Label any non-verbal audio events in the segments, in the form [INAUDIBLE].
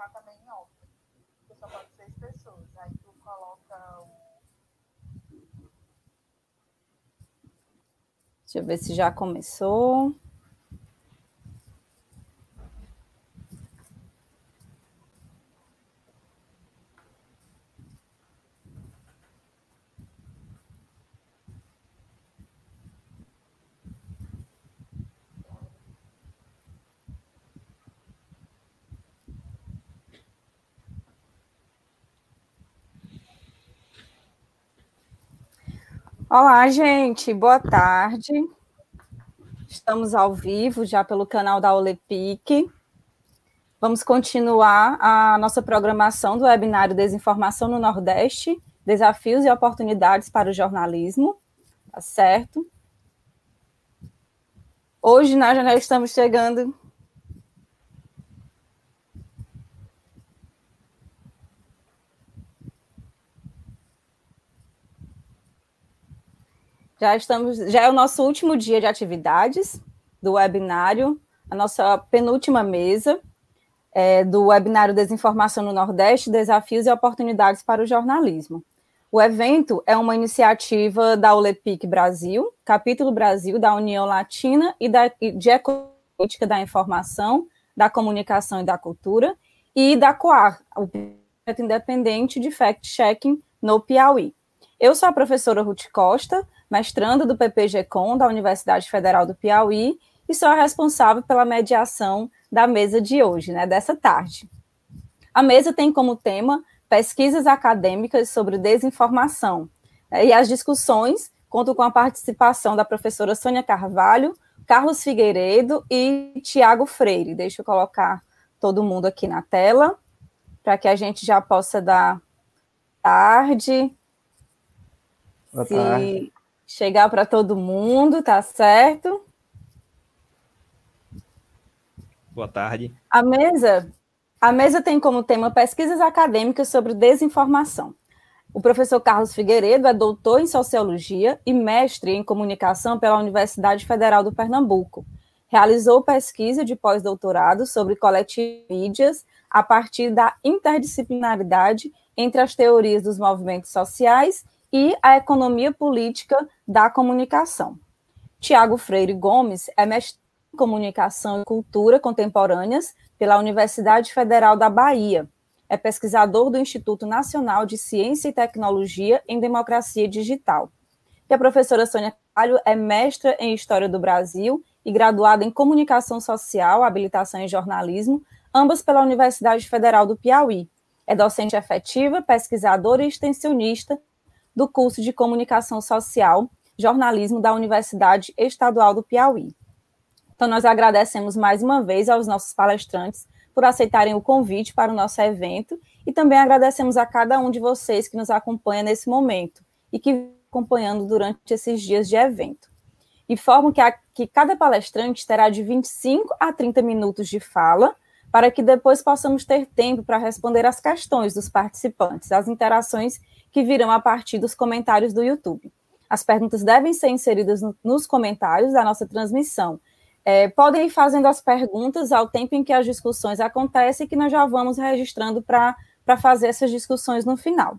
ficar também em off. Porque só pode seis pessoas. Aí tu coloca o. Deixa eu ver se já começou. Olá, gente, boa tarde. Estamos ao vivo já pelo canal da Olepic. Vamos continuar a nossa programação do webinário Desinformação no Nordeste, Desafios e Oportunidades para o Jornalismo, tá certo? Hoje nós já estamos chegando Já estamos, já é o nosso último dia de atividades do webinário, a nossa penúltima mesa é, do webinário Desinformação no Nordeste, Desafios e Oportunidades para o Jornalismo. O evento é uma iniciativa da ULEPIC Brasil, capítulo Brasil da União Latina e da, de Ecopolítica da Informação, da Comunicação e da Cultura, e da COAR, o projeto independente de fact-checking no Piauí. Eu sou a professora Ruth Costa, mestranda do PPG-Com da Universidade Federal do Piauí e sou a responsável pela mediação da mesa de hoje, né, dessa tarde. A mesa tem como tema pesquisas acadêmicas sobre desinformação. Né, e as discussões contam com a participação da professora Sônia Carvalho, Carlos Figueiredo e Tiago Freire. Deixa eu colocar todo mundo aqui na tela, para que a gente já possa dar tarde. Boa Se tarde chegar para todo mundo, tá certo? Boa tarde. A mesa, a mesa tem como tema pesquisas acadêmicas sobre desinformação. O professor Carlos Figueiredo é doutor em sociologia e mestre em comunicação pela Universidade Federal do Pernambuco. Realizou pesquisa de pós-doutorado sobre coletivos mídias a partir da interdisciplinaridade entre as teorias dos movimentos sociais e a economia política da comunicação. Tiago Freire Gomes é mestre em comunicação e cultura contemporâneas pela Universidade Federal da Bahia. É pesquisador do Instituto Nacional de Ciência e Tecnologia em Democracia Digital. E a professora Sônia Calho é mestra em História do Brasil e graduada em Comunicação Social, Habilitação em Jornalismo, ambas pela Universidade Federal do Piauí. É docente efetiva, pesquisadora e extensionista do curso de Comunicação Social, Jornalismo da Universidade Estadual do Piauí. Então, nós agradecemos mais uma vez aos nossos palestrantes por aceitarem o convite para o nosso evento e também agradecemos a cada um de vocês que nos acompanha nesse momento e que acompanhando durante esses dias de evento. Informo que, a, que cada palestrante terá de 25 a 30 minutos de fala, para que depois possamos ter tempo para responder as questões dos participantes, as interações que virão a partir dos comentários do YouTube. As perguntas devem ser inseridas no, nos comentários da nossa transmissão. É, podem ir fazendo as perguntas ao tempo em que as discussões acontecem, que nós já vamos registrando para fazer essas discussões no final.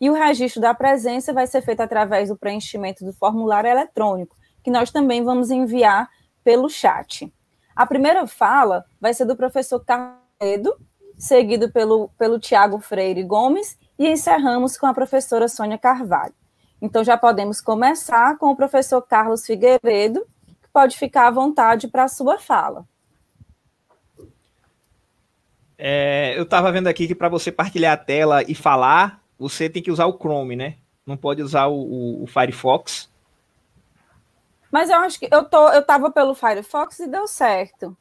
E o registro da presença vai ser feito através do preenchimento do formulário eletrônico, que nós também vamos enviar pelo chat. A primeira fala vai ser do professor Carledo, seguido pelo, pelo Tiago Freire Gomes, e encerramos com a professora Sônia Carvalho. Então, já podemos começar com o professor Carlos Figueiredo, que pode ficar à vontade para a sua fala. É, eu estava vendo aqui que para você partilhar a tela e falar, você tem que usar o Chrome, né? Não pode usar o, o, o Firefox. Mas eu acho que eu tô, eu estava pelo Firefox e deu certo.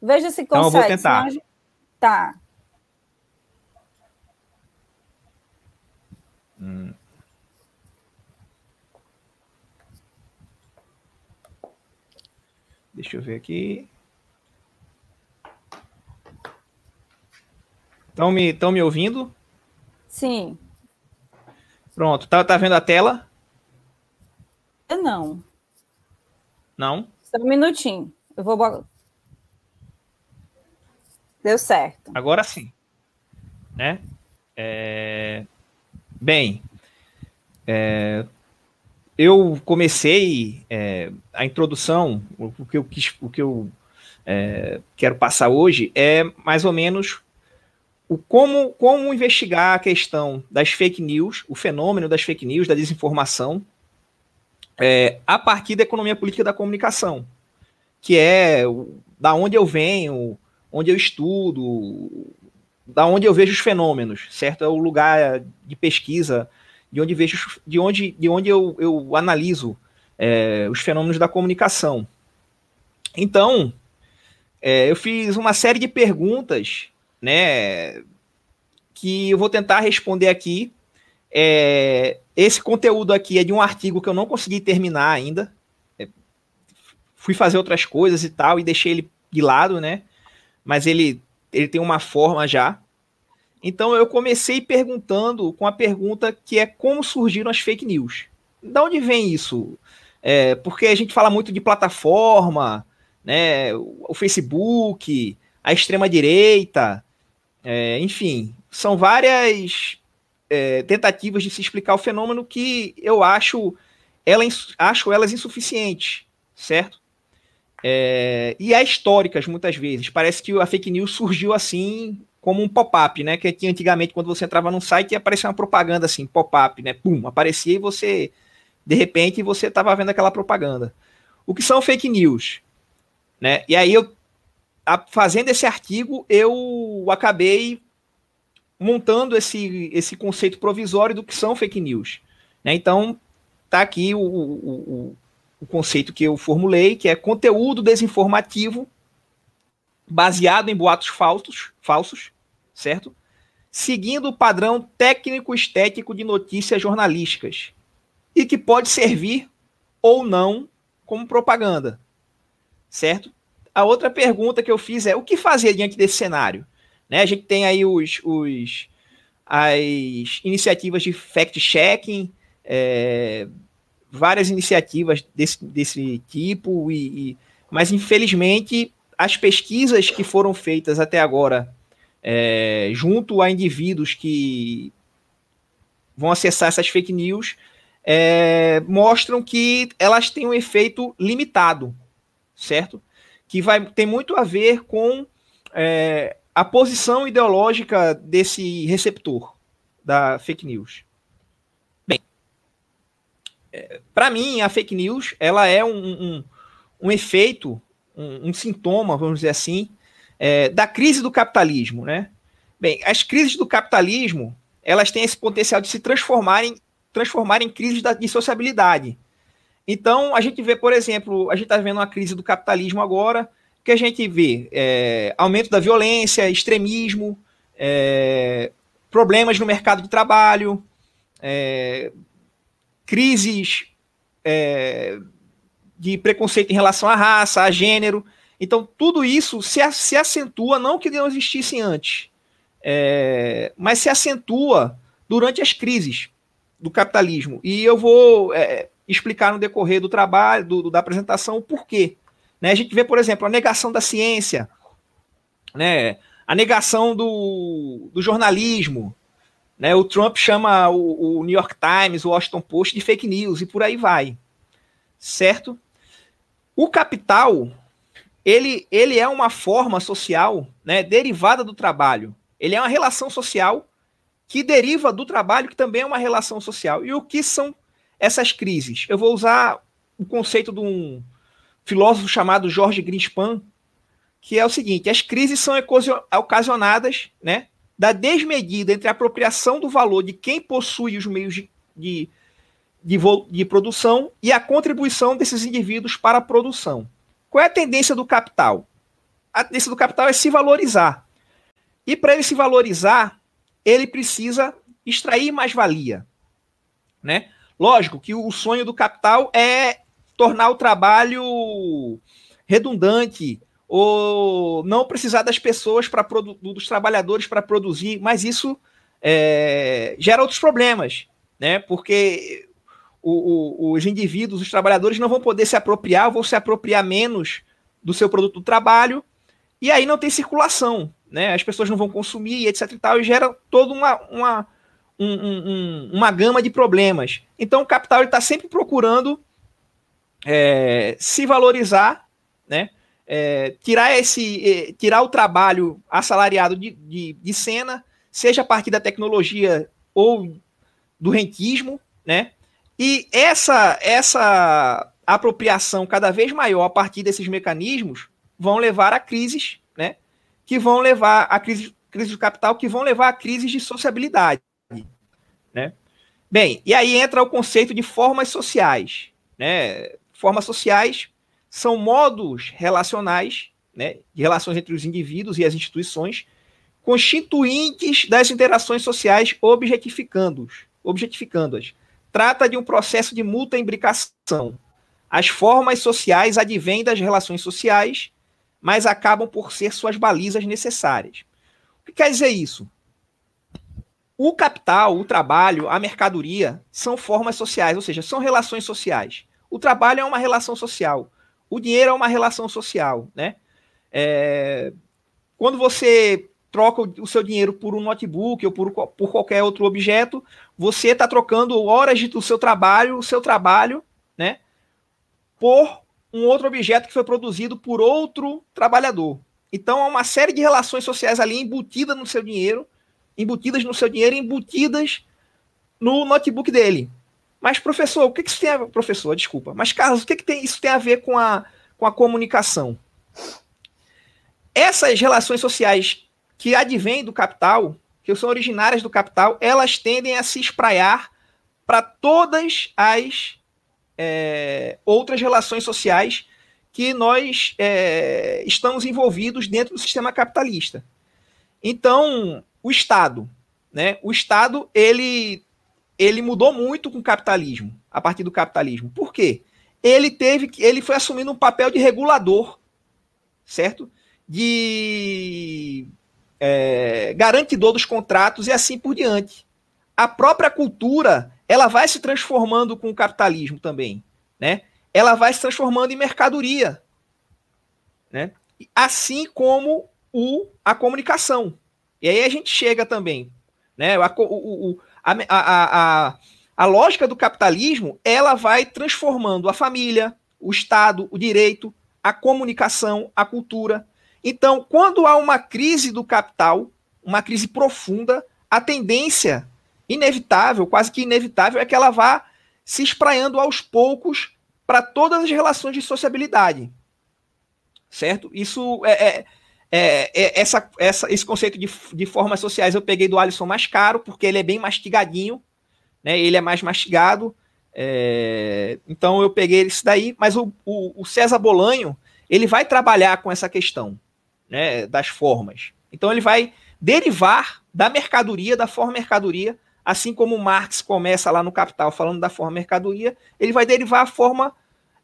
Veja se consegue. Então eu vou tentar. Tá. Hum. Deixa eu ver aqui. Estão me, estão me ouvindo? Sim. Pronto. Tá, tá vendo a tela? Eu não. Não? Só um minutinho. Eu vou. Deu certo. Agora sim. né? É, bem, é, eu comecei é, a introdução, o que eu, quis, o que eu é, quero passar hoje é mais ou menos o como, como investigar a questão das fake news, o fenômeno das fake news, da desinformação, é, a partir da economia política da comunicação, que é da onde eu venho, onde eu estudo, da onde eu vejo os fenômenos, certo? É o lugar de pesquisa de onde vejo, de onde, de onde eu, eu analiso é, os fenômenos da comunicação. Então, é, eu fiz uma série de perguntas, né, que eu vou tentar responder aqui. É, esse conteúdo aqui é de um artigo que eu não consegui terminar ainda. É, fui fazer outras coisas e tal e deixei ele de lado, né? Mas ele, ele tem uma forma já. Então eu comecei perguntando com a pergunta que é como surgiram as fake news. Da onde vem isso? É, porque a gente fala muito de plataforma, né, o Facebook, a extrema-direita, é, enfim, são várias é, tentativas de se explicar o fenômeno que eu acho, ela, acho elas insuficientes, certo? É, e é históricas muitas vezes. Parece que a fake news surgiu assim como um pop-up, né? Que antigamente, quando você entrava num site, aparecia uma propaganda assim, pop-up, né? Pum, aparecia e você, de repente, você estava vendo aquela propaganda. O que são fake news? Né? E aí eu a, fazendo esse artigo, eu acabei montando esse, esse conceito provisório do que são fake news. Né? Então, tá aqui o, o, o conceito que eu formulei, que é conteúdo desinformativo baseado em boatos falsos, falsos, certo? Seguindo o padrão técnico-estético de notícias jornalísticas e que pode servir ou não como propaganda certo? A outra pergunta que eu fiz é o que fazer diante desse cenário? Né? A gente tem aí os, os as iniciativas de fact-checking, é, várias iniciativas desse, desse tipo, e, e, mas infelizmente as pesquisas que foram feitas até agora é, junto a indivíduos que vão acessar essas fake news é, mostram que elas têm um efeito limitado certo? Que vai ter muito a ver com é, a posição ideológica desse receptor da fake news. Para mim, a fake news ela é um, um, um efeito, um, um, sintoma, vamos dizer assim, é, da crise do capitalismo, né? Bem, as crises do capitalismo elas têm esse potencial de se transformarem transformar em crises da, de sociabilidade. Então, a gente vê, por exemplo, a gente está vendo uma crise do capitalismo agora, que a gente vê é, aumento da violência, extremismo, é, problemas no mercado de trabalho, é, crises é, de preconceito em relação à raça, a gênero. Então, tudo isso se, se acentua, não que não existissem antes, é, mas se acentua durante as crises do capitalismo. E eu vou é, explicar no decorrer do trabalho, do, do, da apresentação, o porquê. Né? A gente vê, por exemplo, a negação da ciência, né? a negação do, do jornalismo. Né? O Trump chama o, o New York Times, o Washington Post de fake news e por aí vai. Certo? O capital, ele, ele é uma forma social né, derivada do trabalho. Ele é uma relação social que deriva do trabalho, que também é uma relação social. E o que são essas crises. Eu vou usar o conceito de um filósofo chamado Jorge Greenspan, que é o seguinte: as crises são ocasionadas né, da desmedida entre a apropriação do valor de quem possui os meios de, de, de, de produção e a contribuição desses indivíduos para a produção. Qual é a tendência do capital? A tendência do capital é se valorizar. E para ele se valorizar, ele precisa extrair mais valia. Né? Lógico que o sonho do capital é tornar o trabalho redundante ou não precisar das pessoas para dos trabalhadores para produzir, mas isso é, gera outros problemas, né? Porque o, o, os indivíduos, os trabalhadores não vão poder se apropriar, vão se apropriar menos do seu produto do trabalho e aí não tem circulação, né? As pessoas não vão consumir, etc e tal, e gera toda uma, uma, um, um, uma gama de problemas. Então o capital está sempre procurando é, se valorizar, né? É, tirar esse é, tirar o trabalho assalariado de, de, de, cena, seja a partir da tecnologia ou do rentismo, né? E essa essa apropriação cada vez maior a partir desses mecanismos vão levar a crises, né? Que vão levar a crise, crise do capital, que vão levar a crises de sociabilidade, né? Bem, e aí entra o conceito de formas sociais, né? Formas sociais são modos relacionais, né, de relações entre os indivíduos e as instituições, constituintes das interações sociais objetificando-as. Objetificando Trata de um processo de mútua imbricação. As formas sociais advêm das relações sociais, mas acabam por ser suas balizas necessárias. O que quer dizer isso? O capital, o trabalho, a mercadoria são formas sociais, ou seja, são relações sociais. O trabalho é uma relação social. O dinheiro é uma relação social, né? É, quando você troca o seu dinheiro por um notebook ou por, por qualquer outro objeto, você está trocando horas do seu trabalho, o seu trabalho, né? Por um outro objeto que foi produzido por outro trabalhador. Então, há uma série de relações sociais ali embutidas no seu dinheiro, embutidas no seu dinheiro, embutidas no notebook dele. Mas, professor, o que, que isso tem a ver? Professor, desculpa. Mas, Carlos, o que, que tem, isso tem a ver com a, com a comunicação? Essas relações sociais que advêm do capital, que são originárias do capital, elas tendem a se espraiar para todas as é, outras relações sociais que nós é, estamos envolvidos dentro do sistema capitalista. Então, o Estado, né? O Estado ele ele mudou muito com o capitalismo, a partir do capitalismo. Por quê? Ele teve que ele foi assumindo um papel de regulador, certo? De é, garantidor dos contratos e assim por diante. A própria cultura ela vai se transformando com o capitalismo também, né? Ela vai se transformando em mercadoria, né? Assim como o, a comunicação. E aí a gente chega também, né? O, o, a, a, a, a lógica do capitalismo ela vai transformando a família, o Estado, o direito, a comunicação, a cultura. Então, quando há uma crise do capital, uma crise profunda, a tendência inevitável, quase que inevitável, é que ela vá se espraiando aos poucos para todas as relações de sociabilidade. Certo? Isso é, é é, é, essa, essa, esse conceito de, de formas sociais eu peguei do Alisson mais caro, porque ele é bem mastigadinho, né? Ele é mais mastigado. É, então eu peguei isso daí, mas o, o, o, César Bolanho ele vai trabalhar com essa questão né, das formas. Então ele vai derivar da mercadoria, da forma mercadoria, assim como Marx começa lá no Capital falando da forma mercadoria, ele vai derivar a forma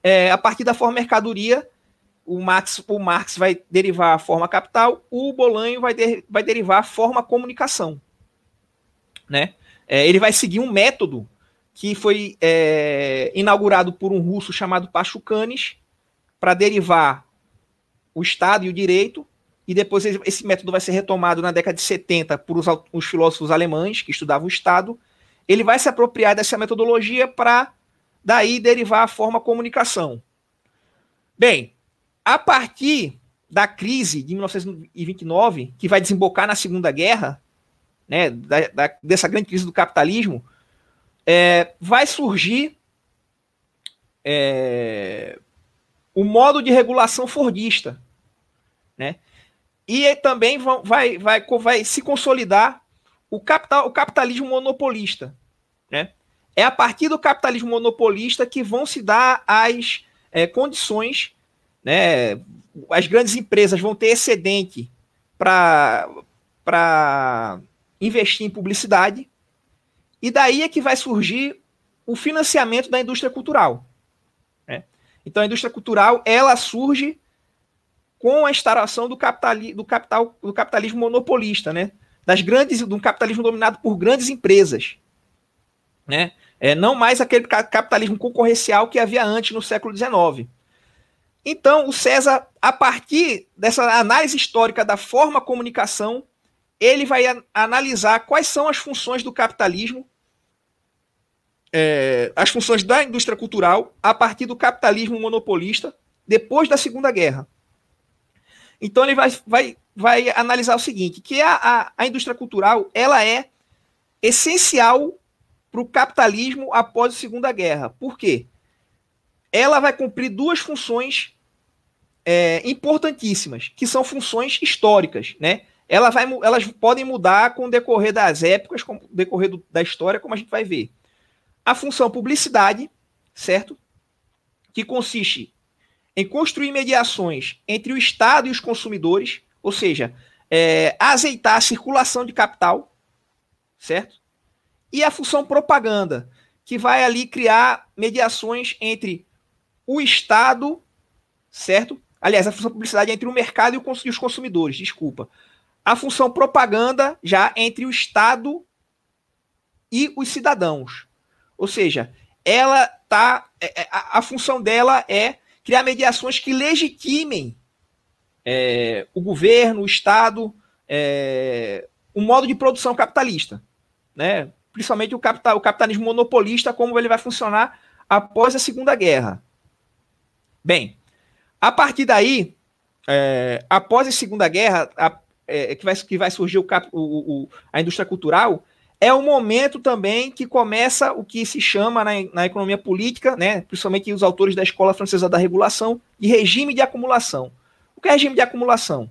é, a partir da forma mercadoria o Marx, o Marx vai derivar a forma capital, o Bolanho vai, de, vai derivar a forma comunicação. Né? É, ele vai seguir um método que foi é, inaugurado por um russo chamado Pachucanes para derivar o Estado e o direito, e depois esse método vai ser retomado na década de 70 por os, os filósofos alemães que estudavam o Estado. Ele vai se apropriar dessa metodologia para daí derivar a forma comunicação. Bem, a partir da crise de 1929, que vai desembocar na Segunda Guerra, né, da, da, dessa grande crise do capitalismo, é, vai surgir é, o modo de regulação fordista. Né? E também vai, vai, vai se consolidar o, capital, o capitalismo monopolista. Né? É a partir do capitalismo monopolista que vão se dar as é, condições né? As grandes empresas vão ter excedente para investir em publicidade, e daí é que vai surgir o financiamento da indústria cultural. Né? Então a indústria cultural ela surge com a instalação do, capitali, do, capital, do capitalismo monopolista, né? das grandes, do capitalismo dominado por grandes empresas. Né? É, não mais aquele capitalismo concorrencial que havia antes no século XIX. Então, o César, a partir dessa análise histórica da forma comunicação, ele vai analisar quais são as funções do capitalismo, é, as funções da indústria cultural, a partir do capitalismo monopolista, depois da Segunda Guerra. Então, ele vai, vai, vai analisar o seguinte, que a, a, a indústria cultural ela é essencial para o capitalismo após a Segunda Guerra. Por quê? Ela vai cumprir duas funções é, importantíssimas, que são funções históricas, né? Ela vai, elas podem mudar com o decorrer das épocas, com o decorrer do, da história, como a gente vai ver. A função publicidade, certo? Que consiste em construir mediações entre o Estado e os consumidores, ou seja, é, azeitar a circulação de capital, certo? E a função propaganda, que vai ali criar mediações entre o Estado, certo? Aliás, a função publicidade é entre o mercado e os consumidores, desculpa. A função propaganda já entre o Estado e os cidadãos. Ou seja, ela tá. É, é, a, a função dela é criar mediações que legitimem é, o governo, o Estado, é, o modo de produção capitalista. Né? Principalmente o, capital, o capitalismo monopolista, como ele vai funcionar após a Segunda Guerra. Bem, a partir daí, é, após a Segunda Guerra, a, é, que, vai, que vai surgir o, o, o, a indústria cultural, é o momento também que começa o que se chama na, na economia política, né, principalmente os autores da Escola Francesa da Regulação, de regime de acumulação. O que é regime de acumulação?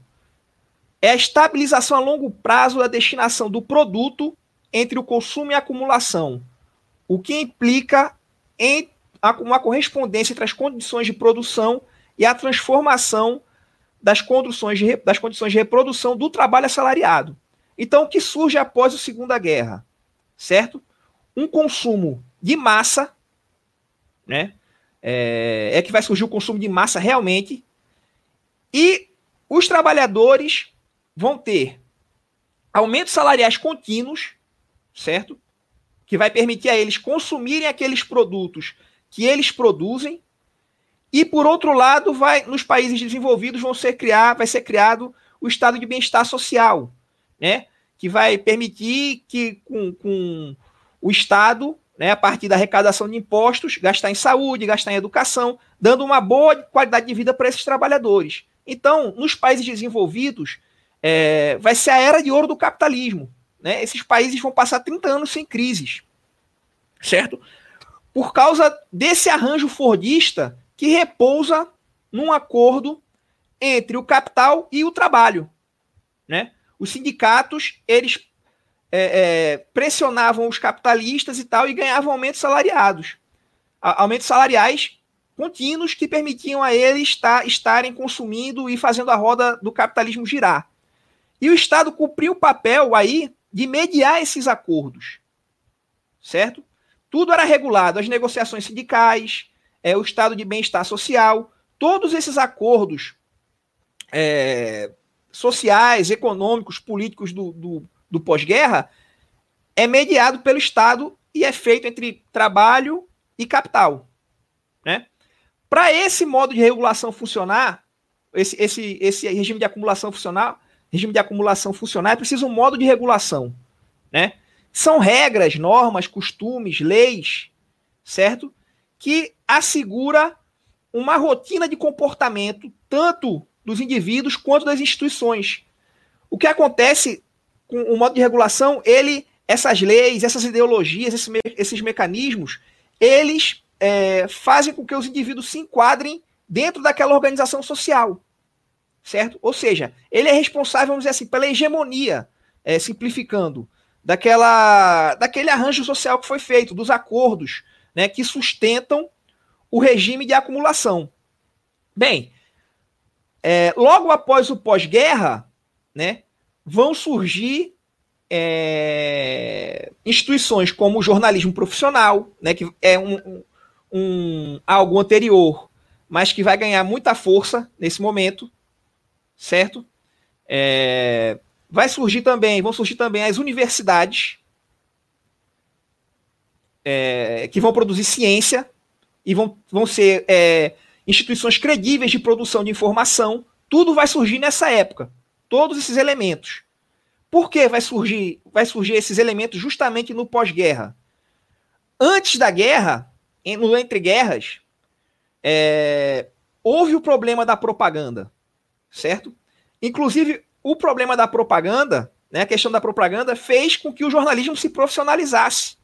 É a estabilização a longo prazo da destinação do produto entre o consumo e a acumulação, o que implica em uma correspondência entre as condições de produção e a transformação das condições de, das condições de reprodução do trabalho assalariado. Então, o que surge após a Segunda Guerra? Certo? Um consumo de massa, né? É, é que vai surgir o consumo de massa realmente, e os trabalhadores vão ter aumentos salariais contínuos, certo? Que vai permitir a eles consumirem aqueles produtos que eles produzem. E por outro lado, vai nos países desenvolvidos vão ser criar, vai ser criado o estado de bem-estar social, né? Que vai permitir que com, com o Estado, né, a partir da arrecadação de impostos, gastar em saúde, gastar em educação, dando uma boa qualidade de vida para esses trabalhadores. Então, nos países desenvolvidos, é, vai ser a era de ouro do capitalismo. Né? Esses países vão passar 30 anos sem crises, certo? Por causa desse arranjo fordista que repousa num acordo entre o capital e o trabalho. Né? Os sindicatos, eles é, é, pressionavam os capitalistas e tal e ganhavam aumentos salariados. Aumentos salariais contínuos que permitiam a eles estar, estarem consumindo e fazendo a roda do capitalismo girar. E o Estado cumpriu o papel aí de mediar esses acordos. Certo? Tudo era regulado, as negociações sindicais, é, o estado de bem-estar social, todos esses acordos é, sociais, econômicos, políticos do, do, do pós-guerra é mediado pelo Estado e é feito entre trabalho e capital. Né? Para esse modo de regulação funcionar, esse, esse, esse regime de acumulação funcionar, regime de acumulação funcionar, é preciso um modo de regulação, né? São regras, normas, costumes, leis, certo? Que assegura uma rotina de comportamento tanto dos indivíduos quanto das instituições. O que acontece com o modo de regulação, ele, essas leis, essas ideologias, esses, esses mecanismos, eles é, fazem com que os indivíduos se enquadrem dentro daquela organização social, certo? Ou seja, ele é responsável, vamos dizer assim, pela hegemonia, é, simplificando, daquela, daquele arranjo social que foi feito, dos acordos, né, que sustentam o regime de acumulação. Bem, é, logo após o pós-guerra, né, vão surgir é, instituições como o jornalismo profissional, né, que é um, um, algo anterior, mas que vai ganhar muita força nesse momento, certo? É, vai surgir também, vão surgir também as universidades é, que vão produzir ciência e vão, vão ser é, instituições credíveis de produção de informação, tudo vai surgir nessa época. Todos esses elementos. Por que vai surgir, vai surgir esses elementos justamente no pós-guerra? Antes da guerra, no entre guerras, é, houve o problema da propaganda, certo? Inclusive, o problema da propaganda, né, a questão da propaganda, fez com que o jornalismo se profissionalizasse,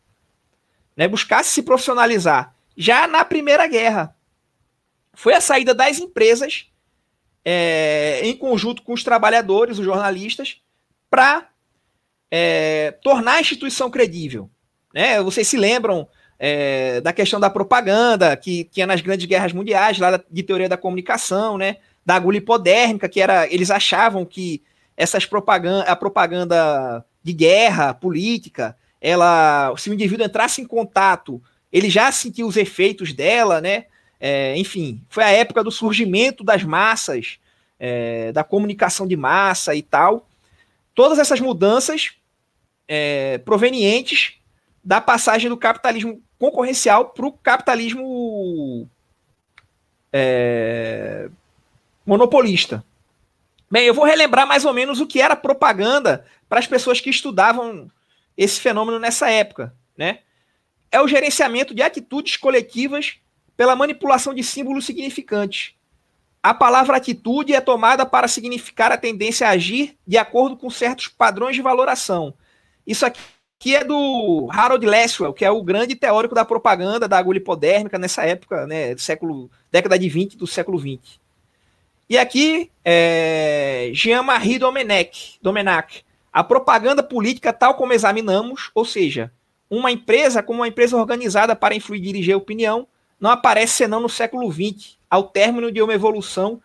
né, buscasse se profissionalizar já na Primeira Guerra. Foi a saída das empresas, é, em conjunto com os trabalhadores, os jornalistas, para é, tornar a instituição credível. Né? Vocês se lembram é, da questão da propaganda, que tinha nas grandes guerras mundiais, lá de teoria da comunicação, né? Da agulha hipodérmica, que era. Eles achavam que essas propaganda, a propaganda de guerra política, ela, se o indivíduo entrasse em contato, ele já sentia os efeitos dela, né? É, enfim, foi a época do surgimento das massas, é, da comunicação de massa e tal. Todas essas mudanças é, provenientes da passagem do capitalismo concorrencial para o capitalismo é, monopolista. Bem, eu vou relembrar mais ou menos o que era propaganda para as pessoas que estudavam esse fenômeno nessa época, né? É o gerenciamento de atitudes coletivas pela manipulação de símbolos significantes. A palavra atitude é tomada para significar a tendência a agir de acordo com certos padrões de valoração. Isso aqui é do Harold Laswell, que é o grande teórico da propaganda da agulha hipodérmica nessa época, né, século, década de 20 do século 20. E aqui, é, Jean-Marie Domenech, Domenac, a propaganda política tal como examinamos, ou seja, uma empresa como uma empresa organizada para influir e dirigir a opinião, não aparece senão no século XX, ao término de uma evolução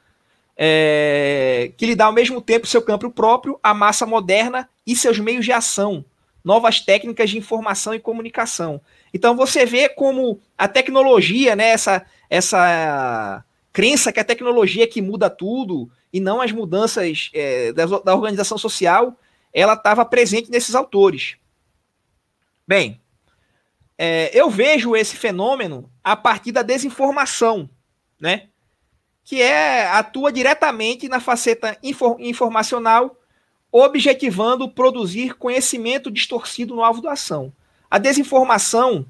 é, que lhe dá ao mesmo tempo seu campo próprio, a massa moderna e seus meios de ação, novas técnicas de informação e comunicação. Então você vê como a tecnologia, né, essa, essa crença que a tecnologia é que muda tudo e não as mudanças é, da, da organização social, ela estava presente nesses autores. Bem, é, eu vejo esse fenômeno a partir da desinformação, né? Que é atua diretamente na faceta infor, informacional objetivando produzir conhecimento distorcido no alvo da ação. A desinformação,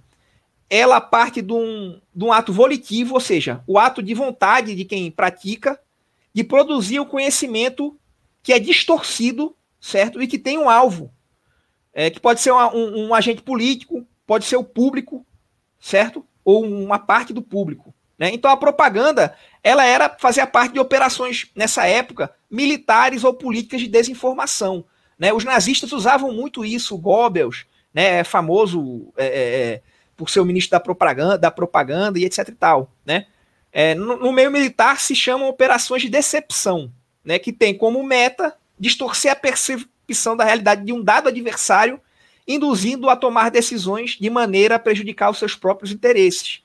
ela parte de um, de um ato volitivo, ou seja, o ato de vontade de quem pratica, de produzir o conhecimento que é distorcido, certo? E que tem um alvo, é, que pode ser uma, um, um agente político, pode ser o público, certo? Ou uma parte do público. Né? Então a propaganda ela era fazia parte de operações nessa época militares ou políticas de desinformação. Né? Os nazistas usavam muito isso, Goebbels, né, é famoso é, é, é, por ser o ministro da propaganda, da propaganda e etc e tal. Né? É, no, no, meio militar se chamam operações de decepção, né, que tem como meta distorcer a percepção da realidade de um dado adversário, induzindo a tomar decisões de maneira a prejudicar os seus próprios interesses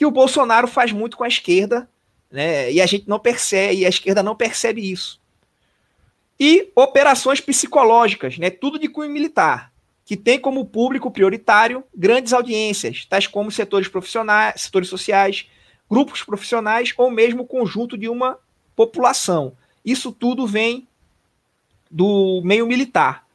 que o Bolsonaro faz muito com a esquerda, né? E a gente não percebe, e a esquerda não percebe isso. E operações psicológicas, né? Tudo de cunho militar, que tem como público prioritário grandes audiências, tais como setores profissionais, setores sociais, grupos profissionais ou mesmo conjunto de uma população. Isso tudo vem do meio militar.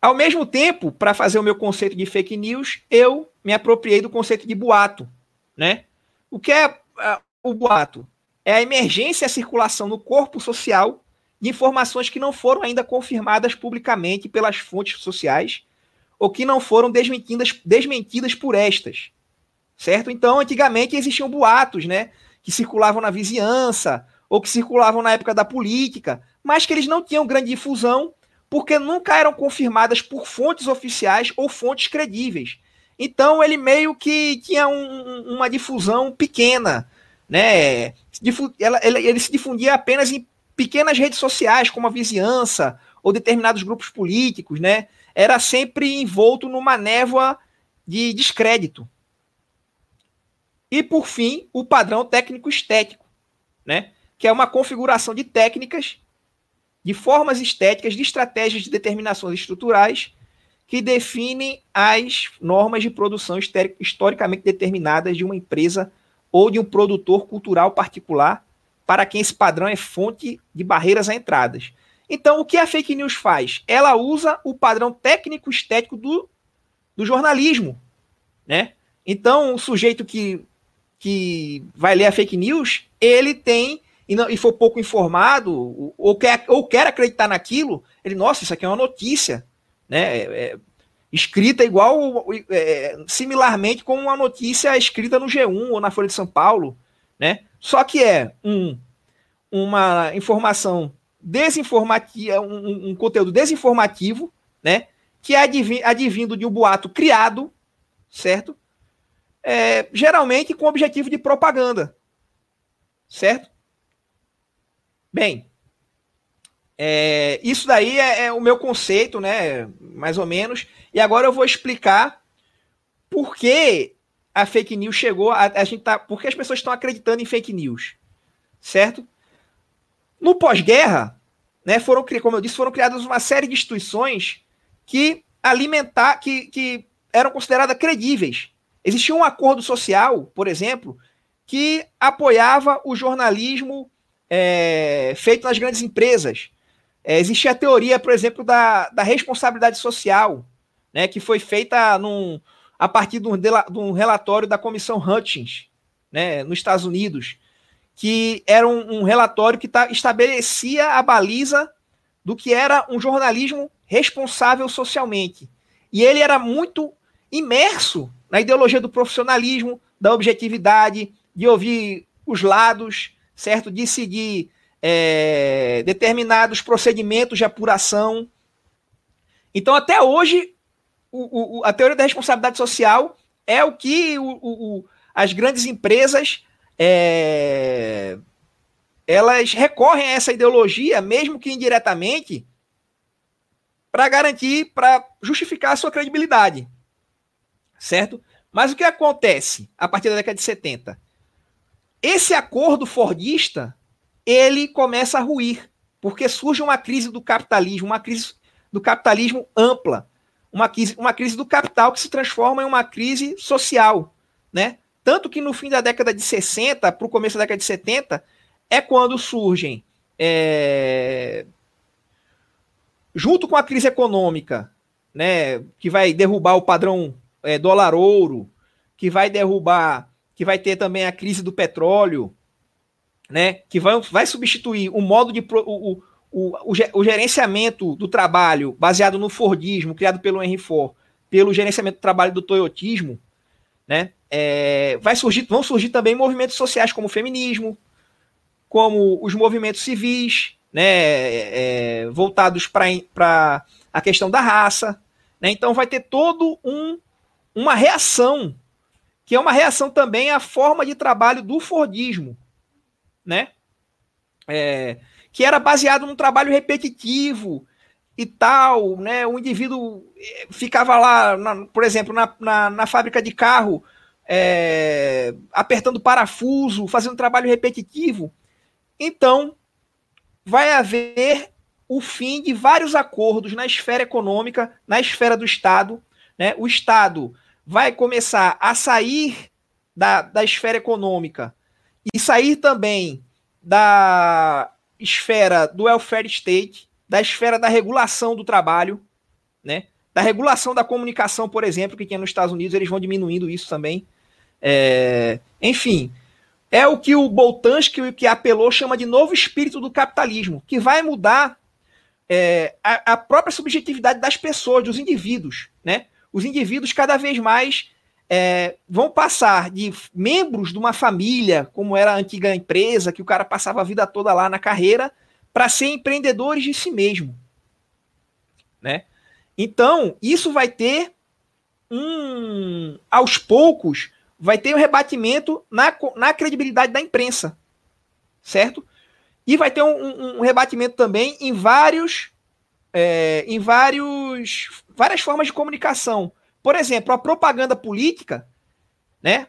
Ao mesmo tempo, para fazer o meu conceito de fake news, eu me apropriei do conceito de boato, né? O que é uh, o boato? É a emergência e a circulação no corpo social de informações que não foram ainda confirmadas publicamente pelas fontes sociais ou que não foram desmentidas, desmentidas por estas, certo? Então, antigamente existiam boatos, né, que circulavam na vizinhança ou que circulavam na época da política, mas que eles não tinham grande difusão porque nunca eram confirmadas por fontes oficiais ou fontes credíveis. Então ele meio que tinha um, uma difusão pequena, né? Ele, se difundia apenas em pequenas redes sociais, como a vizinhança ou determinados grupos políticos, né? Era sempre envolto numa névoa de descrédito. E por fim, o padrão técnico estético, né? Que é uma configuração de técnicas, de formas estéticas, de estratégias de determinações estruturais que definem as normas de produção historicamente determinadas de uma empresa ou de um produtor cultural particular, para quem esse padrão é fonte de barreiras a entradas. Então, o que a fake news faz? Ela usa o padrão técnico-estético do, do jornalismo, né? Então, o sujeito que, que vai ler a fake news, ele tem, e, não, e for pouco informado, ou quer, ou quer acreditar naquilo, ele, nossa, isso aqui é uma notícia, né? É, é, escrita igual, é, similarmente com uma notícia escrita no G1 ou na Folha de São Paulo, né? Só que é um, uma informação desinformativa, um, um conteúdo desinformativo, né? Que é advindo de um boato criado, certo? É, geralmente com objetivo de propaganda, certo? Bem, é, isso daí é, é, o meu conceito, né? Mais ou menos. E agora eu vou explicar por que a fake news chegou. A, a gente tá, por que as pessoas estão acreditando em fake news, certo? No pós-guerra, né? Foram, como eu disse, foram criadas uma série de instituições que alimentar, que, que eram consideradas credíveis. Existia um acordo social, por exemplo, que apoiava o jornalismo é, feito nas grandes empresas é, existia a teoria, por exemplo, da, da responsabilidade social, né, que foi feita num, a partir de um, de um relatório da Comissão Hutchins, né, nos Estados Unidos, que era um, um relatório que tá, estabelecia a baliza do que era um jornalismo responsável socialmente. E ele era muito imerso na ideologia do profissionalismo, da objetividade, de ouvir os lados, certo? De seguir é, determinados procedimentos de apuração. Então, até hoje, o, o, a teoria da responsabilidade social é o que o, as grandes empresas é, elas recorrem a essa ideologia, mesmo que indiretamente, para garantir, para justificar a sua credibilidade. Certo? Mas o que acontece a partir da década de 70? Esse acordo fordista ele começa a ruir, porque surge uma crise do capitalismo, uma crise do capitalismo ampla, uma crise, uma crise do capital que se transforma em uma crise social, né? Tanto que no fim da década de 60 para o começo da década de 70 é quando surgem, é... junto com a crise econômica, né, que vai derrubar o padrão é, dólar-ouro, que vai derrubar, que vai ter também a crise do petróleo, né, que vai, vai substituir o modo de o, o, o, o gerenciamento do trabalho baseado no Fordismo, criado pelo Henry Ford, pelo gerenciamento do trabalho do Toyotismo, né, é, vai surgir, vão surgir também movimentos sociais como o feminismo, como os movimentos civis, né, é, voltados para a questão da raça. Né, então vai ter todo um, uma reação, que é uma reação também à forma de trabalho do Fordismo, né? É, que era baseado num trabalho repetitivo e tal, né? O indivíduo eh, ficava lá, na, por exemplo, na, na, na, fábrica de carro, é, apertando parafuso, fazendo trabalho repetitivo. Então, vai haver o fim de vários acordos na esfera econômica, na esfera do Estado. Né? O Estado vai começar a sair da, da esfera econômica e sair também da esfera do welfare state, da esfera da regulação do trabalho, né? Da regulação da comunicação, por exemplo, que tinha nos Estados Unidos, eles vão diminuindo isso também. É, enfim, é o que o Boltanski, que apelou, chama de novo espírito do capitalismo, que vai mudar é, a, a, própria subjetividade das pessoas, dos indivíduos. Né? Os indivíduos cada vez mais é, vão passar de membros de uma família, como era a antiga empresa, que o cara passava a vida toda lá na carreira, para ser empreendedores de si mesmo. Né? Então, isso vai ter um. Aos poucos, vai ter um rebatimento na, na credibilidade da imprensa. Certo? E vai ter um, um, um rebatimento também em vários. É, em vários, várias formas de comunicação por exemplo, a propaganda política, né?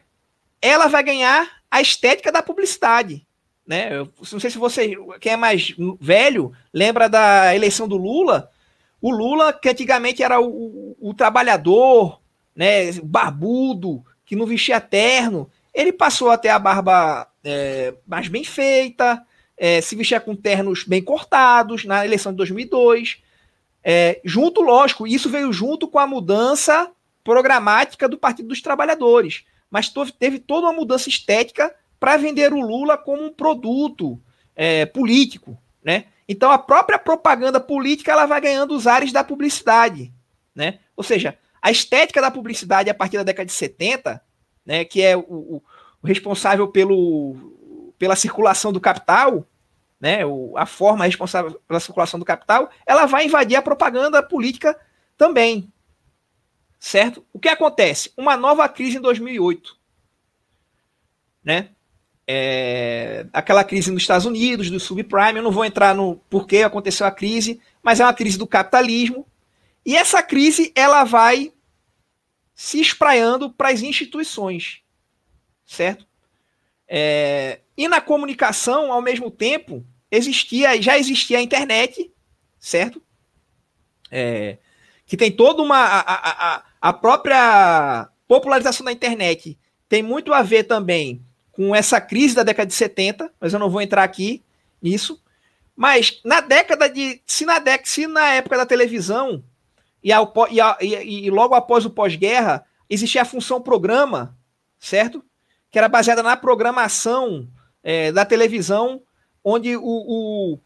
Ela vai ganhar a estética da publicidade, né? Eu não sei se você, quem é mais velho, lembra da eleição do Lula. O Lula, que antigamente era o, o, o trabalhador, né, barbudo, que não vestia terno, ele passou a ter a barba é, mais bem feita, é, se vestia com ternos bem cortados na eleição de 2002. É, junto, lógico, isso veio junto com a mudança programática do Partido dos Trabalhadores, mas teve toda uma mudança estética para vender o Lula como um produto é, político, né? Então a própria propaganda política ela vai ganhando os ares da publicidade, né? Ou seja, a estética da publicidade a partir da década de 70, né, que é o, o, responsável pelo, pela circulação do capital, né, o, a forma responsável pela circulação do capital, ela vai invadir a propaganda política também, certo? O que acontece? Uma nova crise em 2008, né? É, aquela crise nos Estados Unidos, do subprime, eu não vou entrar no porquê aconteceu a crise, mas é uma crise do capitalismo, e essa crise ela vai se espraiando para as instituições, certo? É, e na comunicação, ao mesmo tempo, existia, já existia a internet, certo? É, que tem toda uma. A, a, a própria popularização da internet tem muito a ver também com essa crise da década de 70, mas eu não vou entrar aqui nisso. Mas na década de. Se na, se na época da televisão e, ao, e, a, e, e logo após o pós-guerra existia a função programa, certo? Que era baseada na programação é, da televisão, onde o, o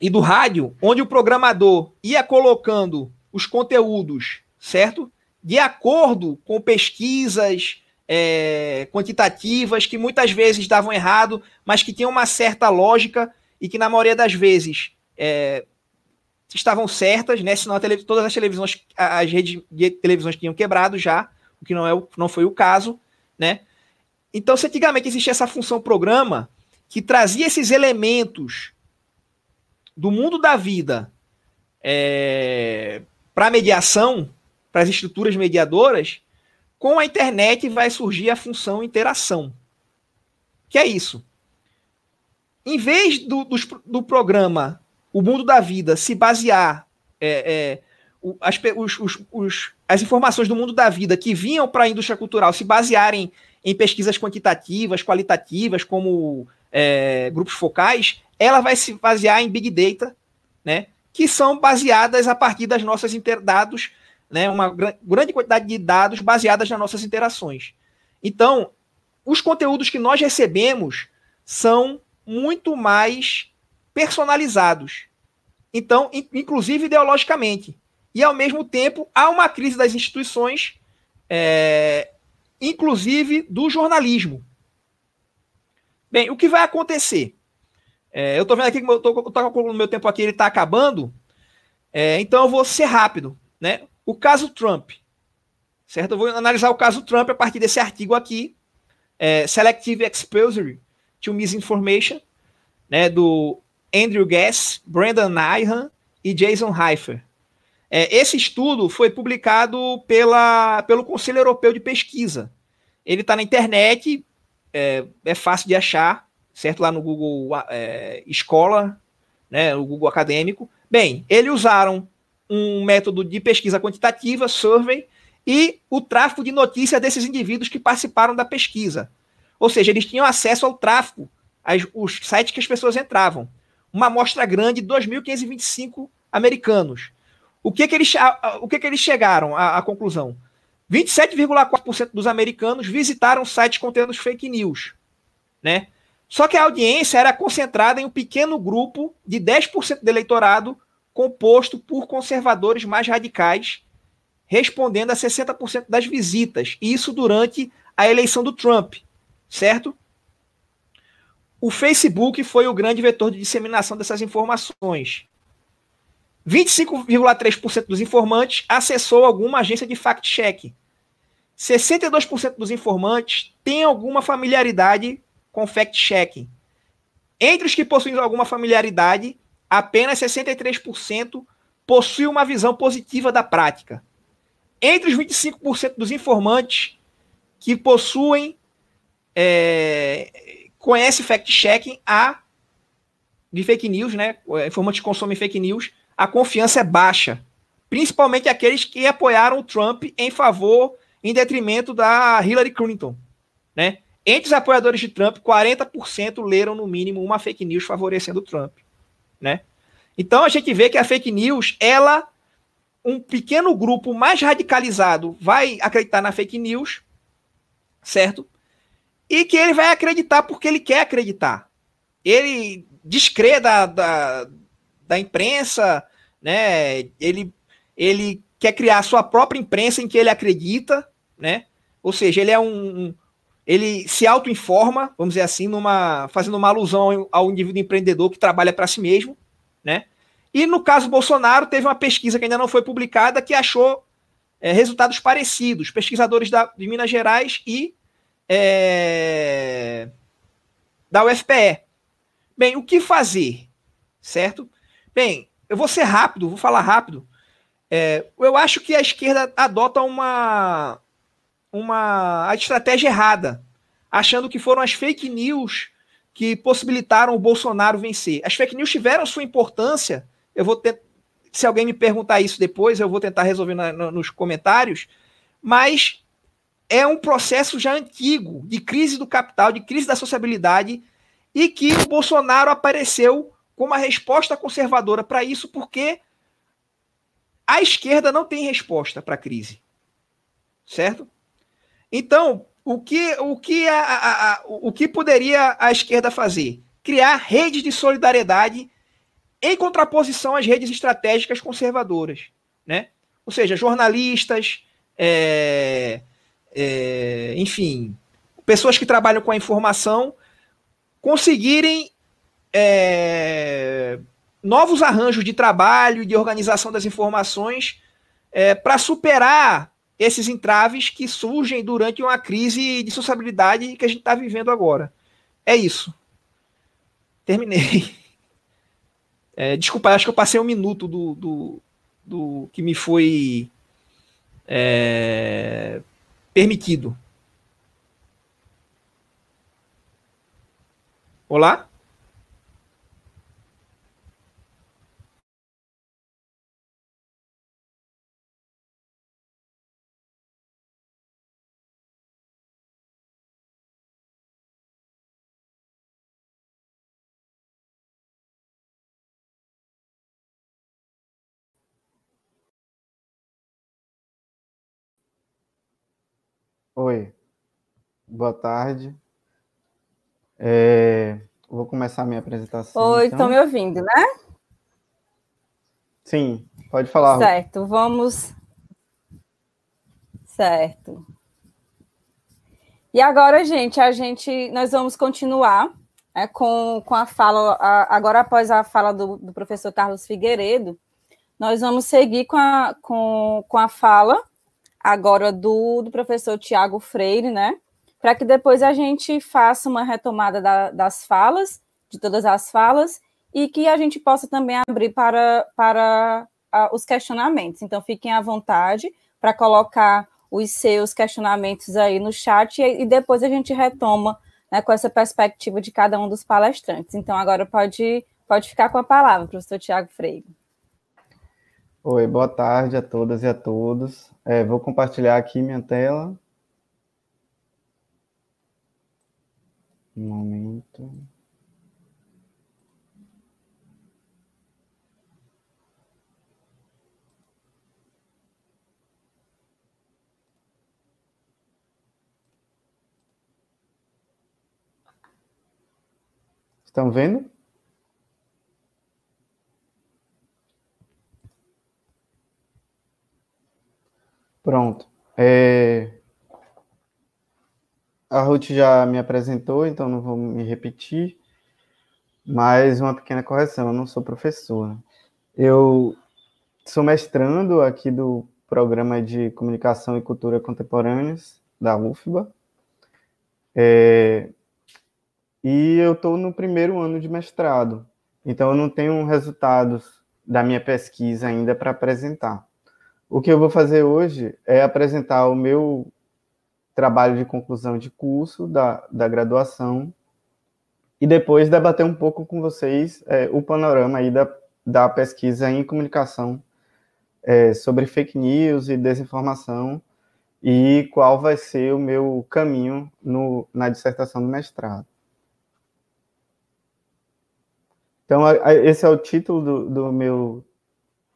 e do rádio, onde o programador ia colocando os conteúdos, certo? De acordo com pesquisas é, quantitativas que muitas vezes davam errado, mas que tinham uma certa lógica e que na maioria das vezes é, estavam certas, né? Senão todas as televisões, as redes de televisões tinham quebrado já, o que não, é não foi o caso, né? Então, se antigamente existia essa função programa que trazia esses elementos do mundo da vida é, para mediação, para as estruturas mediadoras, com a internet vai surgir a função interação. Que é isso. Em vez do, do, do programa o mundo da vida se basear é, é, as, os, os, os, as informações do mundo da vida que vinham para a indústria cultural se basearem em pesquisas quantitativas, qualitativas, como é, grupos focais, ela vai se basear em Big Data, né, que são baseadas a partir das nossas dados, né, uma gr grande quantidade de dados baseadas nas nossas interações. Então, os conteúdos que nós recebemos são muito mais personalizados. Então, inclusive ideologicamente. E, ao mesmo tempo, há uma crise das instituições, é, inclusive do jornalismo. Bem, o que vai acontecer? É, eu estou vendo aqui que eu estou calculando meu tempo aqui, ele está acabando. É, então eu vou ser rápido. Né? O caso Trump. Certo? Eu vou analisar o caso Trump a partir desse artigo aqui. É, Selective Exposure to Misinformation, né, do Andrew Gass, Brandon Nyhan e Jason Heifer. É, esse estudo foi publicado pela, pelo Conselho Europeu de Pesquisa. Ele está na internet, é, é, fácil de achar, certo? Lá no Google é, Escola, né, o Google Acadêmico. Bem, eles usaram um método de pesquisa quantitativa, survey, e o tráfego de notícias desses indivíduos que participaram da pesquisa. Ou seja, eles tinham acesso ao tráfego, aos, os sites que as pessoas entravam uma amostra grande, 2.525 americanos. O que, que, eles, o que, que eles chegaram à, à conclusão? 27,4% dos americanos visitaram sites contendo fake news. Né? Só que a audiência era concentrada em um pequeno grupo de 10% do eleitorado composto por conservadores mais radicais, respondendo a 60% das visitas. Isso durante a eleição do Trump, certo? o Facebook foi o grande vetor de disseminação dessas informações. 25,3% dos informantes acessou alguma agência de fact-check. 62% dos informantes têm alguma familiaridade com fact-checking. Entre os que possuem alguma familiaridade, apenas 63% possuem uma visão positiva da prática. Entre os 25% dos informantes que possuem é, conhece fact-checking, a de fake news, né? Informantes consomem fake news, a confiança é baixa. Principalmente aqueles que apoiaram o Trump em favor, em detrimento da Hillary Clinton. né? Entre os apoiadores de Trump, 40% leram no mínimo uma fake news favorecendo Trump, né? Então a gente vê que a fake news, ela um pequeno grupo mais radicalizado vai acreditar na fake news, certo? E que ele vai acreditar porque ele quer acreditar. Ele descrê da, da, da imprensa, né? Ele, ele quer criar sua própria imprensa em que ele acredita, né? Ou seja, ele é um, ele se auto-informa, vamos dizer assim, numa, fazendo uma alusão ao indivíduo empreendedor que trabalha para si mesmo, né? E no caso Bolsonaro, teve uma pesquisa que ainda não foi publicada que achou é, resultados parecidos. Pesquisadores da, de Minas Gerais e é, da UFPE. Bem, o que fazer? Certo? Bem, eu vou ser rápido, vou falar rápido. É, eu acho que a esquerda adota uma, uma estratégia errada, achando que foram as fake news que possibilitaram o Bolsonaro vencer. As fake news tiveram sua importância eu vou ter, se alguém me perguntar isso depois, eu vou tentar resolver na, na, nos comentários, mas é um processo já antigo de crise do capital, de crise da sociabilidade, e que o Bolsonaro apareceu como uma resposta conservadora para isso, porque a esquerda não tem resposta para a crise. Certo? Então, o que, o, que a, a, a, o que poderia a esquerda fazer? Criar redes de solidariedade em contraposição às redes estratégicas conservadoras, né? Ou seja, jornalistas, é, é, enfim, pessoas que trabalham com a informação conseguirem é, novos arranjos de trabalho e de organização das informações é, para superar esses entraves que surgem durante uma crise de sociabilidade que a gente está vivendo agora. É isso. Terminei. [LAUGHS] É, desculpa, acho que eu passei um minuto do, do, do que me foi é, permitido. Olá? Oi, boa tarde. É, vou começar a minha apresentação. Oi, estão então. me ouvindo, né? Sim, pode falar. Certo, vamos. Certo. E agora, gente, a gente, nós vamos continuar né, com, com a fala, a, agora após a fala do, do professor Carlos Figueiredo, nós vamos seguir com a, com, com a fala agora do, do professor Tiago Freire, né? Para que depois a gente faça uma retomada da, das falas, de todas as falas, e que a gente possa também abrir para, para os questionamentos. Então, fiquem à vontade para colocar os seus questionamentos aí no chat e, e depois a gente retoma né, com essa perspectiva de cada um dos palestrantes. Então, agora pode, pode ficar com a palavra, professor Tiago Freire. Oi, boa tarde a todas e a todos. É, vou compartilhar aqui minha tela. Um momento. Estão vendo? Pronto. É... A Ruth já me apresentou, então não vou me repetir. Mas uma pequena correção, eu não sou professor. Eu sou mestrando aqui do Programa de Comunicação e Cultura Contemporâneas da UFBA. É... E eu estou no primeiro ano de mestrado, então eu não tenho resultados da minha pesquisa ainda para apresentar. O que eu vou fazer hoje é apresentar o meu trabalho de conclusão de curso da, da graduação e depois debater um pouco com vocês é, o panorama aí da, da pesquisa em comunicação é, sobre fake news e desinformação e qual vai ser o meu caminho no, na dissertação do mestrado. Então, esse é o título do, do meu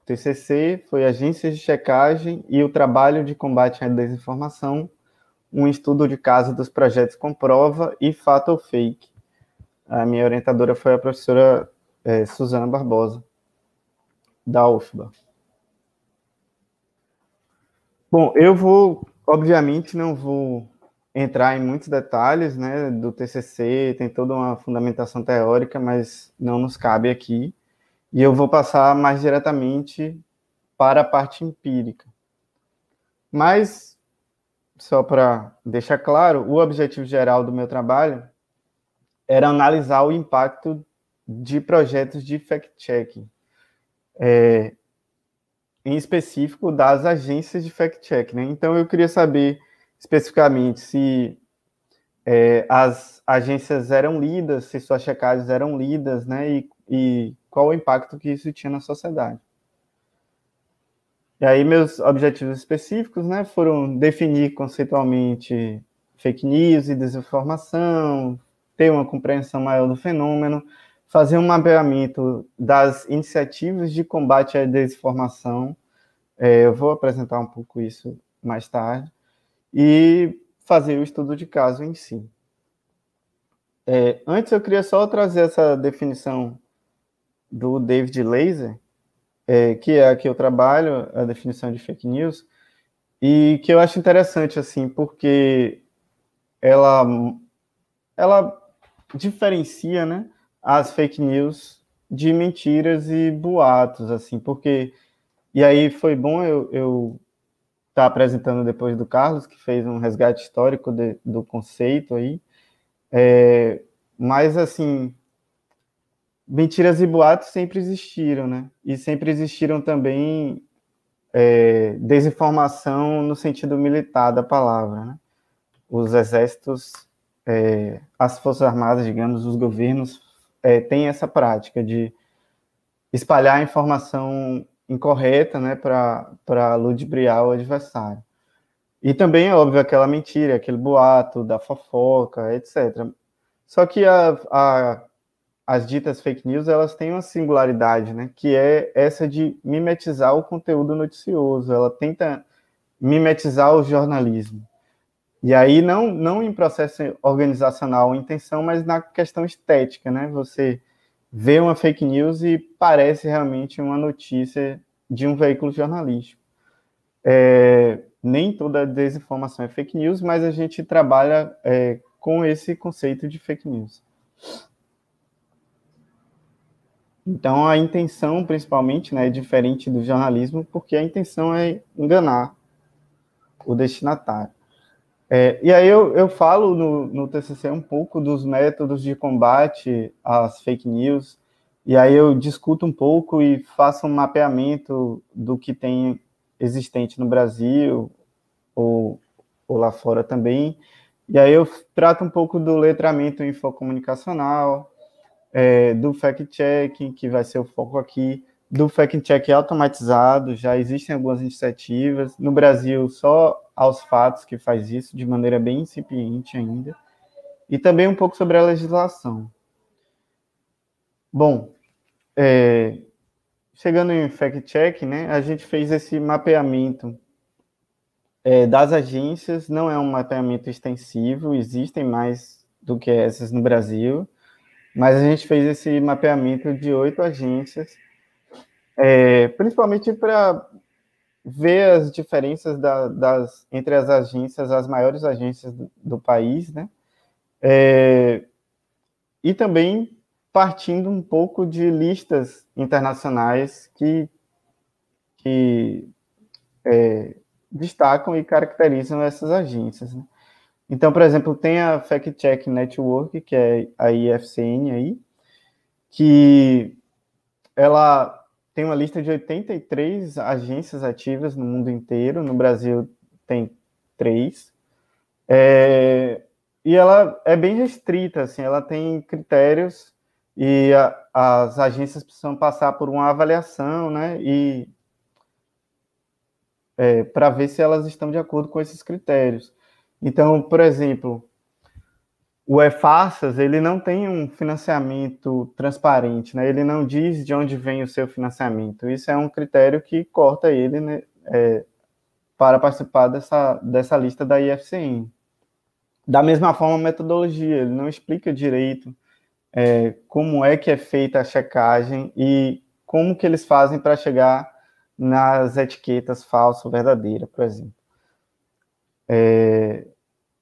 TCC, foi Agências de Checagem e o Trabalho de Combate à Desinformação, um estudo de caso dos projetos Comprova e Fato ou Fake. A minha orientadora foi a professora é, Suzana Barbosa, da UFBA. Bom, eu vou, obviamente, não vou entrar em muitos detalhes, né, do TCC, tem toda uma fundamentação teórica, mas não nos cabe aqui. E eu vou passar mais diretamente para a parte empírica. Mas, só para deixar claro, o objetivo geral do meu trabalho era analisar o impacto de projetos de fact-checking, é, em específico das agências de fact-check. Né? Então, eu queria saber especificamente se é, as agências eram lidas, se suas checagens eram lidas, né, e, e qual o impacto que isso tinha na sociedade. E aí meus objetivos específicos, né, foram definir conceitualmente fake news e desinformação, ter uma compreensão maior do fenômeno, fazer um mapeamento das iniciativas de combate à desinformação. É, eu vou apresentar um pouco isso mais tarde e fazer o estudo de caso em si. É, antes eu queria só trazer essa definição do David Laser, é, que é a que eu trabalho, a definição de fake news, e que eu acho interessante, assim, porque ela, ela diferencia, né, as fake news de mentiras e boatos, assim, porque... E aí foi bom eu, eu está apresentando depois do Carlos, que fez um resgate histórico de, do conceito aí. É, mas, assim, mentiras e boatos sempre existiram, né? E sempre existiram também é, desinformação no sentido militar da palavra, né? Os exércitos, é, as forças armadas, digamos, os governos é, têm essa prática de espalhar informação incorreta, né, para ludibriar o adversário. E também, é óbvio, aquela mentira, aquele boato da fofoca, etc. Só que a, a, as ditas fake news, elas têm uma singularidade, né, que é essa de mimetizar o conteúdo noticioso. Ela tenta mimetizar o jornalismo. E aí, não, não em processo organizacional, intenção, mas na questão estética, né? Você vê uma fake news e parece realmente uma notícia de um veículo jornalístico. É, nem toda desinformação é fake news, mas a gente trabalha é, com esse conceito de fake news. Então, a intenção, principalmente, né, é diferente do jornalismo, porque a intenção é enganar o destinatário. É, e aí eu, eu falo no, no TCC um pouco dos métodos de combate às fake news, e aí eu discuto um pouco e faço um mapeamento do que tem existente no Brasil ou, ou lá fora também. E aí eu trato um pouco do letramento infocomunicacional, é, do fact-checking, que vai ser o foco aqui, do fact-check automatizado, já existem algumas iniciativas. No Brasil, só aos fatos que faz isso, de maneira bem incipiente ainda. E também um pouco sobre a legislação. Bom, é, chegando em fact-check, né, a gente fez esse mapeamento é, das agências, não é um mapeamento extensivo, existem mais do que essas no Brasil, mas a gente fez esse mapeamento de oito agências, é, principalmente para ver as diferenças da, das, entre as agências, as maiores agências do, do país, né? É, e também partindo um pouco de listas internacionais que, que é, destacam e caracterizam essas agências. Né? Então, por exemplo, tem a Fact Check Network, que é a IFCN aí, que ela tem uma lista de 83 agências ativas no mundo inteiro, no Brasil tem três. É, e ela é bem restrita, assim, ela tem critérios e a, as agências precisam passar por uma avaliação, né? E é, para ver se elas estão de acordo com esses critérios. Então, por exemplo, o EFASAS, ele não tem um financiamento transparente, né? Ele não diz de onde vem o seu financiamento. Isso é um critério que corta ele né, é, para participar dessa, dessa lista da IFCN. Da mesma forma, a metodologia, ele não explica direito é, como é que é feita a checagem e como que eles fazem para chegar nas etiquetas falsa ou verdadeira, por exemplo. É,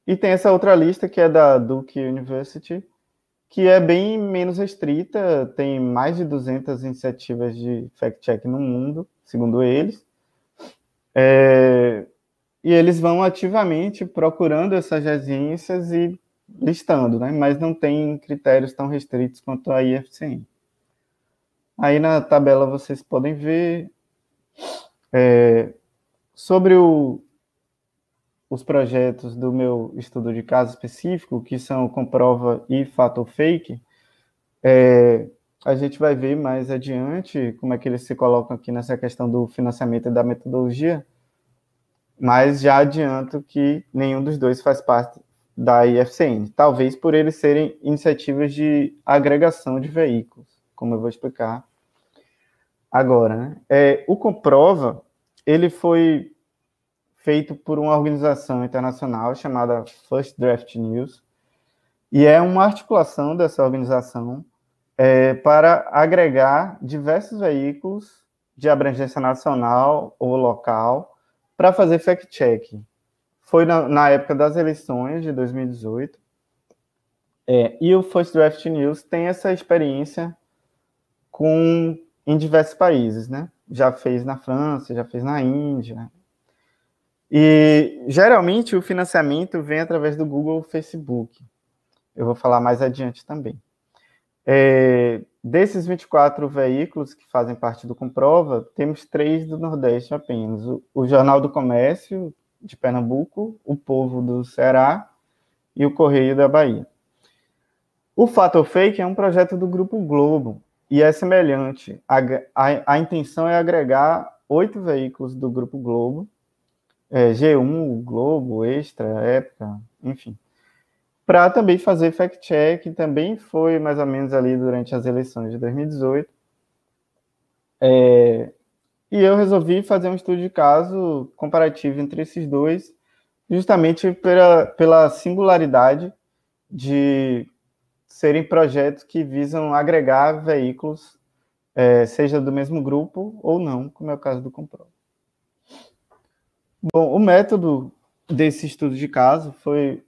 e tem essa outra lista que é da Duke University, que é bem menos restrita, tem mais de 200 iniciativas de fact-check no mundo, segundo eles. É, e eles vão ativamente procurando essas agências e listando, né? mas não tem critérios tão restritos quanto a IFCM. Aí na tabela vocês podem ver é, sobre o, os projetos do meu estudo de caso específico, que são comprova e fato fake, é, a gente vai ver mais adiante como é que eles se colocam aqui nessa questão do financiamento e da metodologia, mas já adianto que nenhum dos dois faz parte da IFCN, talvez por eles serem iniciativas de agregação de veículos, como eu vou explicar agora. Né? É, o Comprova, ele foi feito por uma organização internacional chamada First Draft News, e é uma articulação dessa organização é, para agregar diversos veículos de abrangência nacional ou local para fazer fact-checking. Foi na, na, época das eleições de 2018, é, e o First Draft News tem essa experiência com em diversos países, né? Já fez na França, já fez na Índia. E geralmente o financiamento vem através do Google Facebook. Eu vou falar mais adiante também. É, desses 24 veículos que fazem parte do Comprova, temos três do Nordeste apenas: o, o Jornal do Comércio de Pernambuco, o Povo do Ceará e o Correio da Bahia. O Fato ou Fake é um projeto do Grupo Globo, e é semelhante. A, a, a intenção é agregar oito veículos do Grupo Globo, é, G1, Globo, Extra, Época, enfim, para também fazer fact-check, também foi mais ou menos ali durante as eleições de 2018. É, e eu resolvi fazer um estudo de caso comparativo entre esses dois, justamente pela, pela singularidade de serem projetos que visam agregar veículos, é, seja do mesmo grupo ou não, como é o caso do Comprova. Bom, o método desse estudo de caso foi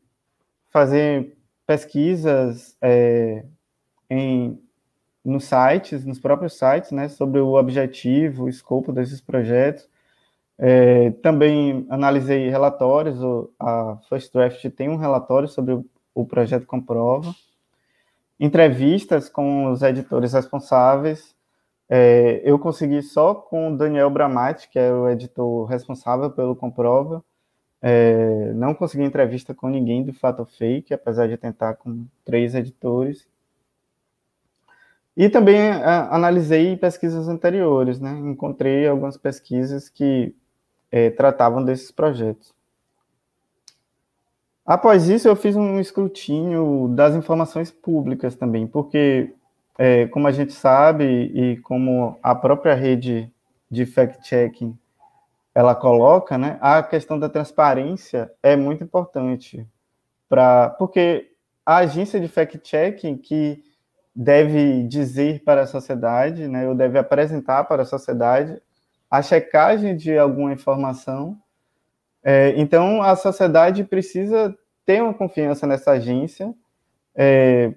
fazer pesquisas é, em, nos sites, nos próprios sites, né, sobre o objetivo, o escopo desses projetos. É, também analisei relatórios, a First Draft tem um relatório sobre o, o projeto Comprova entrevistas com os editores responsáveis. É, eu consegui só com o Daniel Bramati, que é o editor responsável pelo Comprova. É, não consegui entrevista com ninguém do Fato Fake, apesar de tentar com três editores. E também a, analisei pesquisas anteriores, né? Encontrei algumas pesquisas que é, tratavam desses projetos. Após isso, eu fiz um escrutínio das informações públicas também, porque, é, como a gente sabe, e como a própria rede de fact-checking ela coloca, né, a questão da transparência é muito importante, pra, porque a agência de fact-checking que deve dizer para a sociedade, né, ou deve apresentar para a sociedade a checagem de alguma informação é, então, a sociedade precisa ter uma confiança nessa agência é,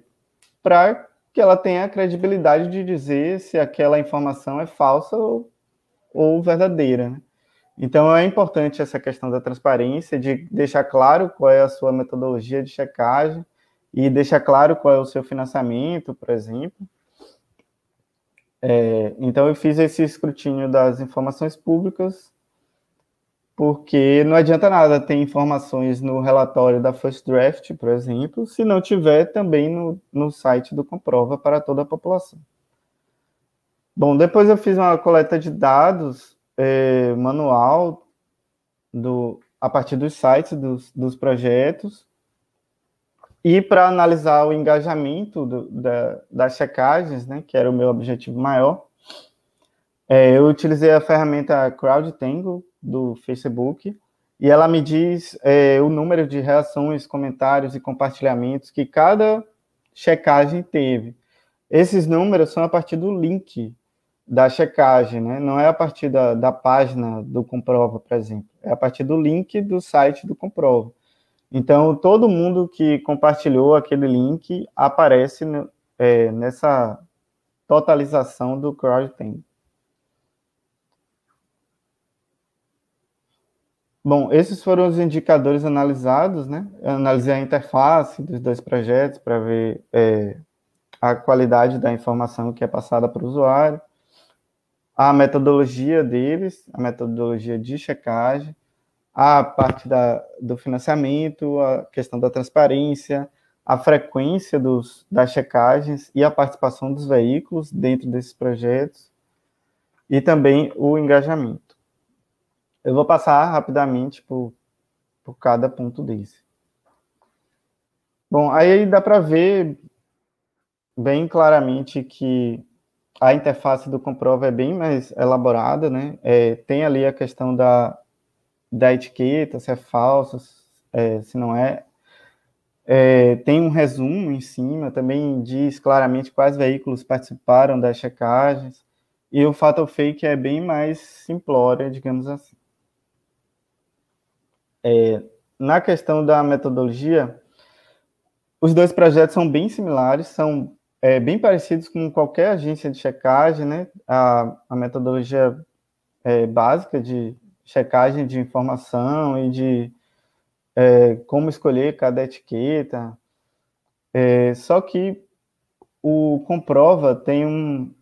para que ela tenha a credibilidade de dizer se aquela informação é falsa ou, ou verdadeira. Né? Então, é importante essa questão da transparência, de deixar claro qual é a sua metodologia de checagem e deixar claro qual é o seu financiamento, por exemplo. É, então, eu fiz esse escrutínio das informações públicas porque não adianta nada ter informações no relatório da First Draft, por exemplo, se não tiver também no, no site do Comprova para toda a população. Bom, depois eu fiz uma coleta de dados é, manual do, a partir dos sites dos, dos projetos e para analisar o engajamento do, da, das checagens, né, que era o meu objetivo maior, é, eu utilizei a ferramenta CrowdTangle do Facebook e ela me diz é, o número de reações, comentários e compartilhamentos que cada checagem teve. Esses números são a partir do link da checagem, né? não é a partir da, da página do Comprova, por exemplo, é a partir do link do site do Comprova. Então, todo mundo que compartilhou aquele link aparece no, é, nessa totalização do CrowdTangle. Bom, esses foram os indicadores analisados, né? Eu analisei a interface dos dois projetos para ver é, a qualidade da informação que é passada para o usuário, a metodologia deles, a metodologia de checagem, a parte da, do financiamento, a questão da transparência, a frequência dos, das checagens e a participação dos veículos dentro desses projetos, e também o engajamento. Eu vou passar rapidamente por, por cada ponto desse. Bom, aí dá para ver bem claramente que a interface do Comprova é bem mais elaborada, né? É, tem ali a questão da, da etiqueta, se é falso, é, se não é. é. Tem um resumo em cima, também diz claramente quais veículos participaram das checagens. E o fato fake é bem mais simplória, digamos assim. É, na questão da metodologia, os dois projetos são bem similares, são é, bem parecidos com qualquer agência de checagem, né? A, a metodologia é, básica de checagem de informação e de é, como escolher cada etiqueta. É, só que o comprova tem um,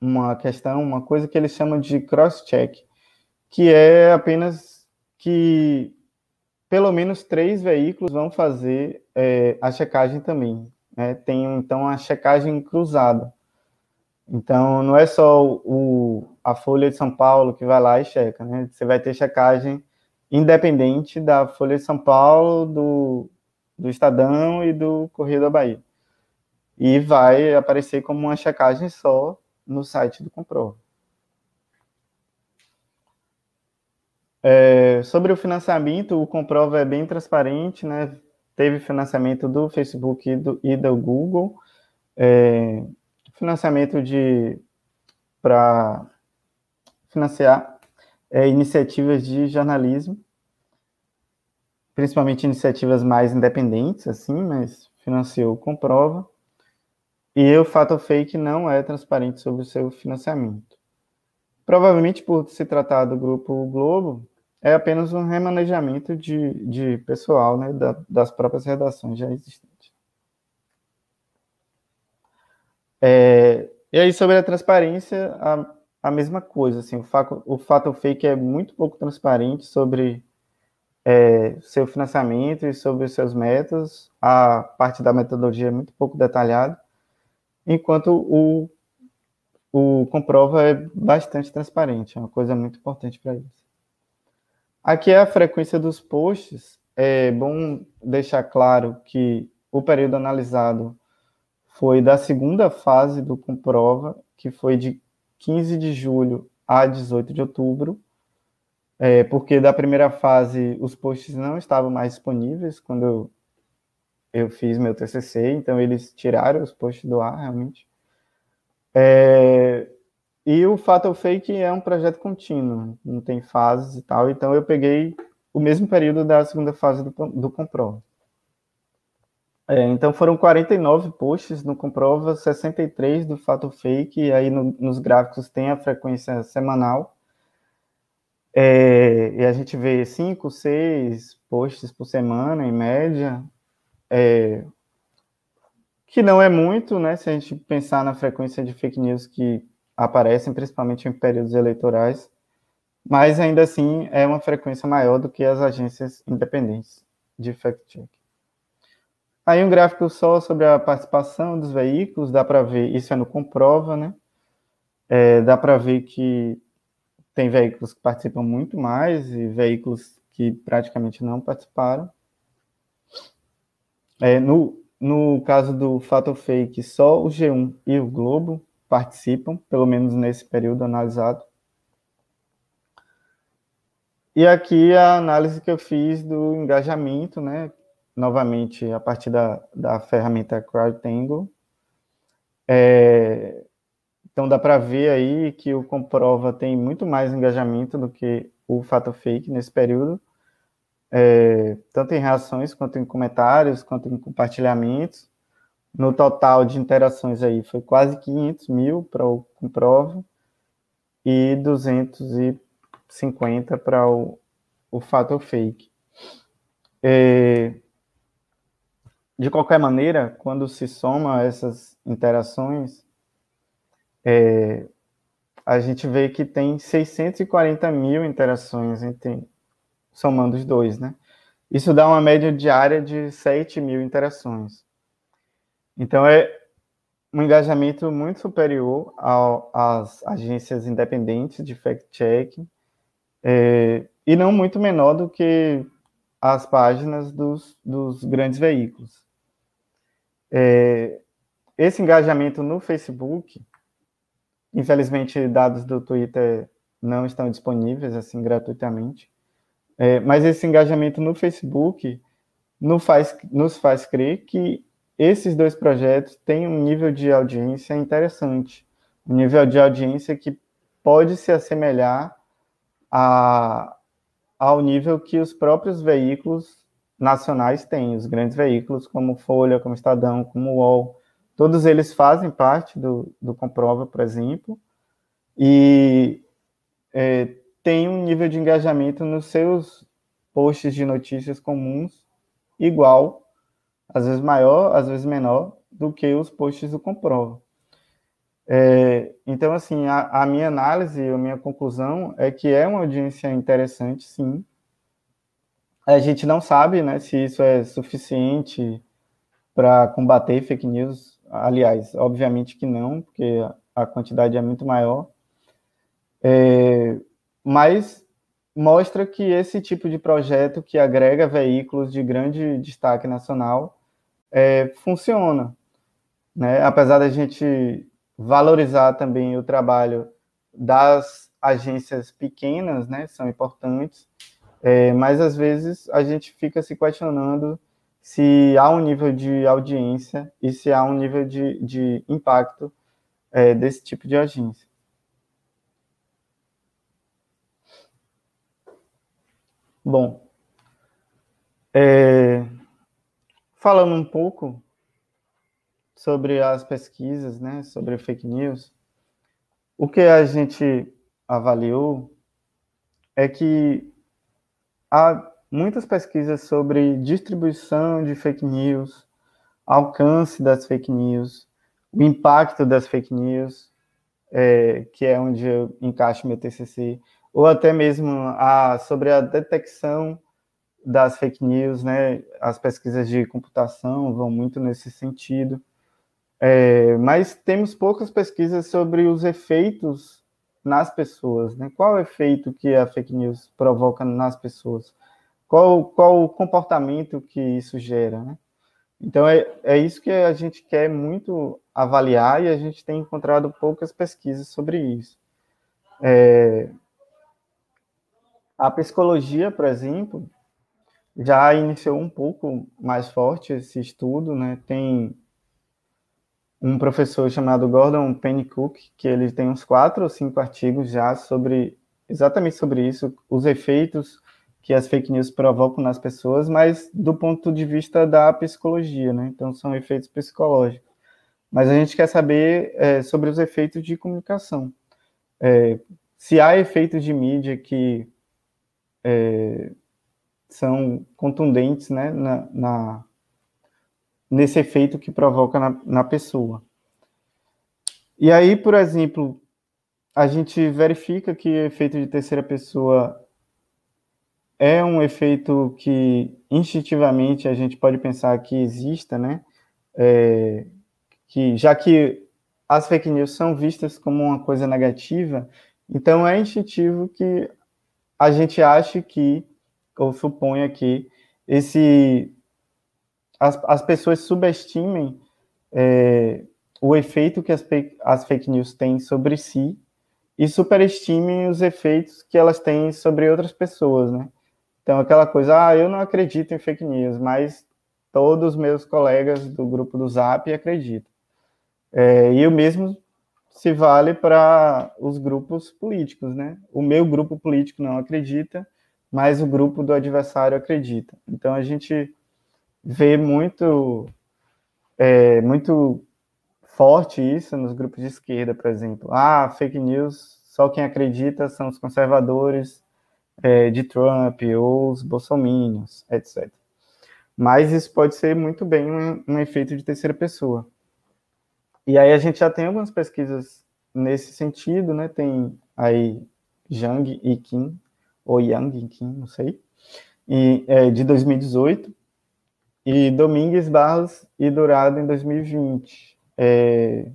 uma questão, uma coisa que eles chamam de cross-check, que é apenas que pelo menos três veículos vão fazer é, a checagem também. Né? Tem, então, a checagem cruzada. Então, não é só o, a Folha de São Paulo que vai lá e checa, né? Você vai ter checagem independente da Folha de São Paulo, do, do Estadão e do Correio da Bahia. E vai aparecer como uma checagem só no site do Comprova. É, sobre o financiamento, o Comprova é bem transparente, né? Teve financiamento do Facebook e do, e Google, é, financiamento de para financiar é, iniciativas de jornalismo, principalmente iniciativas mais independentes, assim, mas financiou Comprova. E o Fato Fake não é transparente sobre o seu financiamento. Provavelmente por se tratar do Grupo Globo, é apenas um remanejamento de, de pessoal né, da, das próprias redações já existentes. É, e aí, sobre a transparência, a, a mesma coisa. Assim, o, fato, o fato fake é muito pouco transparente sobre é, seu financiamento e sobre os seus métodos. A parte da metodologia é muito pouco detalhada, enquanto o, o comprova é bastante transparente. É uma coisa muito importante para eles. Aqui é a frequência dos posts. É bom deixar claro que o período analisado foi da segunda fase do Comprova, que foi de 15 de julho a 18 de outubro, é, porque da primeira fase os posts não estavam mais disponíveis quando eu, eu fiz meu TCC, então eles tiraram os posts do ar, realmente. É, e o Fatal Fake é um projeto contínuo, não tem fases e tal, então eu peguei o mesmo período da segunda fase do, do Comprova. É, então foram 49 posts no Comprova, 63 do Fato Fake, e aí no, nos gráficos tem a frequência semanal. É, e a gente vê 5, 6 posts por semana, em média, é, que não é muito, né, se a gente pensar na frequência de fake news que aparecem principalmente em períodos eleitorais, mas ainda assim é uma frequência maior do que as agências independentes de fact-check. Aí um gráfico só sobre a participação dos veículos, dá para ver, isso é no Comprova, né? É, dá para ver que tem veículos que participam muito mais e veículos que praticamente não participaram. É, no, no caso do fato fake, só o G1 e o Globo participam, pelo menos nesse período analisado. E aqui a análise que eu fiz do engajamento, né? Novamente, a partir da, da ferramenta CrowdTangle. É, então dá para ver aí que o Comprova tem muito mais engajamento do que o Fato Fake nesse período é, tanto em reações, quanto em comentários, quanto em compartilhamentos. No total de interações aí foi quase 500 mil para o Comprova e 250 para o, o fato ou fake. É, de qualquer maneira, quando se soma essas interações, é, a gente vê que tem 640 mil interações entre somando os dois, né? Isso dá uma média diária de 7 mil interações. Então, é um engajamento muito superior ao, às agências independentes de fact-checking é, e não muito menor do que as páginas dos, dos grandes veículos. É, esse engajamento no Facebook, infelizmente, dados do Twitter não estão disponíveis assim gratuitamente, é, mas esse engajamento no Facebook nos faz, nos faz crer que esses dois projetos têm um nível de audiência interessante, um nível de audiência que pode se assemelhar a, ao nível que os próprios veículos nacionais têm, os grandes veículos como Folha, como Estadão, como UOL, todos eles fazem parte do, do Comprova, por exemplo, e é, tem um nível de engajamento nos seus posts de notícias comuns igual, às vezes maior, às vezes menor, do que os posts do Comprova. É, então, assim, a, a, minha análise, a minha conclusão é que é uma audiência interessante, sim. A gente não sabe né, se isso é suficiente para combater fake news. Aliás, obviamente que não, porque a quantidade é muito maior. É, mas mostra que esse tipo de projeto que agrega veículos de grande destaque nacional é, funciona. Né? Apesar da gente valorizar também o trabalho das agências pequenas, né, são importantes, é, mas às vezes a gente fica se questionando se há um nível de audiência e se há um nível de, de impacto é, desse tipo de agência. Bom, é, falando um pouco sobre as pesquisas, né, sobre fake news, o que a gente avaliou é que há muitas pesquisas sobre distribuição de fake news, alcance das fake news, o impacto das fake news, é, que é onde eu encaixo meu TCC, ou até mesmo a, sobre a detecção das fake news, né? As pesquisas de computação vão muito nesse sentido. É, mas temos poucas pesquisas sobre os efeitos nas pessoas, né? Qual o efeito que a fake news provoca nas pessoas? Qual, qual o comportamento que isso gera, né? Então, é, é isso que a gente quer muito avaliar e a gente tem encontrado poucas pesquisas sobre isso. É, a psicologia, por exemplo, já iniciou um pouco mais forte esse estudo, né? Tem um professor chamado Gordon Pennycook, que ele tem uns quatro ou cinco artigos já sobre exatamente sobre isso, os efeitos que as fake news provocam nas pessoas, mas do ponto de vista da psicologia, né? Então são efeitos psicológicos. Mas a gente quer saber é, sobre os efeitos de comunicação. É, se há efeitos de mídia que é, são contundentes né, na, na, nesse efeito que provoca na, na pessoa. E aí, por exemplo, a gente verifica que o efeito de terceira pessoa é um efeito que instintivamente a gente pode pensar que exista, né? É, que já que as fake news são vistas como uma coisa negativa, então é instintivo que a gente acha que ou suponha que esse as, as pessoas subestimem é, o efeito que as, as fake news têm sobre si e superestimem os efeitos que elas têm sobre outras pessoas, né? Então, aquela coisa, ah, eu não acredito em fake news, mas todos os meus colegas do grupo do Zap acreditam. É, e o mesmo se vale para os grupos políticos, né? O meu grupo político não acredita, mas o grupo do adversário acredita. Então, a gente vê muito, é, muito forte isso nos grupos de esquerda, por exemplo. Ah, fake news, só quem acredita são os conservadores é, de Trump ou os bolsominions, etc. Mas isso pode ser muito bem um, um efeito de terceira pessoa. E aí a gente já tem algumas pesquisas nesse sentido, né? Tem aí Zhang e Kim, ou Yang não sei, e, é, de 2018, e Domingues Barros e Dourado em 2020. É,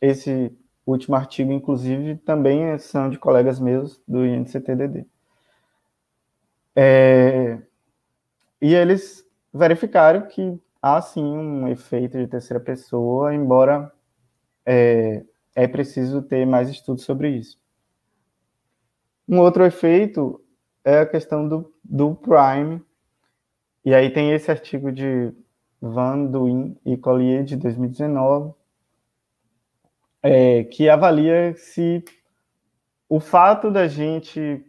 esse último artigo, inclusive, também são de colegas meus do INCTDD. É, e eles verificaram que há sim um efeito de terceira pessoa, embora é, é preciso ter mais estudos sobre isso. Um outro efeito é a questão do, do Prime, e aí tem esse artigo de Van Duin e Collier de 2019, é, que avalia se o fato da gente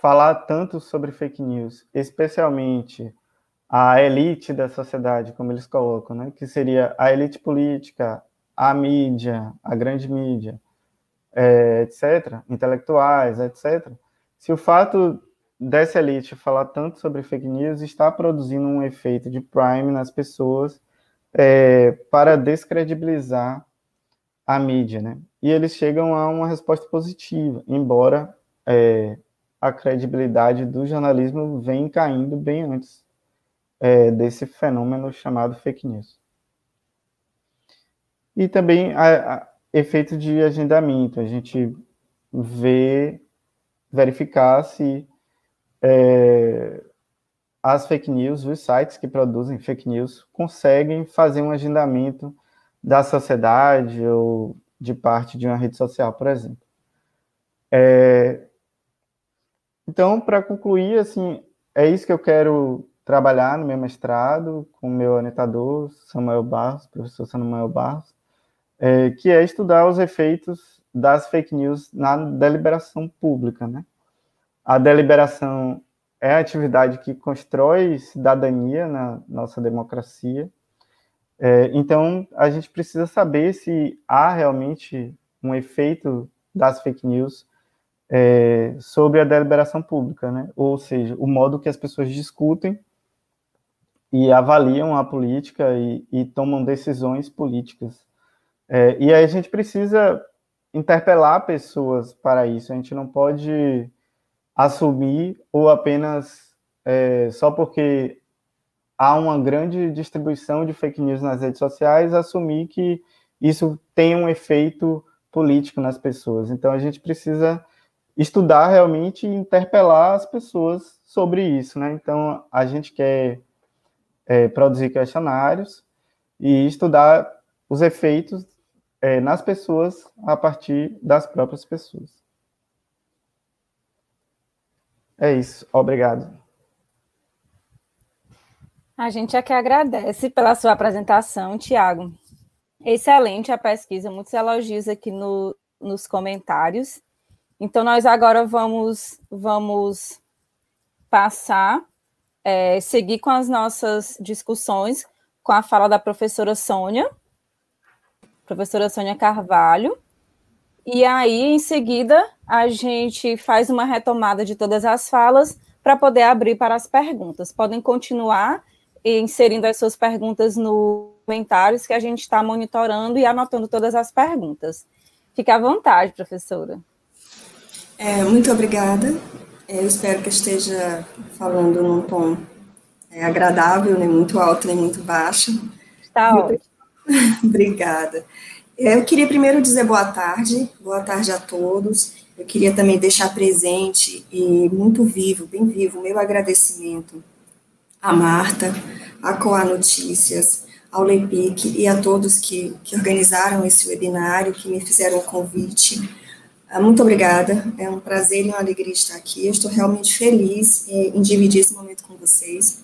falar tanto sobre fake news, especialmente a elite da sociedade, como eles colocam, né, que seria a elite política, a mídia, a grande mídia, é, etc., intelectuais, etc., se o fato dessa elite falar tanto sobre fake news está produzindo um efeito de prime nas pessoas é, para descredibilizar a mídia, né? E eles chegam a uma resposta positiva, embora é, a credibilidade do jornalismo vem caindo bem antes é, desse fenômeno chamado fake news. E também a, a, efeito de agendamento, a gente vê, verificar se é, as fake news, os sites que produzem fake news, conseguem fazer um agendamento da sociedade ou de parte de uma rede social, por exemplo. É, então, para concluir, assim, é isso que eu quero trabalhar no meu mestrado com o meu orientador, Samuel Barros, professor Samuel Barros, é, que é estudar os efeitos das fake news na deliberação pública, né? A deliberação é a atividade que constrói cidadania na nossa democracia. É, então, a gente precisa saber se há realmente um efeito das fake news é, sobre a deliberação pública, né? Ou seja, o modo que as pessoas discutem e avaliam a política e, e tomam decisões políticas. É, e aí a gente precisa interpelar pessoas para isso. A gente não pode assumir ou apenas é, só porque há uma grande distribuição de fake news nas redes sociais, assumir que isso tem um efeito político nas pessoas. Então a gente precisa estudar realmente e interpelar as pessoas sobre isso, né? Então a gente quer é, produzir questionários e estudar os efeitos é, nas pessoas a partir das próprias pessoas. É isso. Obrigado. A gente é que agradece pela sua apresentação, Tiago. Excelente a pesquisa, muitos elogios aqui no, nos comentários. Então, nós agora vamos, vamos passar, é, seguir com as nossas discussões com a fala da professora Sônia, professora Sônia Carvalho. E aí, em seguida, a gente faz uma retomada de todas as falas para poder abrir para as perguntas. Podem continuar inserindo as suas perguntas nos comentários que a gente está monitorando e anotando todas as perguntas. Fique à vontade, professora. É, muito obrigada. É, eu espero que esteja falando num tom é, agradável, nem muito alto, nem muito baixo. Está ótimo. [LAUGHS] obrigada. É, eu queria primeiro dizer boa tarde, boa tarde a todos. eu queria também deixar presente e muito vivo, bem vivo, meu agradecimento à Marta, à Coa Notícias, ao Lepic e a todos que, que organizaram esse webinário, que me fizeram o convite. Ah, muito obrigada, é um prazer e uma alegria estar aqui. Eu estou realmente feliz em dividir esse momento com vocês.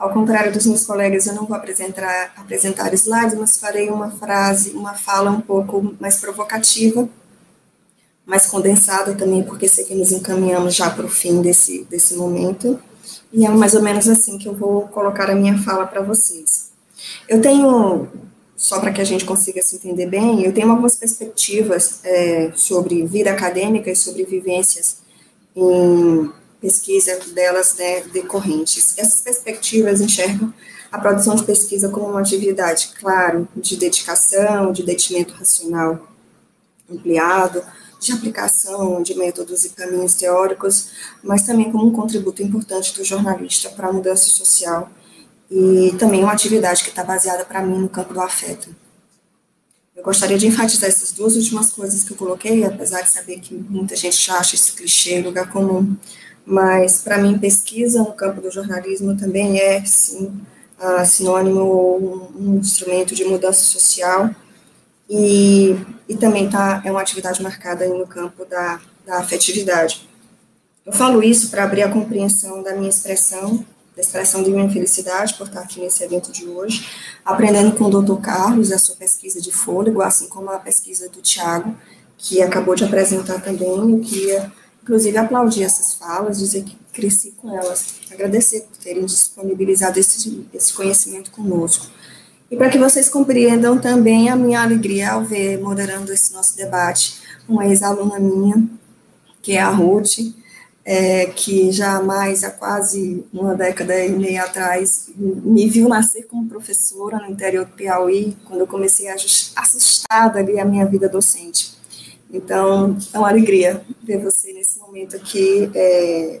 Ao contrário dos meus colegas, eu não vou apresentar, apresentar slides, mas farei uma frase, uma fala um pouco mais provocativa, mais condensada também, porque sei que nos encaminhamos já para o fim desse, desse momento. E é mais ou menos assim que eu vou colocar a minha fala para vocês. Eu tenho, só para que a gente consiga se entender bem, eu tenho algumas perspectivas é, sobre vida acadêmica e sobre vivências em pesquisa delas né, decorrentes. Essas perspectivas enxergam a produção de pesquisa como uma atividade, claro, de dedicação, de dedicação racional ampliado, de aplicação de métodos e caminhos teóricos, mas também como um contributo importante do jornalista para a mudança social e também uma atividade que está baseada para mim no campo do afeto. Eu gostaria de enfatizar essas duas últimas coisas que eu coloquei, apesar de saber que muita gente acha esse clichê lugar comum, mas para mim pesquisa no campo do jornalismo também é, sim, uh, sinônimo ou um, um instrumento de mudança social e, e também tá, é uma atividade marcada no campo da, da afetividade. Eu falo isso para abrir a compreensão da minha expressão, da expressão de minha felicidade por estar aqui nesse evento de hoje, aprendendo com o doutor Carlos a sua pesquisa de fôlego, assim como a pesquisa do Tiago, que acabou de apresentar também, eu queria inclusive aplaudir essas falas, dizer que cresci com elas, agradecer por terem disponibilizado esse, esse conhecimento conosco. E para que vocês compreendam também a minha alegria ao ver, moderando esse nosso debate, uma ex-aluna minha, que é a Ruth, é, que já mais há quase uma década e meia atrás me viu nascer como professora no interior do Piauí, quando eu comecei a assustada ali a minha vida docente. Então, é uma alegria ver você nesse momento aqui é,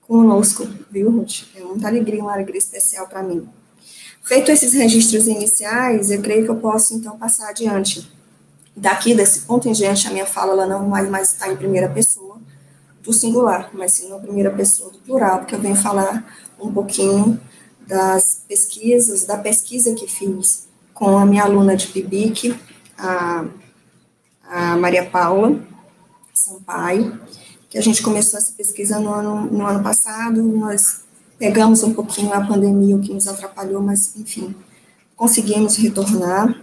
conosco, viu, Ruth? É muita alegria, uma alegria especial para mim. Feito esses registros iniciais, eu creio que eu posso, então, passar adiante. Daqui, desse ponto em diante, a minha fala ela não vai mais estar em primeira pessoa do singular, mas sim na primeira pessoa do plural, porque eu venho falar um pouquinho das pesquisas, da pesquisa que fiz com a minha aluna de PIBIC, a a Maria Paula Sampaio, que a gente começou essa pesquisa no ano, no ano passado, nós pegamos um pouquinho a pandemia, o que nos atrapalhou, mas, enfim, conseguimos retornar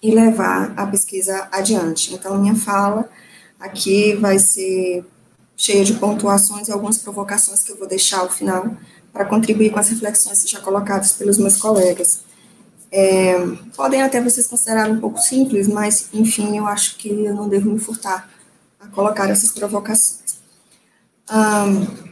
e levar a pesquisa adiante. Então, minha fala aqui vai ser cheia de pontuações e algumas provocações que eu vou deixar ao final para contribuir com as reflexões já colocadas pelos meus colegas. É, podem até vocês considerar um pouco simples, mas, enfim, eu acho que eu não devo me furtar a colocar essas provocações. Um,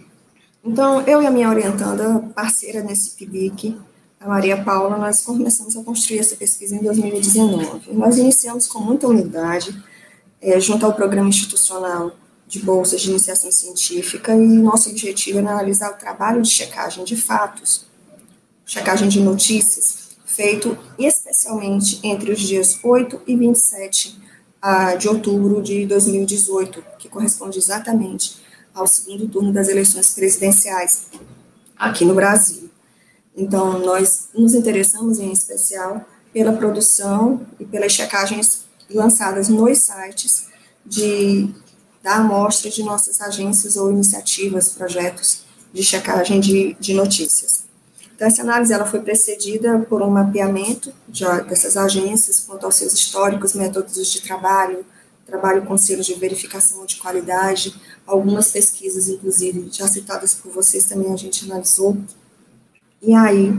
então, eu e a minha orientanda, parceira nesse PIBIC, a Maria Paula, nós começamos a construir essa pesquisa em 2019. Nós iniciamos com muita humildade, é, junto ao programa institucional de bolsas de iniciação científica, e nosso objetivo era analisar o trabalho de checagem de fatos, checagem de notícias, feito especialmente entre os dias 8 e 27 uh, de outubro de 2018, que corresponde exatamente ao segundo turno das eleições presidenciais aqui no Brasil. Então, nós nos interessamos em especial pela produção e pelas checagens lançadas nos sites de, da amostra de nossas agências ou iniciativas, projetos de checagem de, de notícias. Então, essa análise ela foi precedida por um mapeamento de, dessas agências quanto aos seus históricos, métodos de trabalho, trabalho com selos de verificação de qualidade, algumas pesquisas, inclusive, já citadas por vocês também a gente analisou. E aí,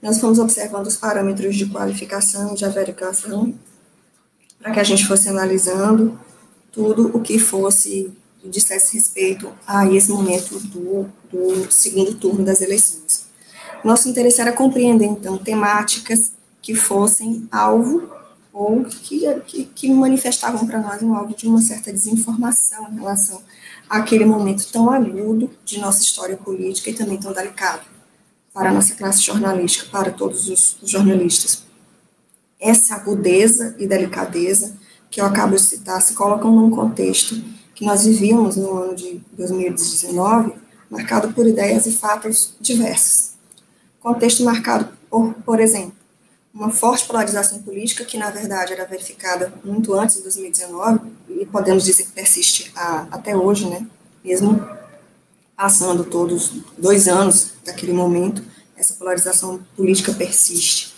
nós fomos observando os parâmetros de qualificação de verificação, para que a gente fosse analisando tudo o que fosse dissesse respeito a esse momento do, do segundo turno das eleições. Nosso interesse era compreender, então, temáticas que fossem alvo ou que, que, que manifestavam para nós um alvo de uma certa desinformação em relação àquele momento tão agudo de nossa história política e também tão delicado para a nossa classe jornalística, para todos os jornalistas. Essa agudeza e delicadeza que eu acabo de citar se colocam num contexto que nós vivíamos no ano de 2019, marcado por ideias e fatos diversos. Contexto marcado por, por exemplo, uma forte polarização política que, na verdade, era verificada muito antes de 2019 e podemos dizer que persiste a, até hoje, né? Mesmo passando todos dois anos daquele momento, essa polarização política persiste.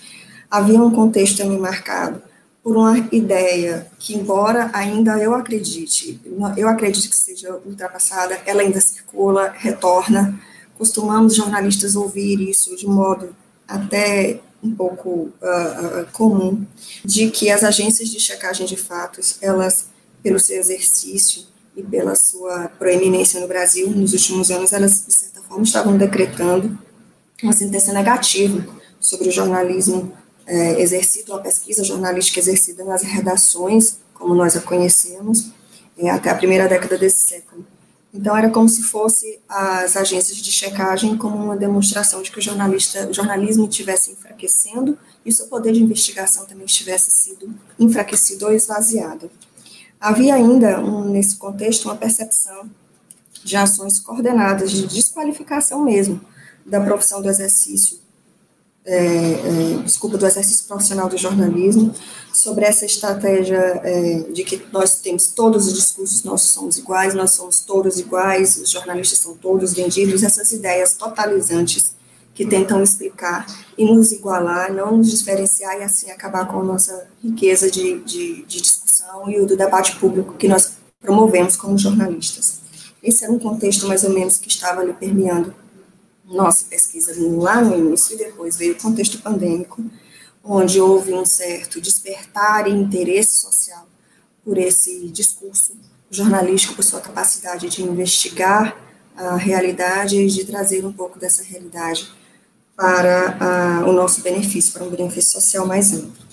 Havia um contexto também marcado por uma ideia que, embora ainda eu acredite, eu acredito que seja ultrapassada, ela ainda circula, retorna. Costumamos, jornalistas, ouvir isso de modo até um pouco uh, uh, comum, de que as agências de checagem de fatos, elas, pelo seu exercício e pela sua proeminência no Brasil, nos últimos anos, elas, de certa forma, estavam decretando uma sentença negativa sobre o jornalismo é, exercido, uma pesquisa jornalística exercida nas redações, como nós a conhecemos, é, até a primeira década desse século. Então, era como se fosse as agências de checagem como uma demonstração de que o, jornalista, o jornalismo estivesse enfraquecendo e o seu poder de investigação também estivesse sido enfraquecido ou esvaziado. Havia ainda, um, nesse contexto, uma percepção de ações coordenadas de desqualificação mesmo da profissão do exercício é, é, desculpa, do exercício profissional do jornalismo, sobre essa estratégia é, de que nós temos todos os discursos, nós somos iguais, nós somos todos iguais, os jornalistas são todos vendidos, essas ideias totalizantes que tentam explicar e nos igualar, não nos diferenciar e assim acabar com a nossa riqueza de, de, de discussão e o do debate público que nós promovemos como jornalistas. Esse era um contexto mais ou menos que estava ali permeando nossa pesquisa lá no início e depois veio o contexto pandêmico, onde houve um certo despertar e interesse social por esse discurso jornalístico, por sua capacidade de investigar a realidade e de trazer um pouco dessa realidade para o nosso benefício, para um benefício social mais amplo.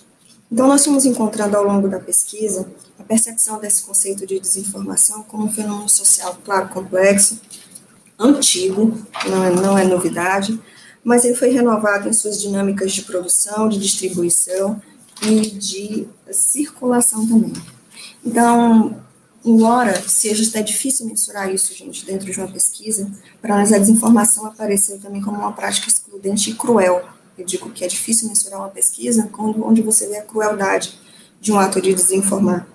Então, nós fomos encontrando ao longo da pesquisa a percepção desse conceito de desinformação como um fenômeno social, claro, complexo, antigo, não é, não é novidade, mas ele foi renovado em suas dinâmicas de produção, de distribuição e de circulação também. Então, embora seja até difícil mensurar isso, gente, dentro de uma pesquisa, para nós a desinformação apareceu também como uma prática excludente e cruel. Eu digo que é difícil mensurar uma pesquisa quando, onde você vê a crueldade de um ato de desinformar.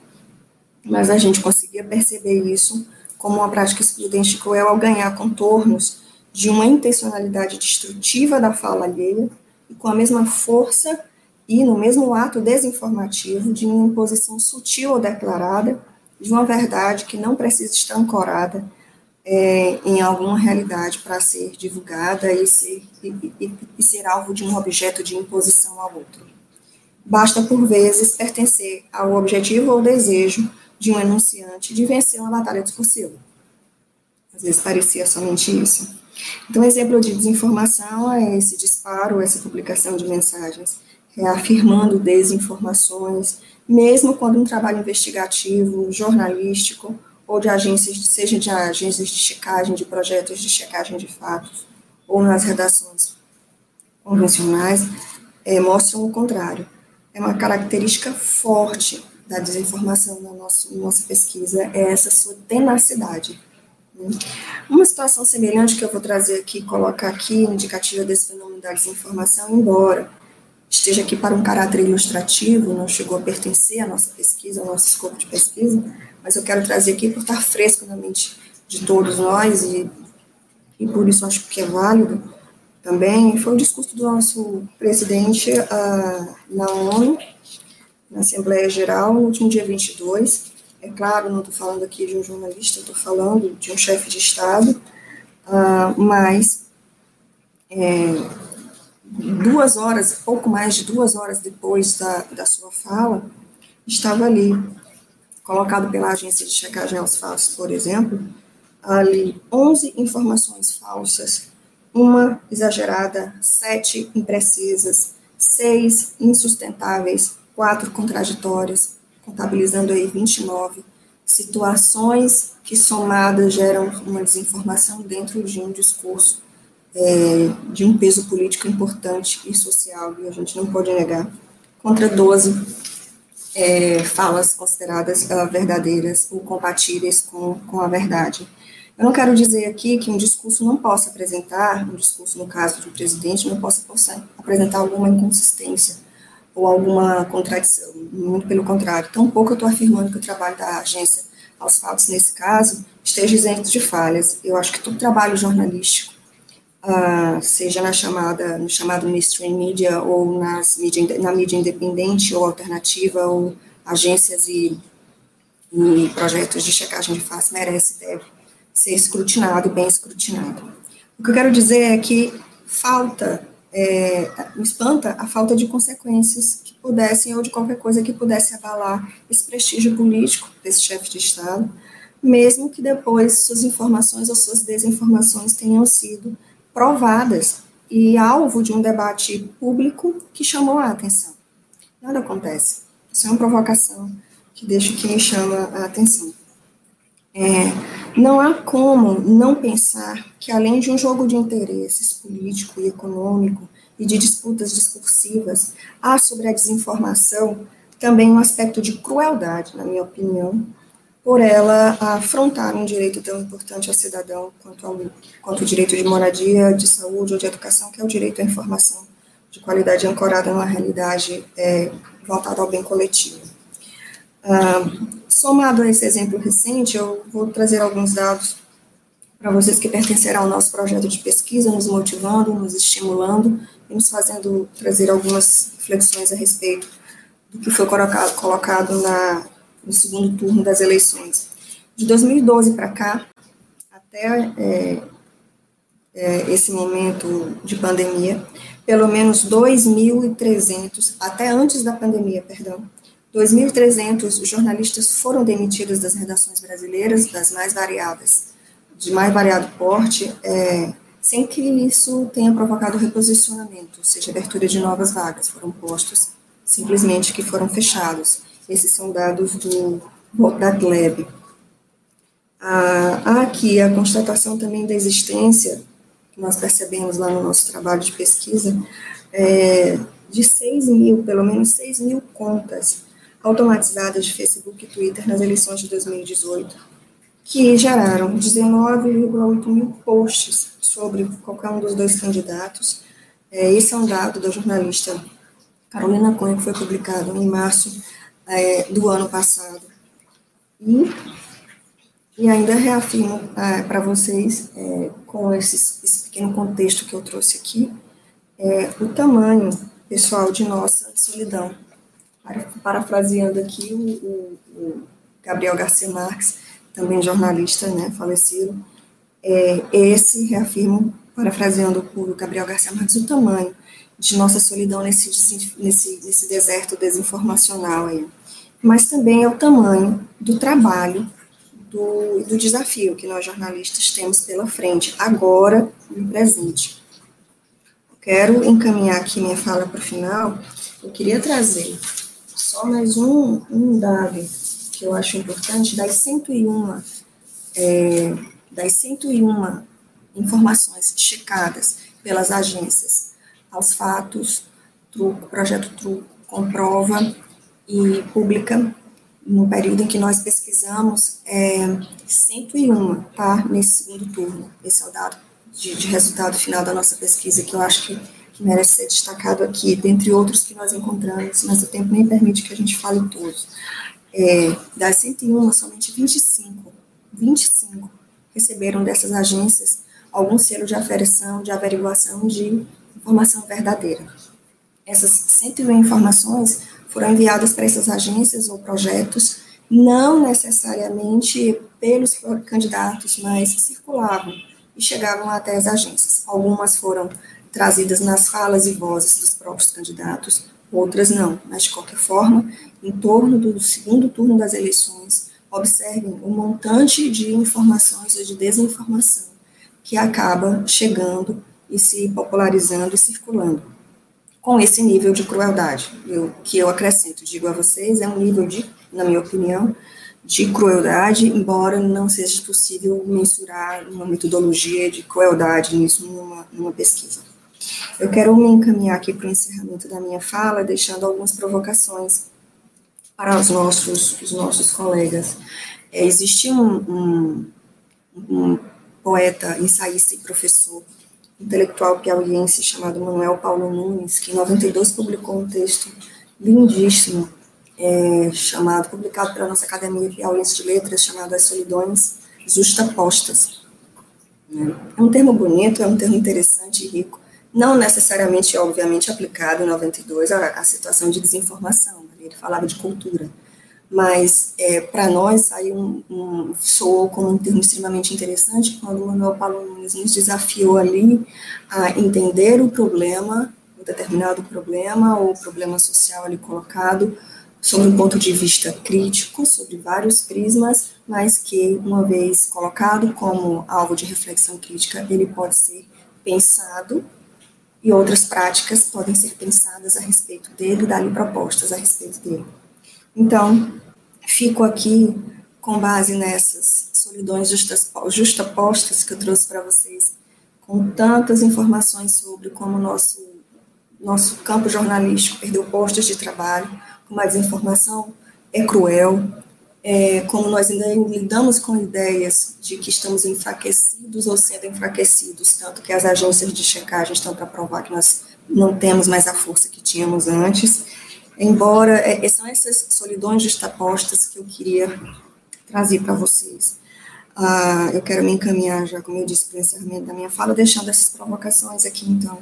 Mas a gente conseguia perceber isso como uma prática excludente cruel ao ganhar contornos de uma intencionalidade destrutiva da fala alheia e com a mesma força e no mesmo ato desinformativo de uma imposição sutil ou declarada de uma verdade que não precisa estar ancorada é, em alguma realidade para ser divulgada e ser, e, e, e ser alvo de um objeto de imposição ao outro. Basta, por vezes, pertencer ao objetivo ou desejo de um enunciante de vencer uma batalha discursiva. Às vezes parecia somente isso. Então, exemplo de desinformação é esse disparo, essa publicação de mensagens, reafirmando desinformações, mesmo quando um trabalho investigativo, jornalístico, ou de agências, seja de agências de checagem, de projetos de checagem de fatos, ou nas redações convencionais, é, mostram o contrário. É uma característica forte da desinformação na nossa, nossa pesquisa é essa sua tenacidade. Né? Uma situação semelhante que eu vou trazer aqui, colocar aqui, indicativa desse fenômeno da desinformação, embora esteja aqui para um caráter ilustrativo, não chegou a pertencer à nossa pesquisa, ao nosso escopo de pesquisa, mas eu quero trazer aqui por estar fresco na mente de todos nós e, e por isso acho que é válido também, foi o discurso do nosso presidente uh, na ONU, na Assembleia Geral, no último dia 22. É claro, não estou falando aqui de um jornalista, estou falando de um chefe de Estado, uh, mas é, duas horas, pouco mais de duas horas depois da, da sua fala, estava ali, colocado pela agência de checagem aos fatos, por exemplo, ali 11 informações falsas, uma exagerada, sete imprecisas, seis insustentáveis, quatro contraditórias, contabilizando aí 29 situações que somadas geram uma desinformação dentro de um discurso é, de um peso político importante e social, e a gente não pode negar, contra 12 é, falas consideradas uh, verdadeiras ou compatíveis com, com a verdade. Eu não quero dizer aqui que um discurso não possa apresentar, um discurso no caso do presidente, não possa, apresentar alguma inconsistência ou alguma contradição, muito pelo contrário. Tampouco eu estou afirmando que o trabalho da agência aos fatos nesse caso esteja isento de falhas. Eu acho que todo trabalho jornalístico, uh, seja na chamada, no chamado mainstream media ou nas mídia, na mídia independente ou alternativa ou agências e, e projetos de checagem de face merece deve ser escrutinado, bem escrutinado. O que eu quero dizer é que falta é, me espanta a falta de consequências que pudessem, ou de qualquer coisa que pudesse abalar esse prestígio político desse chefe de Estado, mesmo que depois suas informações ou suas desinformações tenham sido provadas e alvo de um debate público que chamou a atenção. Nada acontece. Isso é uma provocação que deixa que me chama a atenção. É, não há como não pensar que, além de um jogo de interesses político e econômico e de disputas discursivas, há sobre a desinformação também um aspecto de crueldade, na minha opinião, por ela afrontar um direito tão importante ao cidadão quanto, ao, quanto o direito de moradia, de saúde ou de educação, que é o direito à informação de qualidade ancorada numa realidade é, voltada ao bem coletivo. Ah, somado a esse exemplo recente, eu vou trazer alguns dados para vocês que pertencerão ao nosso projeto de pesquisa, nos motivando, nos estimulando e nos fazendo trazer algumas reflexões a respeito do que foi colocado, colocado na, no segundo turno das eleições. De 2012 para cá, até é, é, esse momento de pandemia, pelo menos 2.300, até antes da pandemia, perdão, 2.300 jornalistas foram demitidos das redações brasileiras, das mais variadas, de mais variado porte, é, sem que isso tenha provocado reposicionamento, ou seja, abertura de novas vagas, foram postos simplesmente que foram fechados. Esses são dados do da Gleb. Há aqui a constatação também da existência, que nós percebemos lá no nosso trabalho de pesquisa, é, de 6 mil, pelo menos 6 mil contas automatizadas de Facebook e Twitter nas eleições de 2018, que geraram 19,8 mil posts sobre qualquer um dos dois candidatos. É, esse é um dado da jornalista Carolina Cunha, que foi publicado em março é, do ano passado. E, e ainda reafirmo é, para vocês, é, com esses, esse pequeno contexto que eu trouxe aqui, é, o tamanho, pessoal, de nossa solidão parafraseando aqui o, o, o, Gabriel Garcia Marques, também jornalista, né, falecido, é, esse, reafirmo, parafraseando por Gabriel Garcia Marques, o tamanho de nossa solidão nesse, nesse, nesse deserto desinformacional aí. Mas também é o tamanho do trabalho, do, do desafio que nós jornalistas temos pela frente, agora no presente. quero encaminhar aqui minha fala para o final, eu queria trazer só mais um, um dado que eu acho importante, das 101, é, das 101 informações checadas pelas agências aos fatos, truco, projeto truco, comprova e publica no período em que nós pesquisamos, é, 101, tá? Nesse segundo turno. Esse é o dado de, de resultado final da nossa pesquisa, que eu acho que que merece ser destacado aqui, dentre outros que nós encontramos, mas o tempo nem permite que a gente fale todos. É, das 101, somente 25, 25 receberam dessas agências algum selo de aferição, de averiguação de informação verdadeira. Essas 101 informações foram enviadas para essas agências ou projetos, não necessariamente pelos candidatos, mas circulavam e chegavam até as agências. Algumas foram trazidas nas falas e vozes dos próprios candidatos, outras não. Mas, de qualquer forma, em torno do segundo turno das eleições, observem o montante de informações ou de desinformação que acaba chegando e se popularizando e circulando. Com esse nível de crueldade, eu, que eu acrescento, digo a vocês, é um nível de, na minha opinião, de crueldade, embora não seja possível mensurar uma metodologia de crueldade nisso numa, numa pesquisa. Eu quero me encaminhar aqui para o encerramento da minha fala, deixando algumas provocações para os nossos, os nossos colegas. É, existia um, um, um poeta, ensaísta e professor intelectual piauiense chamado Manuel Paulo Nunes, que em 92 publicou um texto lindíssimo, é, chamado, publicado pela nossa Academia Piauiense de Letras, chamado As Solidões Justapostas. É um termo bonito, é um termo interessante e rico, não necessariamente, obviamente, aplicado em 92 à, situação de desinformação, ele falava de cultura, mas é, para nós saiu um, um, soou como um termo extremamente interessante quando o Manuel Paulo Nunes nos desafiou ali a entender o problema, um determinado problema ou problema social ali colocado, sob um ponto de vista crítico, sobre vários prismas, mas que, uma vez colocado como alvo de reflexão crítica, ele pode ser pensado e outras práticas podem ser pensadas a respeito dele, dar-lhe propostas a respeito dele. Então, fico aqui com base nessas solidões justapostas que eu trouxe para vocês, com tantas informações sobre como nosso nosso campo jornalístico perdeu postos de trabalho, como a desinformação é cruel, é, como nós ainda lidamos com ideias de que estamos enfraquecidos ou sendo enfraquecidos, tanto que as agências de checagem estão para provar que nós não temos mais a força que tínhamos antes, Embora, é, são essas solidões justapostas que eu queria trazer para vocês. Ah, eu quero me encaminhar já, como eu disse, para o encerramento da minha fala, deixando essas provocações aqui, então.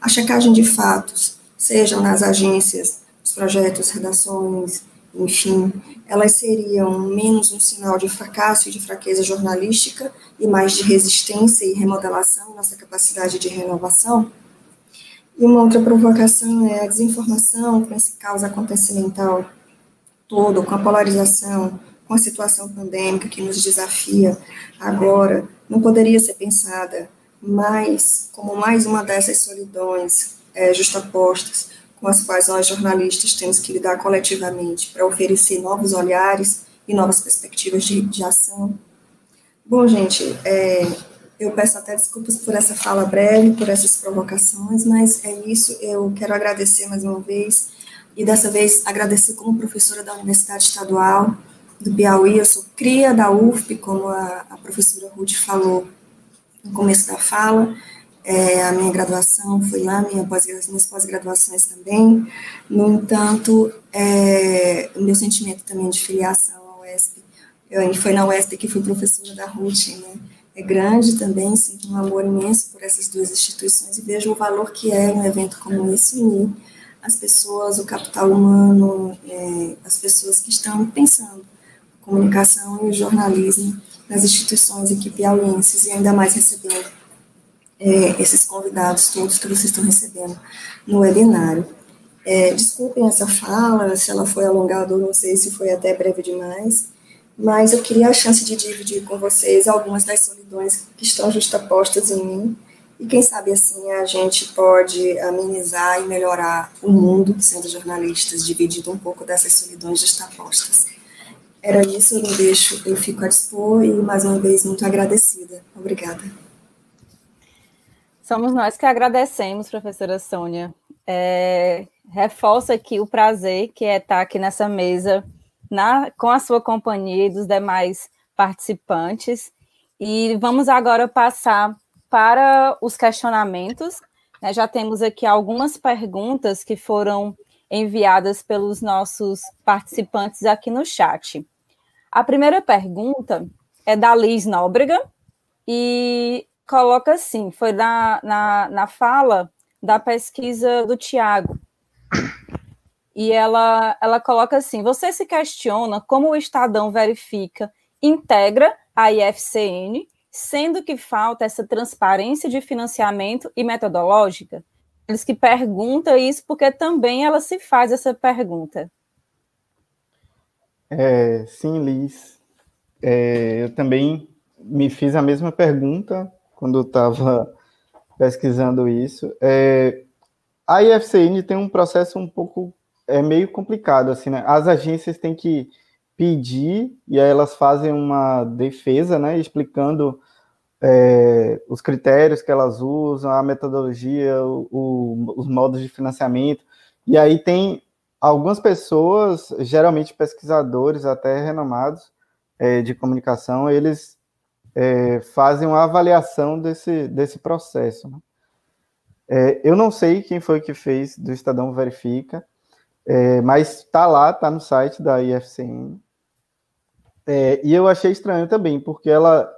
A checagem de fatos, sejam nas agências, os projetos, redações, enfim, elas seriam menos um sinal de fracasso e de fraqueza jornalística e mais de resistência e remodelação, nossa capacidade de renovação, e uma outra provocação é a desinformação com esse caos acontecimental todo, com a polarização, com a situação pandêmica que nos desafia agora, não poderia ser pensada mais como mais uma dessas solidões é, justapostas com as quais nós jornalistas temos que lidar coletivamente para oferecer novos olhares e novas perspectivas de, de ação. Bom, gente, é, eu peço até desculpas por essa fala breve, por essas provocações, mas é isso. Eu quero agradecer mais uma vez, e dessa vez agradecer como professora da Universidade Estadual do Piauí. Eu sou cria da UFP, como a, a professora Ruth falou no começo da fala. É, a minha graduação foi lá, minha pós minhas pós-graduações também. No entanto, é, meu sentimento também de filiação à UESP, eu foi na UESP que fui professora da Ruth, né? é grande também, sinto um amor imenso por essas duas instituições e vejo o valor que é um evento como esse unir as pessoas, o capital humano, é, as pessoas que estão pensando comunicação e o jornalismo nas instituições aqui piauienses e ainda mais recebendo é, esses convidados todos que vocês estão recebendo no webinário. É, desculpem essa fala, se ela foi alongada ou não sei se foi até breve demais, mas eu queria a chance de dividir com vocês algumas das solidões que estão justapostas em mim, e quem sabe assim a gente pode amenizar e melhorar o mundo sendo jornalistas, dividindo um pouco dessas solidões justapostas. Era isso, eu não deixo, eu fico a dispor e mais uma vez muito agradecida. Obrigada. Somos nós que agradecemos, professora Sônia. É, reforça aqui o prazer que é estar aqui nessa mesa na, com a sua companhia e dos demais participantes. E vamos agora passar para os questionamentos. Né? Já temos aqui algumas perguntas que foram enviadas pelos nossos participantes aqui no chat. A primeira pergunta é da Liz Nóbrega e coloca assim: foi na, na, na fala da pesquisa do Tiago, e ela, ela coloca assim: você se questiona como o Estadão verifica, integra a IFCN, sendo que falta essa transparência de financiamento e metodológica? Eles que perguntam isso porque também ela se faz essa pergunta. É, sim, Liz. É, eu também me fiz a mesma pergunta quando eu estava pesquisando isso. É, a IFCN tem um processo um pouco é meio complicado, assim, né? As agências têm que pedir e aí elas fazem uma defesa, né? Explicando é, os critérios que elas usam, a metodologia, o, o, os modos de financiamento. E aí tem algumas pessoas, geralmente pesquisadores até renomados é, de comunicação, eles é, fazem uma avaliação desse, desse processo. Né? É, eu não sei quem foi que fez do Estadão Verifica, é, mas está lá, está no site da IFCN. É, e eu achei estranho também, porque ela,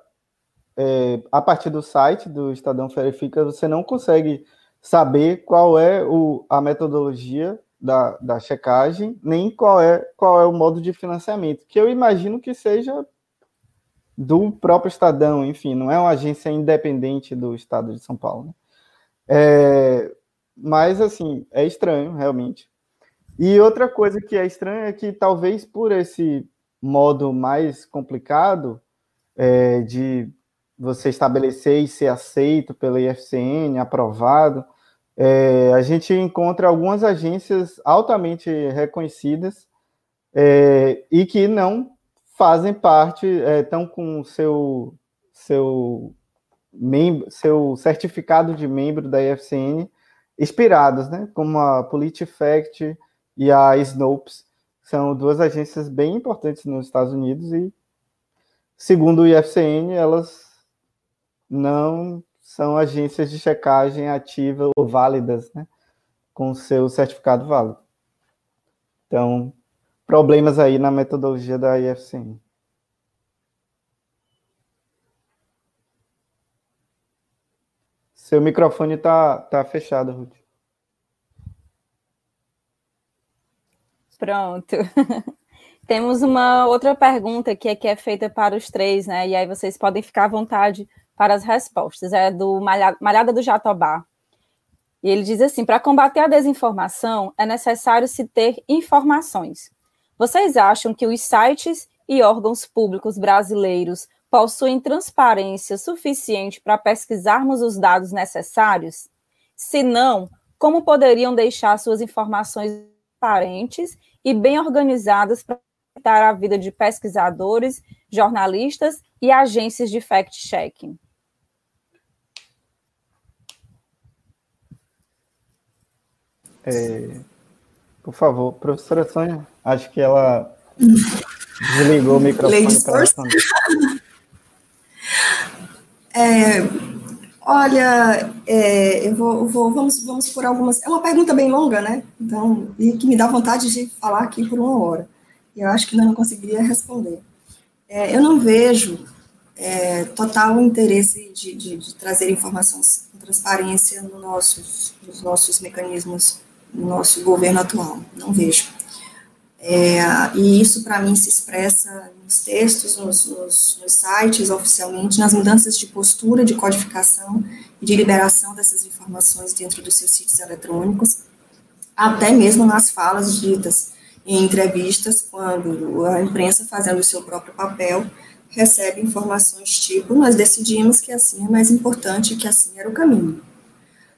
é, a partir do site do Estadão Verifica, você não consegue saber qual é o, a metodologia da, da checagem, nem qual é, qual é o modo de financiamento, que eu imagino que seja do próprio Estadão, enfim, não é uma agência independente do Estado de São Paulo. Né? É, mas, assim, é estranho, realmente. E outra coisa que é estranha é que talvez por esse modo mais complicado é, de você estabelecer e ser aceito pela IFCN, aprovado, é, a gente encontra algumas agências altamente reconhecidas é, e que não fazem parte, estão é, com seu seu membro, seu certificado de membro da IFCN expirados, né? Como a PolitiFact e a Snopes, são duas agências bem importantes nos Estados Unidos e, segundo o IFCN, elas não são agências de checagem ativa ou válidas, né? Com seu certificado válido. Então, problemas aí na metodologia da IFCN. Seu microfone está tá fechado, Ruth. Pronto. [LAUGHS] Temos uma outra pergunta que é, que é feita para os três, né? E aí vocês podem ficar à vontade para as respostas. É do Malhada do Jatobá. E ele diz assim: para combater a desinformação, é necessário se ter informações. Vocês acham que os sites e órgãos públicos brasileiros possuem transparência suficiente para pesquisarmos os dados necessários? Se não, como poderiam deixar suas informações transparentes e bem organizadas para facilitar a vida de pesquisadores, jornalistas e agências de fact-checking? É, por favor, professora Sônia, acho que ela desligou o microfone. [LAUGHS] É, olha, é, eu vou, vou, vamos, vamos por algumas. É uma pergunta bem longa, né? Então, e que me dá vontade de falar aqui por uma hora. Eu acho que não conseguiria responder. É, eu não vejo é, total interesse de, de, de, trazer informações com transparência no nossos, nos nossos mecanismos, no nosso governo atual. Não vejo. É, e isso, para mim, se expressa nos textos, nos, nos, nos, sites, oficialmente, nas mudanças de postura, de codificação e de liberação dessas informações dentro dos seus sítios eletrônicos, até mesmo nas falas ditas em entrevistas, quando a imprensa, fazendo o seu próprio papel, recebe informações tipo: nós decidimos que assim é mais importante, que assim era o caminho.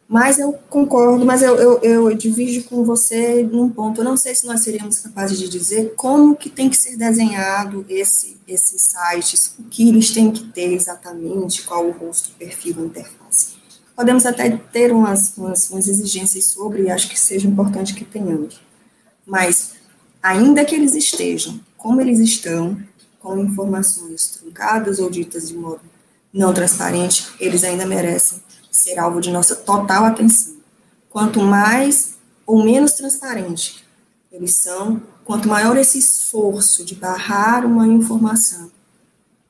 Mas eu concordo, mas eu, eu, eu divido com você num ponto. Eu não sei se nós seríamos capazes de dizer como que tem que ser desenhado esse, esses sites, o que eles têm que ter exatamente, qual o rosto, perfil, a interface. Podemos até ter umas, umas, umas exigências sobre, e acho que seja importante que tenhamos. Mas, ainda que eles estejam como eles estão, com informações truncadas ou ditas de modo não transparente, eles ainda merecem ser alvo de nossa total atenção. Quanto mais ou menos transparente eles são, quanto maior esse esforço de barrar uma informação,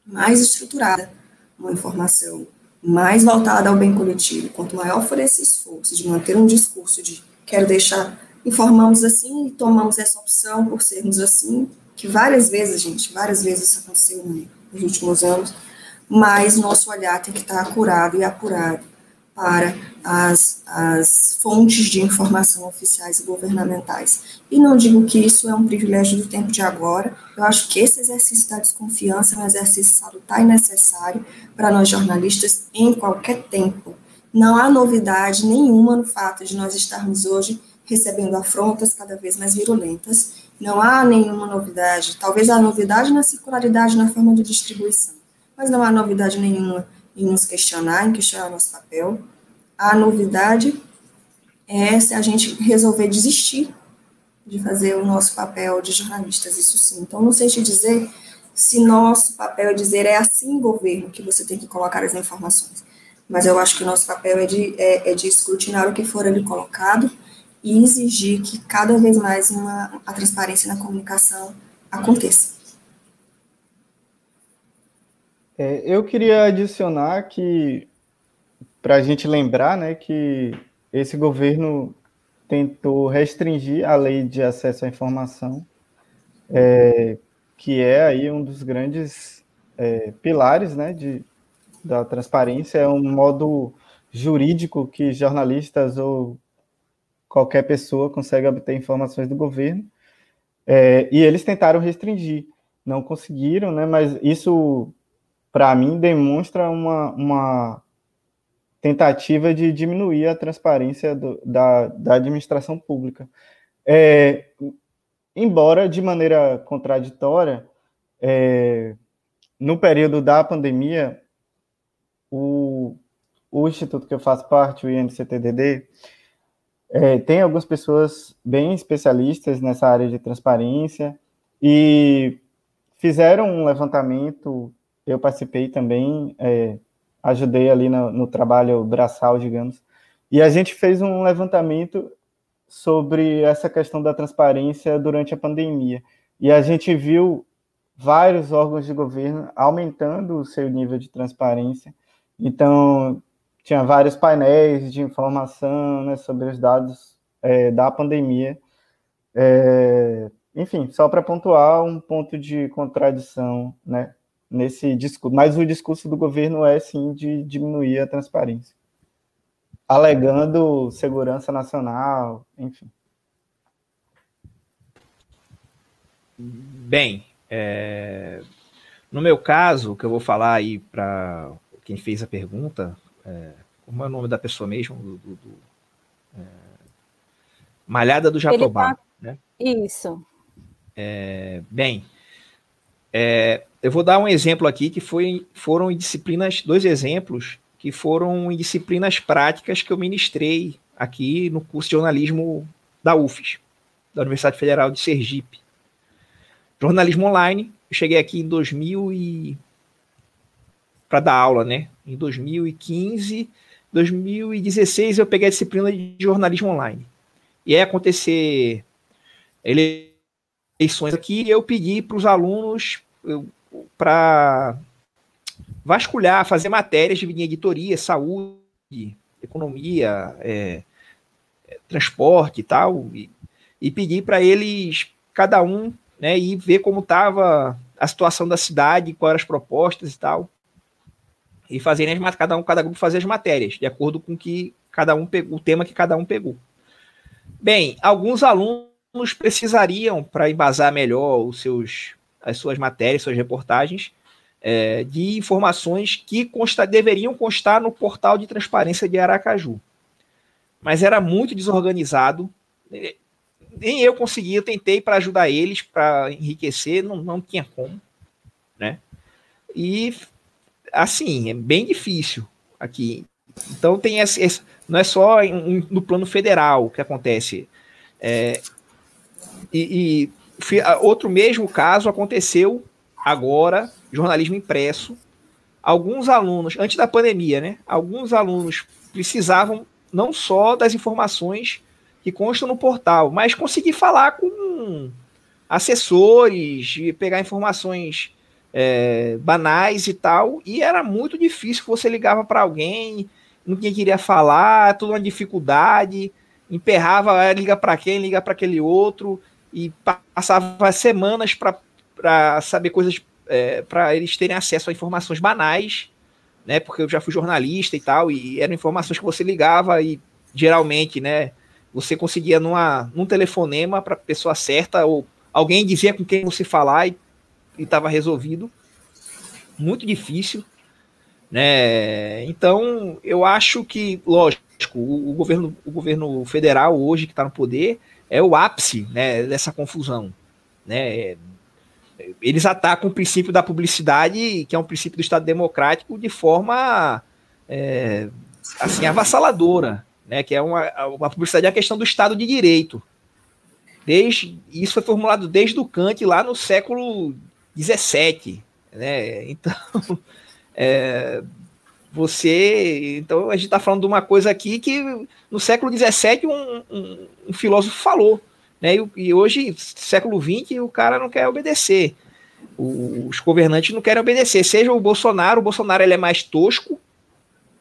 mais estruturada uma informação, mais voltada ao bem coletivo, quanto maior for esse esforço de manter um discurso de quero deixar, informamos assim e tomamos essa opção por sermos assim, que várias vezes, gente, várias vezes isso aconteceu nos últimos anos, mas nosso olhar tem que estar acurado e apurado para as, as fontes de informação oficiais e governamentais. E não digo que isso é um privilégio do tempo de agora, eu acho que esse exercício da desconfiança é um exercício salutar e necessário para nós jornalistas em qualquer tempo. Não há novidade nenhuma no fato de nós estarmos hoje recebendo afrontas cada vez mais virulentas. Não há nenhuma novidade. Talvez há novidade na circularidade na forma de distribuição, mas não há novidade nenhuma em nos questionar, em questionar nosso papel. A novidade é se a gente resolver desistir de fazer o nosso papel de jornalistas, isso sim. Então, não sei te dizer se nosso papel é dizer é assim, governo, que você tem que colocar as informações. Mas eu acho que o nosso papel é de, é, é de escrutinar o que for ali colocado e exigir que cada vez mais uma, a transparência na comunicação aconteça. É, eu queria adicionar que, para a gente lembrar, né, que esse governo tentou restringir a lei de acesso à informação, é, que é aí um dos grandes é, pilares né, de, da transparência, é um modo jurídico que jornalistas ou qualquer pessoa consegue obter informações do governo, é, e eles tentaram restringir, não conseguiram, né, mas isso, para mim, demonstra uma, uma tentativa de diminuir a transparência do, da, da administração pública. É, embora de maneira contraditória, é, no período da pandemia, o, o instituto que eu faço parte, o INCTDD, é, tem algumas pessoas bem especialistas nessa área de transparência e fizeram um levantamento, eu participei também, é, ajudei ali no, no trabalho braçal, digamos, e a gente fez um levantamento sobre essa questão da transparência durante a pandemia. E a gente viu vários órgãos de governo aumentando o seu nível de transparência. Então, tinha vários painéis de informação né, sobre os dados é, da pandemia. É, enfim, só para pontuar um ponto de contradição, né? Nesse discurso, mas o discurso do governo é sim de diminuir a transparência, alegando segurança nacional, enfim. Bem, é, no meu caso, que eu vou falar aí para quem fez a pergunta, é, como é o nome da pessoa mesmo? Do, do, do é, Malhada do Jatobá. Tá... Né? Isso. É, bem, é, eu vou dar um exemplo aqui que foi, foram disciplinas, dois exemplos que foram em disciplinas práticas que eu ministrei aqui no curso de jornalismo da UFES, da Universidade Federal de Sergipe. Jornalismo online, eu cheguei aqui em 2000 e para dar aula, né? Em 2015, 2016 eu peguei a disciplina de jornalismo online. E aí acontecer eleições aqui, eu pedi para os alunos para vasculhar, fazer matérias de editoria, saúde, economia, é, é, transporte e tal, e, e pedir para eles, cada um, né, ir ver como estava a situação da cidade, quais eram as propostas e tal, e fazerem as, cada um, cada grupo fazer as matérias, de acordo com que cada um pegou, o tema que cada um pegou. Bem, alguns alunos precisariam, para embasar melhor os seus as suas matérias, suas reportagens, é, de informações que consta, deveriam constar no portal de transparência de Aracaju. Mas era muito desorganizado, nem eu conseguia, eu tentei para ajudar eles, para enriquecer, não, não tinha como, né? E, assim, é bem difícil aqui. Então tem esse, esse não é só em, no plano federal que acontece. É, e, Outro mesmo caso aconteceu agora, jornalismo impresso. Alguns alunos, antes da pandemia, né? Alguns alunos precisavam não só das informações que constam no portal, mas conseguir falar com assessores, pegar informações é, banais e tal, e era muito difícil. Você ligava para alguém, ninguém queria falar, toda uma dificuldade, emperrava, liga para quem, liga para aquele outro, e passava semanas para saber coisas, é, para eles terem acesso a informações banais, né? Porque eu já fui jornalista e tal, e eram informações que você ligava e geralmente, né? Você conseguia numa, num telefonema para a pessoa certa, ou alguém dizia com quem você falar e estava resolvido. Muito difícil. Né? Então, eu acho que, lógico, o, o governo, o governo federal hoje que está no poder, é o ápice né, dessa confusão. Né? Eles atacam o princípio da publicidade, que é um princípio do Estado democrático, de forma é, assim avassaladora, né? que é uma, a publicidade é a questão do Estado de Direito. Desde, isso foi formulado desde o Kant lá no século XVII. Né? Então, [LAUGHS] é, você. Então, a gente está falando de uma coisa aqui que no século XVII um, um, um filósofo falou. Né? E, e, hoje, século XX, o cara não quer obedecer. O, os governantes não querem obedecer. Seja o Bolsonaro, o Bolsonaro ele é mais tosco,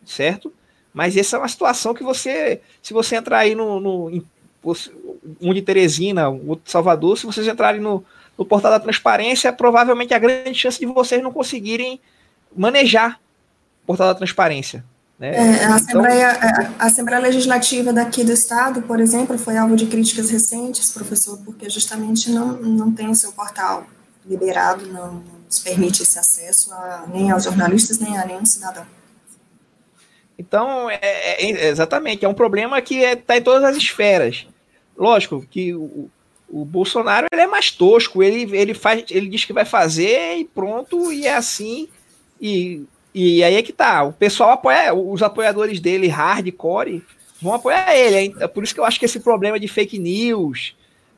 certo? Mas essa é uma situação que você, se você entrar aí no, no em, um de Teresina, outro de Salvador, se vocês entrarem no, no portal da transparência, provavelmente a grande chance de vocês não conseguirem manejar portal da transparência. Né? É, a, então Assembleia, a Assembleia Legislativa daqui do Estado, por exemplo, foi alvo de críticas recentes, professor, porque justamente não, não tem o seu portal liberado, não, não nos permite esse acesso a, nem aos jornalistas, nem a nenhum cidadão. Então, é, é, exatamente, é um problema que está é, tá em todas as esferas. Lógico que o, o Bolsonaro ele é mais tosco, ele, ele, faz, ele diz que vai fazer e pronto, e é assim. E, e aí é que tá. O pessoal apoia, os apoiadores dele, hardcore, vão apoiar ele. É por isso que eu acho que esse problema de fake news,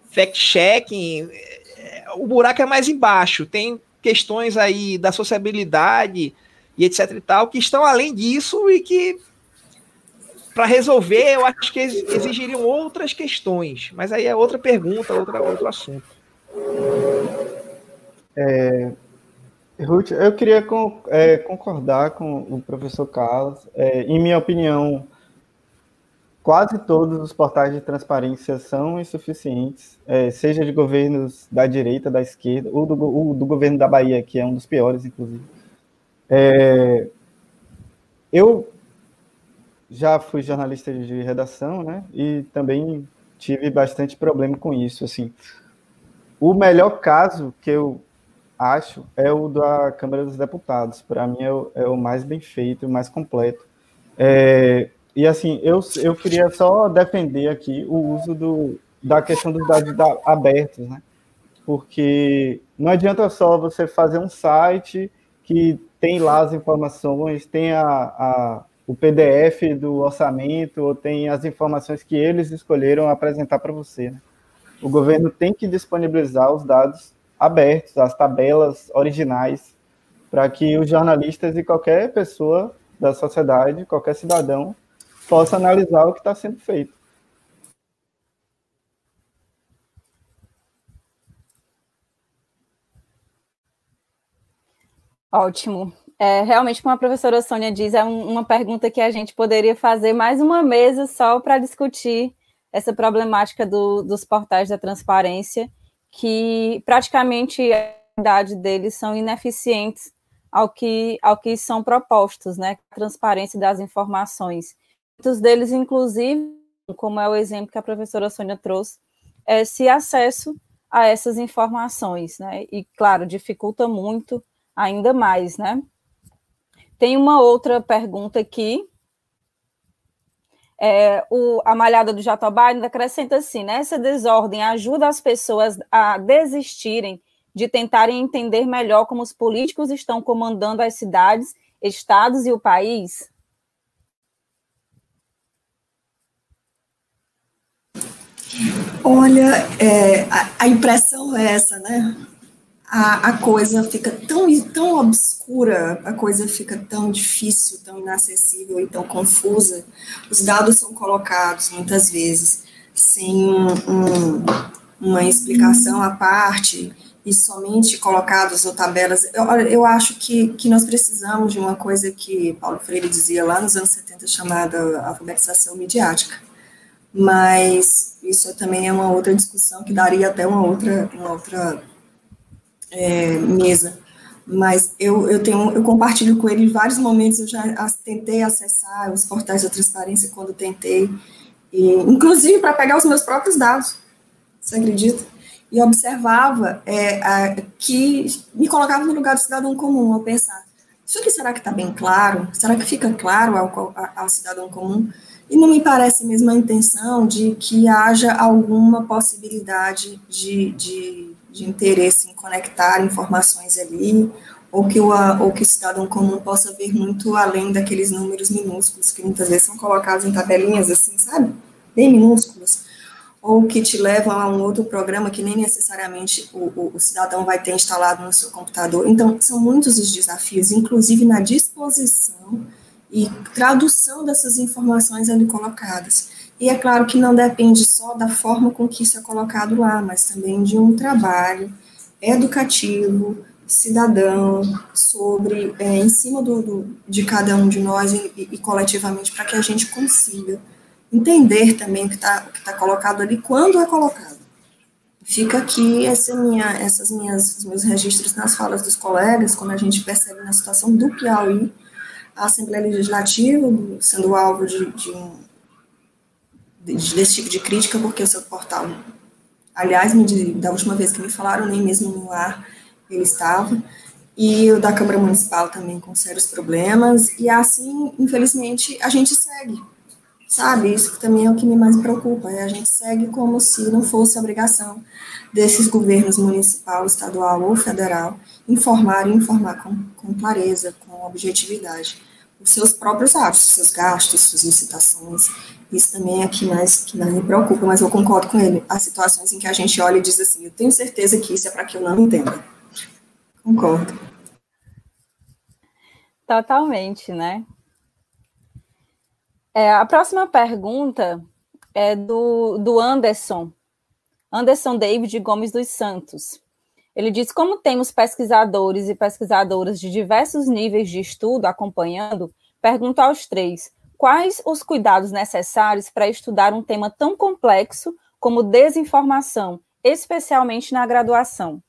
fact-checking, é, o buraco é mais embaixo. Tem questões aí da sociabilidade e etc e tal, que estão além disso e que para resolver, eu acho que exigiriam outras questões, mas aí é outra pergunta, outra, outro assunto. É, Ruth, eu queria com, é, concordar com o professor Carlos. É, em minha opinião, quase todos os portais de transparência são insuficientes, é, seja de governos da direita, da esquerda, ou do, ou do, governo da Bahia, que é um dos piores, inclusive. É, eu já fui jornalista de redação, né? E também tive bastante problema com isso, assim. O melhor caso que eu acho é o da Câmara dos Deputados. Para mim é o, é o, mais bem feito, o mais completo. É, e assim, eu, eu queria só defender aqui o uso do, da questão dos dados da, abertos, né? Porque não adianta só você fazer um site que tem lá as informações, tem a, a o PDF do orçamento ou tem as informações que eles escolheram apresentar para você. Né? O governo tem que disponibilizar os dados abertos, as tabelas originais, para que os jornalistas e qualquer pessoa da sociedade, qualquer cidadão, possa analisar o que está sendo feito. Ótimo. É, realmente, como a professora Sônia diz, é um, uma pergunta que a gente poderia fazer mais uma mesa só para discutir essa problemática do, dos portais da transparência, que praticamente a idade deles são ineficientes ao que, ao que são propostos, né? A transparência das informações. Muitos deles, inclusive, como é o exemplo que a professora Sônia trouxe, é esse acesso a essas informações, né? E, claro, dificulta muito ainda mais, né? Tem uma outra pergunta aqui. É, o, a malhada do Jatobá ainda acrescenta assim, né? Essa desordem ajuda as pessoas a desistirem de tentarem entender melhor como os políticos estão comandando as cidades, estados e o país? Olha, é, a, a, impressão é essa, né? A, a coisa fica tão, tão obscura, a coisa fica tão difícil, tão inacessível e tão confusa. Os dados são colocados muitas vezes sem um, um, uma explicação à parte e somente colocados ou tabelas. Eu, eu acho que, que nós precisamos de uma coisa que Paulo Freire dizia lá nos anos 70, chamada alfabetização midiática. Mas isso também é uma outra discussão que daria até uma outra, uma outra é, mesa. Mas eu, eu tenho, eu compartilho com ele em vários momentos, eu já tentei acessar os portais da transparência quando tentei, e, inclusive para pegar os meus próprios dados, você acredita? E observava é, a, que me colocava no lugar do cidadão comum, ao pensar, isso aqui será que está bem claro? Será que fica claro ao, ao cidadão comum? E não me parece mesmo a intenção de que haja alguma possibilidade de, de de interesse em conectar informações ali, ou que, o, ou que o cidadão comum possa ver muito além daqueles números minúsculos que muitas vezes são colocados em tabelinhas assim, sabe? Bem minúsculos. ou que te levam a um outro programa que nem necessariamente o, o, o, cidadão vai ter instalado no seu computador. Então, são muitos os desafios, inclusive na disposição e tradução dessas informações ali colocadas. E é claro que não depende só da forma com que isso é colocado lá, mas também de um trabalho educativo, cidadão, sobre, é, em cima do, do, de cada um de nós e, e coletivamente, para que a gente consiga entender também o que está tá colocado ali, quando é colocado. Fica aqui essa minha, essas minhas, meus registros nas falas dos colegas, quando a gente percebe na situação do Piauí, a Assembleia Legislativa sendo alvo de, de um, desse tipo de crítica, porque o seu portal, aliás, me, da última vez que me falaram, nem mesmo no ar ele estava, e o da Câmara Municipal também com sérios problemas, e assim, infelizmente, a gente segue, sabe? Isso também é o que me mais preocupa, é a gente segue como se não fosse obrigação desses governos municipal, estadual ou federal informar e informar com, com clareza, com objetividade os seus próprios atos, seus gastos, suas licitações. Isso também é que mais, que me preocupa, mas eu concordo com ele. Há situações em que a gente olha e diz assim, eu tenho certeza que isso é para que eu não entenda. Concordo. Totalmente, né? É, a próxima pergunta é do, do Anderson, Anderson David Gomes dos Santos. Ele diz: como temos pesquisadores e pesquisadoras de diversos níveis de estudo acompanhando, pergunto aos três: quais os cuidados necessários para estudar um tema tão complexo como desinformação, especialmente na graduação?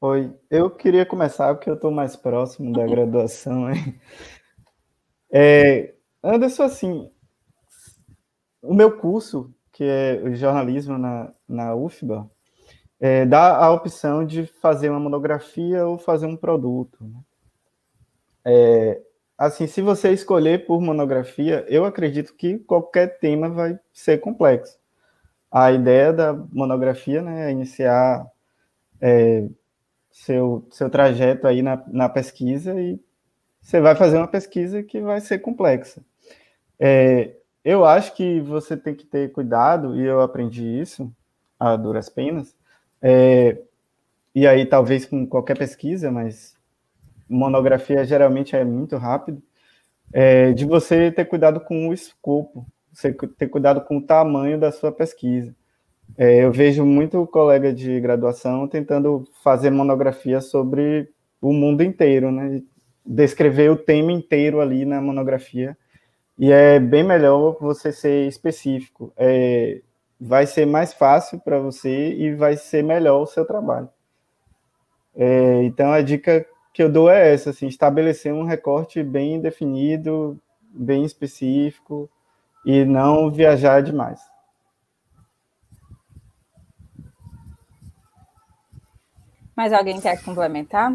Oi, eu queria começar porque eu estou mais próximo da [LAUGHS] graduação. Hein? É, Anderson, assim, o meu curso que é o jornalismo na, na UFBA, é, dá a opção de fazer uma monografia ou fazer um produto. Né? É, assim, se você escolher por monografia, eu acredito que qualquer tema vai ser complexo. A ideia da monografia né, é iniciar é, seu, seu trajeto aí na, na pesquisa e você vai fazer uma pesquisa que vai ser complexa. É, eu acho que você tem que ter cuidado, e eu aprendi isso a duras penas, é, e aí talvez com qualquer pesquisa, mas monografia geralmente é muito rápido, é, de você ter cuidado com o escopo, você ter cuidado com o tamanho da sua pesquisa. É, eu vejo muito colega de graduação tentando fazer monografia sobre o mundo inteiro, né? Descrever o tema inteiro ali na monografia e é bem melhor você ser específico. É, vai ser mais fácil para você e vai ser melhor o seu trabalho. É, então, a dica que eu dou é essa, assim, estabelecer um recorte bem definido, bem específico, e não viajar demais. Mais alguém quer complementar?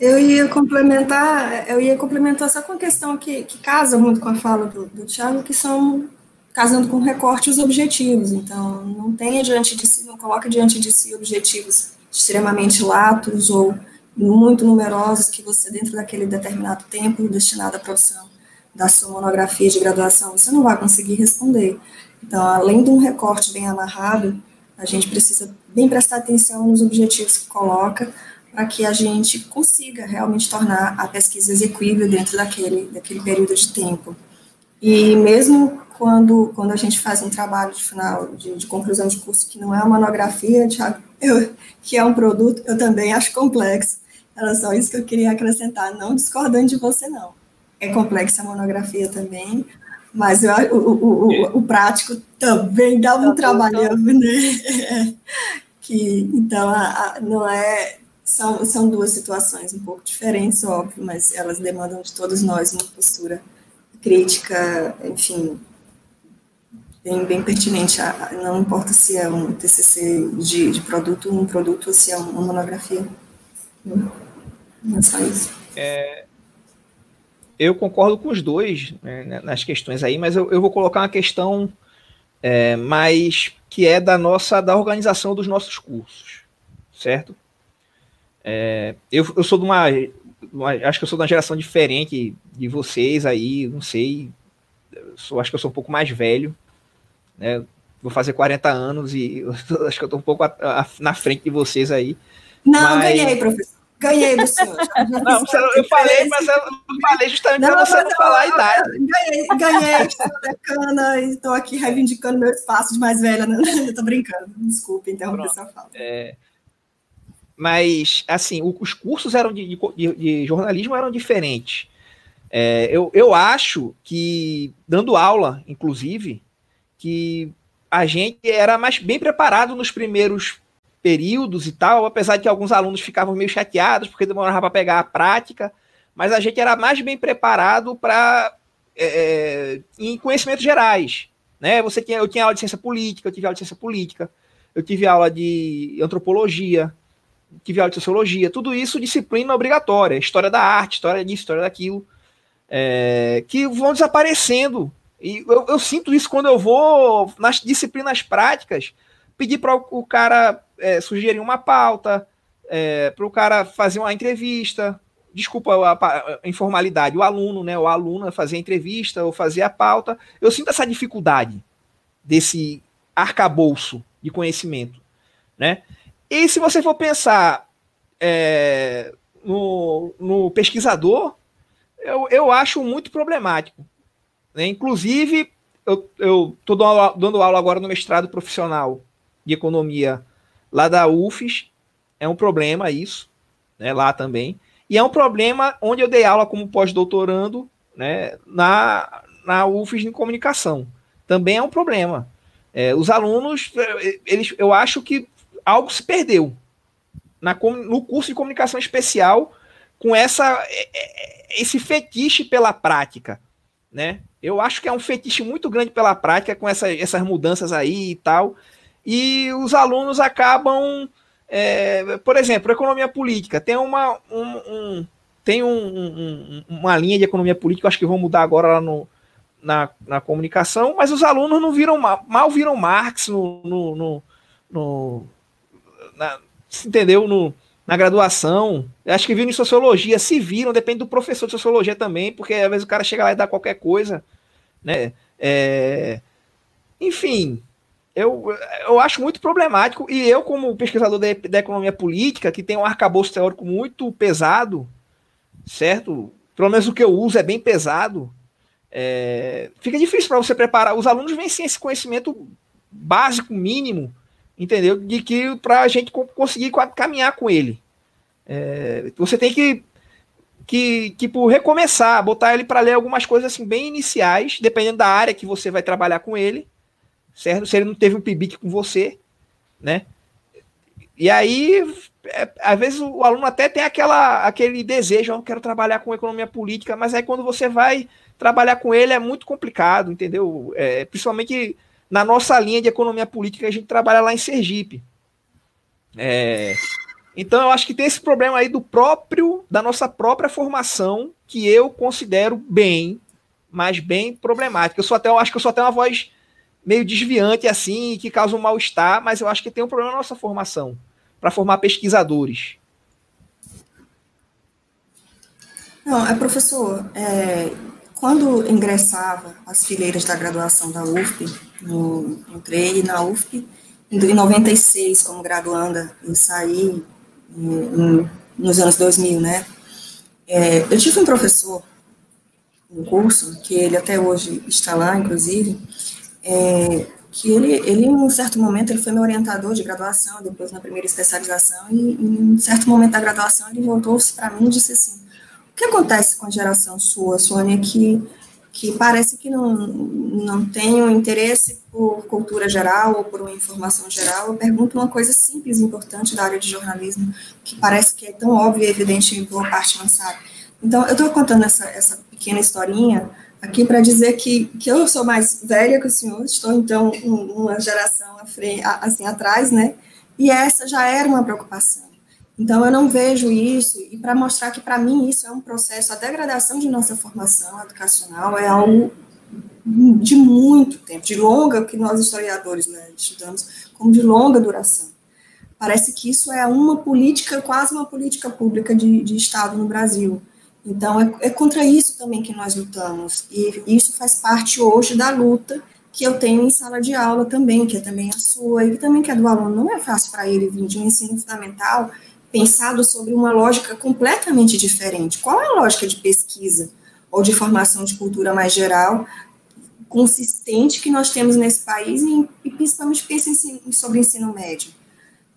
Eu ia complementar, eu ia complementar só com a questão que, que casa muito com a fala do, do Tiago, que são casando com recorte os objetivos. Então, não tenha diante de si, não coloque diante de si objetivos extremamente latos ou muito numerosos que você, dentro daquele determinado tempo destinado à produção da sua monografia de graduação, você não vai conseguir responder. Então, além de um recorte bem amarrado, a gente precisa bem prestar atenção nos objetivos que coloca, para que a gente consiga realmente tornar a pesquisa execuível dentro daquele, daquele período de tempo. E mesmo quando, quando a gente faz um trabalho de final, de, de conclusão de curso, que não é uma monografia, eu, que é um produto, eu também acho complexo. Era só isso que eu queria acrescentar, não discordando de você, não. É complexa a monografia também, mas eu, o, o, o, o, prático também dá um tá trabalho, né? [LAUGHS] que, então, a, a, não é são, são duas situações um pouco diferentes, óbvio, mas elas demandam de todos nós uma postura crítica, enfim, bem, bem pertinente. A, não importa se é um TCC de, de produto, um produto, ou se é uma monografia. Não é só isso. É, eu concordo com os dois né, nas questões aí, mas eu, eu vou colocar uma questão é, mais que é da nossa da organização dos nossos cursos, certo? É, eu, eu sou de uma. Acho que eu sou de uma geração diferente de vocês aí, não sei. Sou, acho que eu sou um pouco mais velho, né? Vou fazer 40 anos e [LAUGHS] acho que eu tô um pouco a, a, na frente de vocês aí. Não, mas... ganhei, professor. Ganhei do senhor. [LAUGHS] não, você, eu falei, mas eu falei justamente para você não falar a idade. Ganhei, ganhei, decana e estou aqui reivindicando meu espaço de mais velha. Né? [LAUGHS] Estou brincando, desculpe interromper essa fala. É, mas, assim, os cursos eram de, de, de jornalismo eram diferentes. É, eu, eu acho que, dando aula, inclusive, que a gente era mais bem preparado nos primeiros períodos e tal, apesar de que alguns alunos ficavam meio chateados porque demorava para pegar a prática, mas a gente era mais bem preparado para é, é, em conhecimentos gerais. Né? Você tinha, eu tinha aula de ciência política, eu tive aula de ciência política, eu tive aula de antropologia, tive aula de sociologia, tudo isso disciplina obrigatória, história da arte, história disso, história daquilo, é, que vão desaparecendo. E eu, eu, sinto isso quando eu vou nas disciplinas práticas, pedir para o cara é, sugerir uma pauta, é, para o cara fazer uma entrevista. Desculpa a, a, a, informalidade, o aluno, né? O aluno fazer a entrevista ou fazer a pauta. Eu sinto essa dificuldade desse arcabouço de conhecimento, né? E se você for pensar é, no, no, pesquisador, eu, eu acho muito problemático. Né? Inclusive, eu estou dando, dando aula agora no mestrado profissional de economia lá da UFES. É um problema isso, né, lá também. E é um problema onde eu dei aula como pós-doutorando né, na, na UFES em comunicação. Também é um problema. É, os alunos, eles, eu acho que algo se perdeu na, no curso de comunicação especial com essa é, é, esse fetiche pela prática, né? Eu acho que é um fetiche muito grande pela prática com essa, essas mudanças aí e tal. E os alunos acabam, é, por exemplo, economia política tem uma um, um tem um, uma linha de economia política, acho que vão mudar agora lá no, na, na comunicação, mas os alunos não viram mal viram Marx no, no, no, no na, entendeu? No, na graduação. Acho que viram em sociologia, se viram, depende do professor de sociologia também, porque às vezes o cara chega lá e dá qualquer coisa, né? É, enfim, eu, eu acho muito problemático, e eu, como pesquisador da, da economia política, que tem um arcabouço teórico muito pesado, certo? Pelo menos o que eu uso é bem pesado. É, fica difícil para você preparar. Os alunos vêm sem esse conhecimento básico, mínimo, entendeu? De que para a gente conseguir caminhar com ele. É, você tem que, que tipo, recomeçar, botar ele para ler algumas coisas assim bem iniciais, dependendo da área que você vai trabalhar com ele, certo? Se ele não teve um PIBIC com você, né? E aí, é, às vezes o aluno até tem aquela, aquele desejo, eu quero trabalhar com economia política, mas aí quando você vai trabalhar com ele é muito complicado, entendeu? É, principalmente na nossa linha de economia política, a gente trabalha lá em Sergipe. É, então eu acho que tem esse problema aí do próprio, da nossa própria formação, que eu considero bem, mas bem problemática. Eu sou até, eu acho que eu sou até uma voz meio desviante assim, que causa um mal-estar, mas eu acho que tem um problema na nossa formação, para formar pesquisadores. Não, é professor, é, quando ingressava as fileiras da graduação da UFP, no, entrei na UFP em 96 como graduanda e saí em, nos anos 2000, né? É, eu tive um professor, um curso, que ele até hoje está lá, inclusive, é, que ele, ele, em um certo momento, ele foi meu orientador de graduação, depois na primeira especialização, e em um certo momento da graduação ele voltou-se para mim e disse assim, o que acontece com a geração sua, Sônia, que, que parece que não, não tem um interesse por cultura geral ou por uma informação geral? Eu pergunto uma coisa simples importante da área de jornalismo, que parece que é tão óbvia e evidente em boa parte não sabe. Então, eu estou contando essa, essa pequena historinha aqui para dizer que, que eu sou mais velha que o senhor, estou, então, uma geração frente, assim, atrás, né? E essa já era uma preocupação. Então, eu não vejo isso, e para mostrar que, para mim, isso é um processo, a degradação de nossa formação educacional é algo de muito tempo, de longa, que nós historiadores né, estudamos como de longa duração. Parece que isso é uma política, quase uma política pública de, de Estado no Brasil. Então, é, é contra isso também que nós lutamos. E isso faz parte hoje da luta que eu tenho em sala de aula também, que é também a sua, e também que é do aluno. Não é fácil para ele vir de um ensino fundamental pensado sobre uma lógica completamente diferente. Qual é a lógica de pesquisa ou de formação de cultura mais geral, consistente que nós temos nesse país e, e principalmente pensa sobre ensino médio?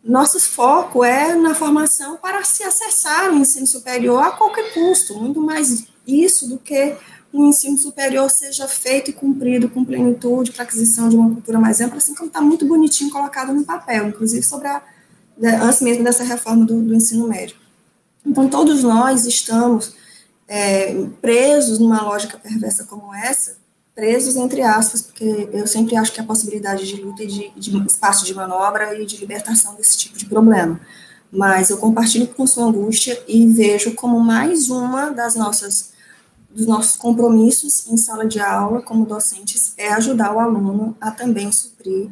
Nosso foco é na formação para se acessar o ensino superior a qualquer custo, muito mais isso do que o ensino superior seja feito e cumprido com plenitude para aquisição de uma cultura mais ampla, assim como está muito bonitinho colocado no papel, inclusive sobre a, antes mesmo dessa reforma do, do ensino médio. Então, todos nós estamos é, presos numa lógica perversa como essa, presos entre aspas, porque eu sempre acho que a possibilidade de luta e de, de espaço de manobra e de libertação desse tipo de problema. Mas eu compartilho com sua angústia e vejo como mais uma das nossas dos nossos compromissos em sala de aula como docentes é ajudar o aluno a também suprir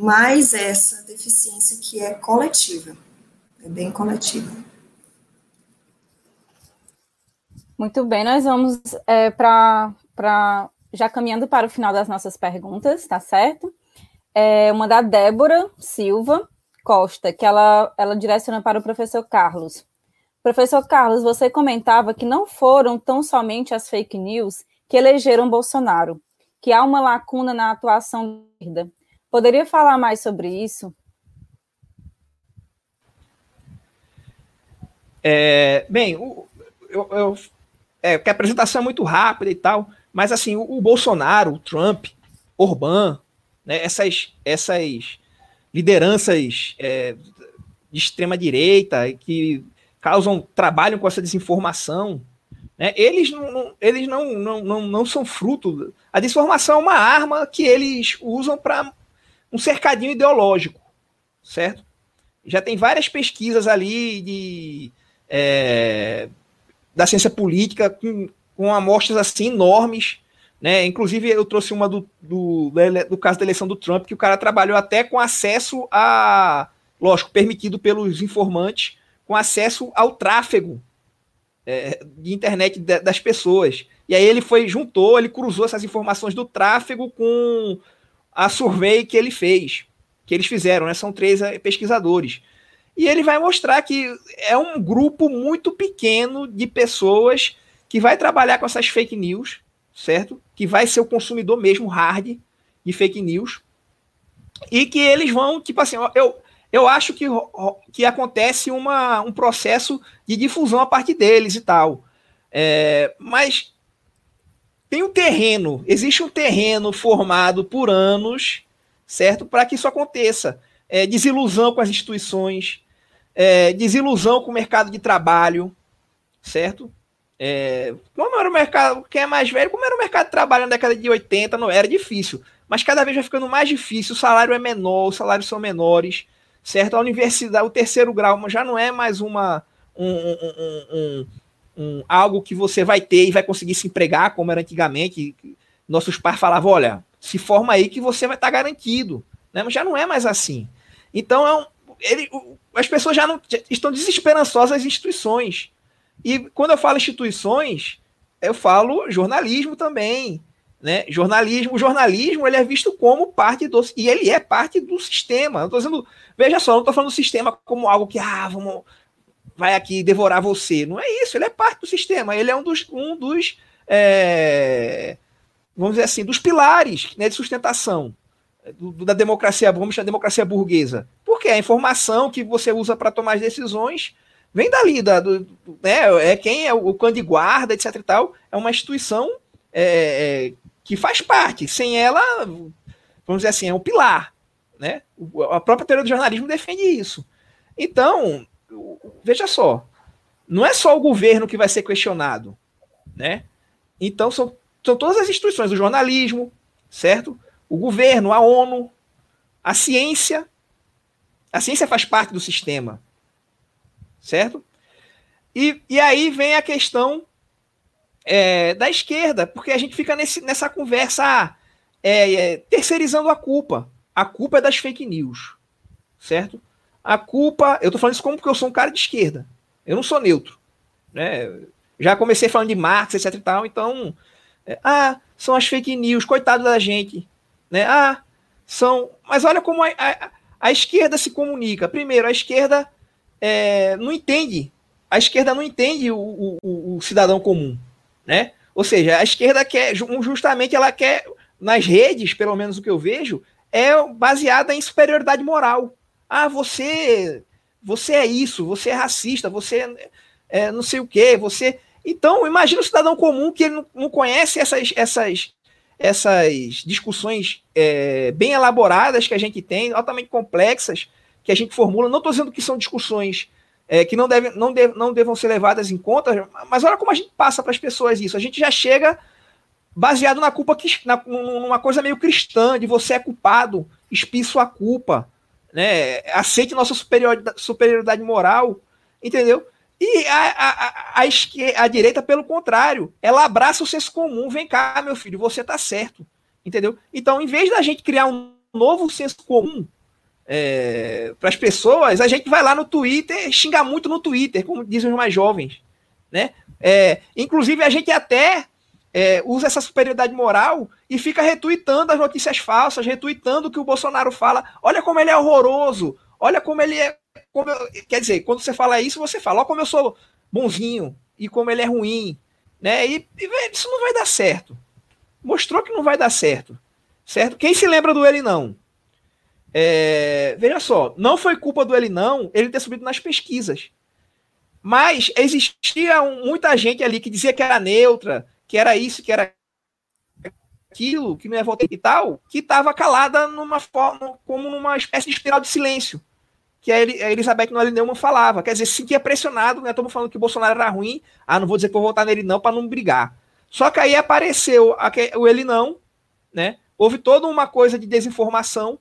mais essa deficiência que é coletiva, é bem coletiva. Muito bem, nós vamos é, para já caminhando para o final das nossas perguntas, tá certo? É uma da Débora Silva Costa, que ela, ela direciona para o professor Carlos. Professor Carlos, você comentava que não foram tão somente as fake news que elegeram Bolsonaro, que há uma lacuna na atuação da esquerda. Poderia falar mais sobre isso? É, bem, eu, eu, é, que a apresentação é muito rápida e tal, mas assim, o, o Bolsonaro, o Trump, Orbán, né, essas, essas lideranças é, de extrema direita que causam, trabalham com essa desinformação, né? eles, não, não, eles não, não, não, não são fruto. A desinformação é uma arma que eles usam para um cercadinho ideológico, certo? Já tem várias pesquisas ali de, é, da ciência política com, com amostras assim enormes. Né? Inclusive, eu trouxe uma do, do, do caso da eleição do Trump, que o cara trabalhou até com acesso a, lógico, permitido pelos informantes, com acesso ao tráfego é, de internet das pessoas. E aí ele foi, juntou, ele cruzou essas informações do tráfego com a survey que ele fez, que eles fizeram, né? São três é, pesquisadores. E ele vai mostrar que é um grupo muito pequeno de pessoas que vai trabalhar com essas fake news, certo? Que vai ser o consumidor mesmo hard de fake news. E que eles vão, tipo assim, eu, eu acho que, que acontece uma, um processo de difusão a partir deles e tal. É, mas tem um terreno, existe um terreno formado por anos, certo? Para que isso aconteça. É, desilusão com as instituições, é, desilusão com o mercado de trabalho, certo? É, como era o mercado, quem é mais velho, como era o mercado de trabalho na década de 80, não era difícil. Mas cada vez vai ficando mais difícil, o salário é menor, os salários são menores certo? A universidade, o terceiro grau já não é mais uma um, um, um, um, algo que você vai ter e vai conseguir se empregar, como era antigamente. Nossos pais falavam, olha, se forma aí que você vai estar tá garantido. Né? Mas já não é mais assim. Então, é um, ele, as pessoas já não já estão desesperançosas as instituições. E quando eu falo instituições, eu falo jornalismo também. Né? Jornalismo, o jornalismo ele é visto como parte do e ele é parte do sistema. Eu dizendo, veja só, não estou falando do sistema como algo que ah, vamos vai aqui devorar você. Não é isso, ele é parte do sistema. Ele é um dos um dos é, vamos dizer assim, dos pilares né, de sustentação do, da democracia, vamos chamar de democracia burguesa. Porque a informação que você usa para tomar as decisões vem dali, da, do, né, é quem é o cão de guarda, etc e tal, é uma instituição é, é que faz parte. Sem ela, vamos dizer assim, é um pilar. Né? A própria teoria do jornalismo defende isso. Então, veja só, não é só o governo que vai ser questionado, né? Então são, são todas as instituições do jornalismo, certo? O governo, a ONU, a ciência. A ciência faz parte do sistema, certo? E, e aí vem a questão é, da esquerda, porque a gente fica nesse, nessa conversa ah, é, é, terceirizando a culpa. A culpa é das fake news, certo? A culpa. Eu tô falando isso como porque eu sou um cara de esquerda. Eu não sou neutro. Né? Já comecei falando de Marx, etc e tal, então. É, ah, são as fake news, coitado da gente. Né? Ah, são. Mas olha como a, a, a esquerda se comunica. Primeiro, a esquerda é, não entende. A esquerda não entende o, o, o cidadão comum. Né? Ou seja, a esquerda quer, justamente, ela quer, nas redes, pelo menos o que eu vejo, é baseada em superioridade moral. Ah, você, você é isso, você é racista, você é não sei o quê, você. Então, imagina o cidadão comum que ele não, não conhece essas, essas, essas discussões é, bem elaboradas que a gente tem, altamente complexas, que a gente formula. Não estou dizendo que são discussões é, que não, deve, não, deve, não devam ser levadas em conta, mas olha como a gente passa para as pessoas isso. A gente já chega baseado na culpa, na, numa coisa meio cristã, de você é culpado, espie sua culpa né? Aceite nossa superioridade, moral, entendeu? E a, a, a, a, direita, pelo contrário, ela abraça o senso comum. Vem cá, meu filho, você tá certo. Entendeu? Então, em vez da gente criar um novo senso comum é, para as pessoas, a gente vai lá no Twitter, xinga muito no Twitter, como dizem os mais jovens. Né? É, inclusive, a gente até é, usa essa superioridade moral e fica retuitando as notícias falsas, retuitando o que o Bolsonaro fala. Olha como ele é horroroso, olha como ele é. Como eu, quer dizer, quando você fala isso, você fala, olha como eu sou bonzinho e como ele é ruim. Né? E, e isso não vai dar certo. Mostrou que não vai dar certo. Certo? Quem se lembra do ele não? É, veja só, não foi culpa do ele não ele ter subido nas pesquisas. Mas existia muita gente ali que dizia que era neutra, que era isso, que era aquilo, que não ia voltar e tal, que estava calada numa forma, como numa espécie de espiral de silêncio. Que a Elizabeth Noelle Neumann falava. Quer dizer, se sentia pressionado, né? Estamos falando que o Bolsonaro era ruim. Ah, não vou dizer que vou votar nele, não, para não brigar. Só que aí apareceu o ele não, né? Houve toda uma coisa de desinformação,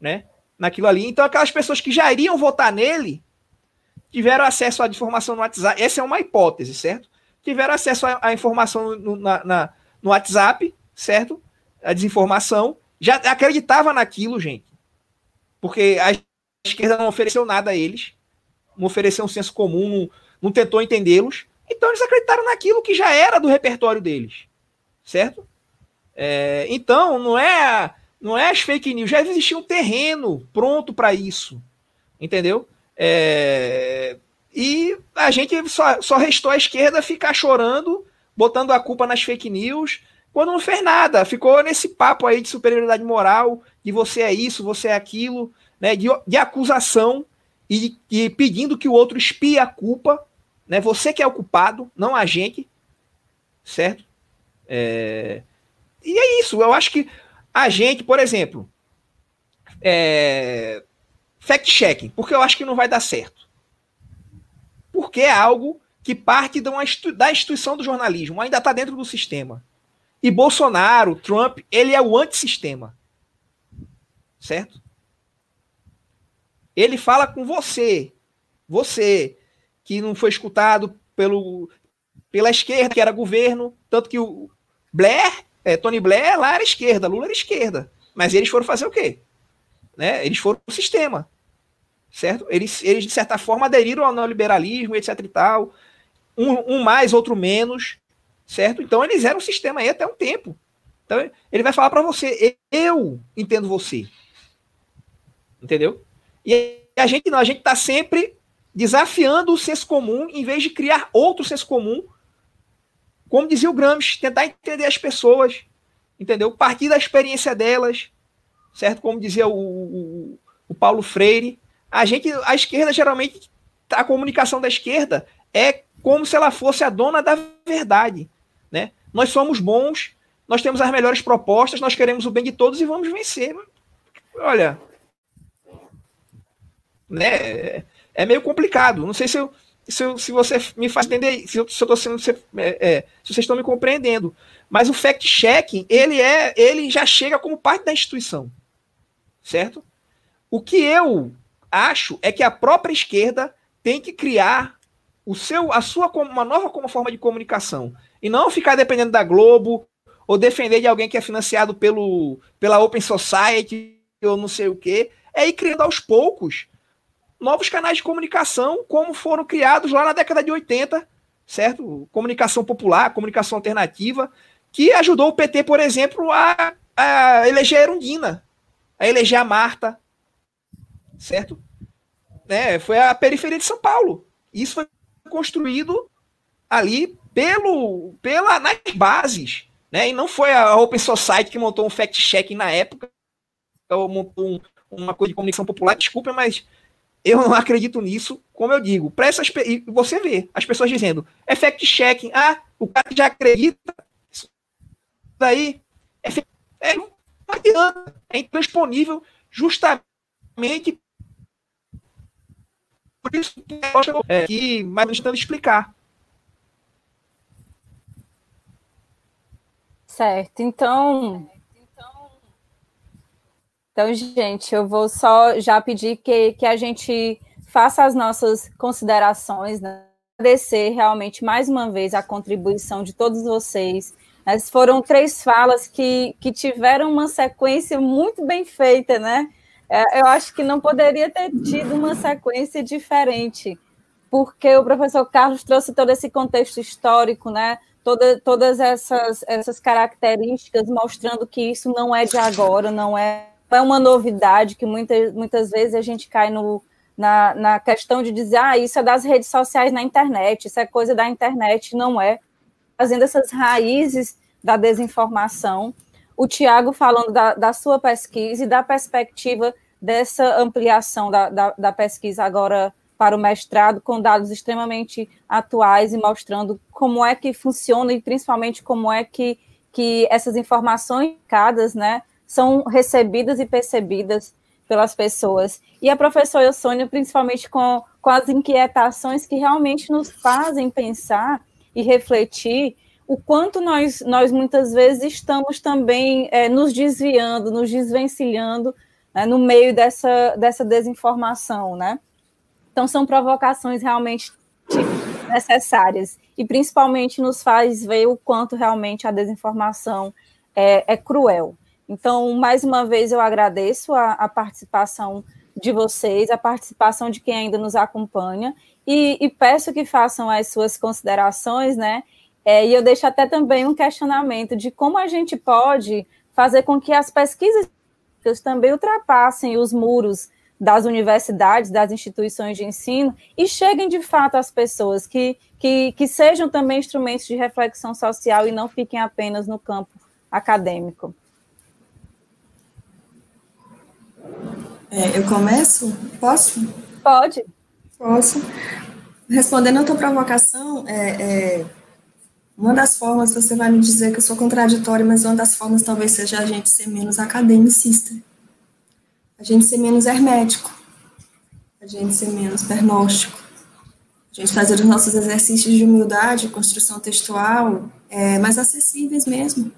né? Naquilo ali. Então, aquelas pessoas que já iriam votar nele tiveram acesso à informação no WhatsApp. Essa é uma hipótese, certo? tiveram acesso à, informação no, na, na, no WhatsApp, certo? A desinformação. Já acreditava naquilo, gente. Porque a esquerda não ofereceu nada a eles, não ofereceu um senso comum, não, não tentou entendê-los. Então eles acreditaram naquilo que já era do repertório deles, certo? É, então não é não é as fake news, já existia um terreno pronto para isso, entendeu? É, e a gente só, só restou à esquerda ficar chorando, botando a culpa nas fake news, quando não fez nada. Ficou nesse papo aí de superioridade moral, de você é isso, você é aquilo, né, de, de acusação e, e pedindo que o outro espie a culpa. Né, você que é o culpado, não a gente. Certo? É... E é isso. Eu acho que a gente, por exemplo, é... fact-checking, porque eu acho que não vai dar certo porque é algo que parte da instituição do jornalismo, ainda está dentro do sistema. E Bolsonaro, Trump, ele é o antissistema. Certo? Ele fala com você, você que não foi escutado pelo, pela esquerda, que era governo, tanto que o Blair, é, Tony Blair lá era esquerda, Lula era esquerda. Mas eles foram fazer o quê? Né? Eles foram o sistema certo? Eles, eles, de certa forma, aderiram ao neoliberalismo, etc e tal. Um, um, mais, outro menos, certo? Então, eles eram um sistema aí até um tempo. Então, ele vai falar para você, eu entendo você. Entendeu? E a gente não, a gente está sempre desafiando o senso comum em vez de criar outro senso comum. Como dizia o Gramsci, tentar entender as pessoas, entendeu? Partir da experiência delas, certo? Como dizia o, o, o Paulo Freire, a gente, a esquerda geralmente, a comunicação da esquerda é como se ela fosse a dona da verdade? Nós somos bons, nós temos as melhores propostas, nós queremos o bem de todos e vamos vencer. Olha, né? É meio complicado. Não sei se eu, se, eu, se você me faz entender, se eu, se eu sendo, se, é, é, se vocês estão me compreendendo. Mas o fact-checking, ele é, ele já chega como parte da instituição, certo? O que eu acho é que a própria esquerda tem que criar o seu, a sua uma nova forma de comunicação e não ficar dependendo da Globo ou defender de alguém que é financiado pelo, pela Open Society ou não sei o quê. É ir criando aos poucos novos canais de comunicação, como foram criados lá na década de 80, certo? Comunicação popular, comunicação alternativa, que ajudou o PT, por exemplo, a, a eleger a Erundina, a eleger a Marta, certo? Né? Foi a periferia de São Paulo. Isso foi construído ali pelo, pela, nas bases, né? E não foi a Open Society que montou um fact-checking na época, ou montou um, uma coisa de comunicação popular, desculpa, mas eu não acredito nisso, como eu digo. Para essas e você vê as pessoas dizendo, é fact-checking, ah, o cara já acredita, isso daí é, é, não adianta, é intransponível justamente por isso que eu é, que mais tentando explicar. Certo, então. Então, gente, eu vou só já pedir que, que a gente faça as nossas considerações, né? agradecer realmente mais uma vez a contribuição de todos vocês. Mas foram três falas que, que tiveram uma sequência muito bem feita, né? É, eu acho que não poderia ter tido uma sequência diferente, porque o professor Carlos trouxe todo esse contexto histórico, né? Toda, todas essas, essas características, mostrando que isso não é de agora, não é, é uma novidade, que muitas, muitas vezes a gente cai no, na, na questão de dizer, ah, isso é das redes sociais na internet, isso é coisa da internet, não é. Fazendo essas raízes da desinformação. O Tiago falando da, da sua pesquisa e da perspectiva dessa ampliação da, da, da pesquisa agora para o mestrado com dados extremamente atuais e mostrando como é que funciona e principalmente como é que, que essas informações cada né, são recebidas e percebidas pelas pessoas. E a professora Sônia, principalmente com, com as inquietações que realmente nos fazem pensar e refletir o quanto nós, nós muitas vezes estamos também é, nos desviando, nos desvencilhando né, no meio dessa, dessa desinformação, né? Então, são provocações realmente necessárias e principalmente nos faz ver o quanto realmente a desinformação é, é cruel. Então, mais uma vez, eu agradeço a, a, participação de vocês, a participação de quem ainda nos acompanha e, e peço que façam as suas considerações, né? É, e eu deixo até também um questionamento de como a gente pode fazer com que as pesquisas também ultrapassem os muros das universidades, das instituições de ensino, e cheguem de fato às pessoas, que, que, que sejam também instrumentos de reflexão social e não fiquem apenas no campo acadêmico. É, eu começo? Posso? Pode. Posso. Respondendo a tua provocação, é, é, uma das formas, você vai me dizer que eu sou contraditória, mas uma das formas talvez seja a gente ser menos academicista a gente ser menos hermético, a gente ser menos pernóstico, a gente fazer os nossos exercícios de humildade, construção textual, é, mais acessíveis mesmo.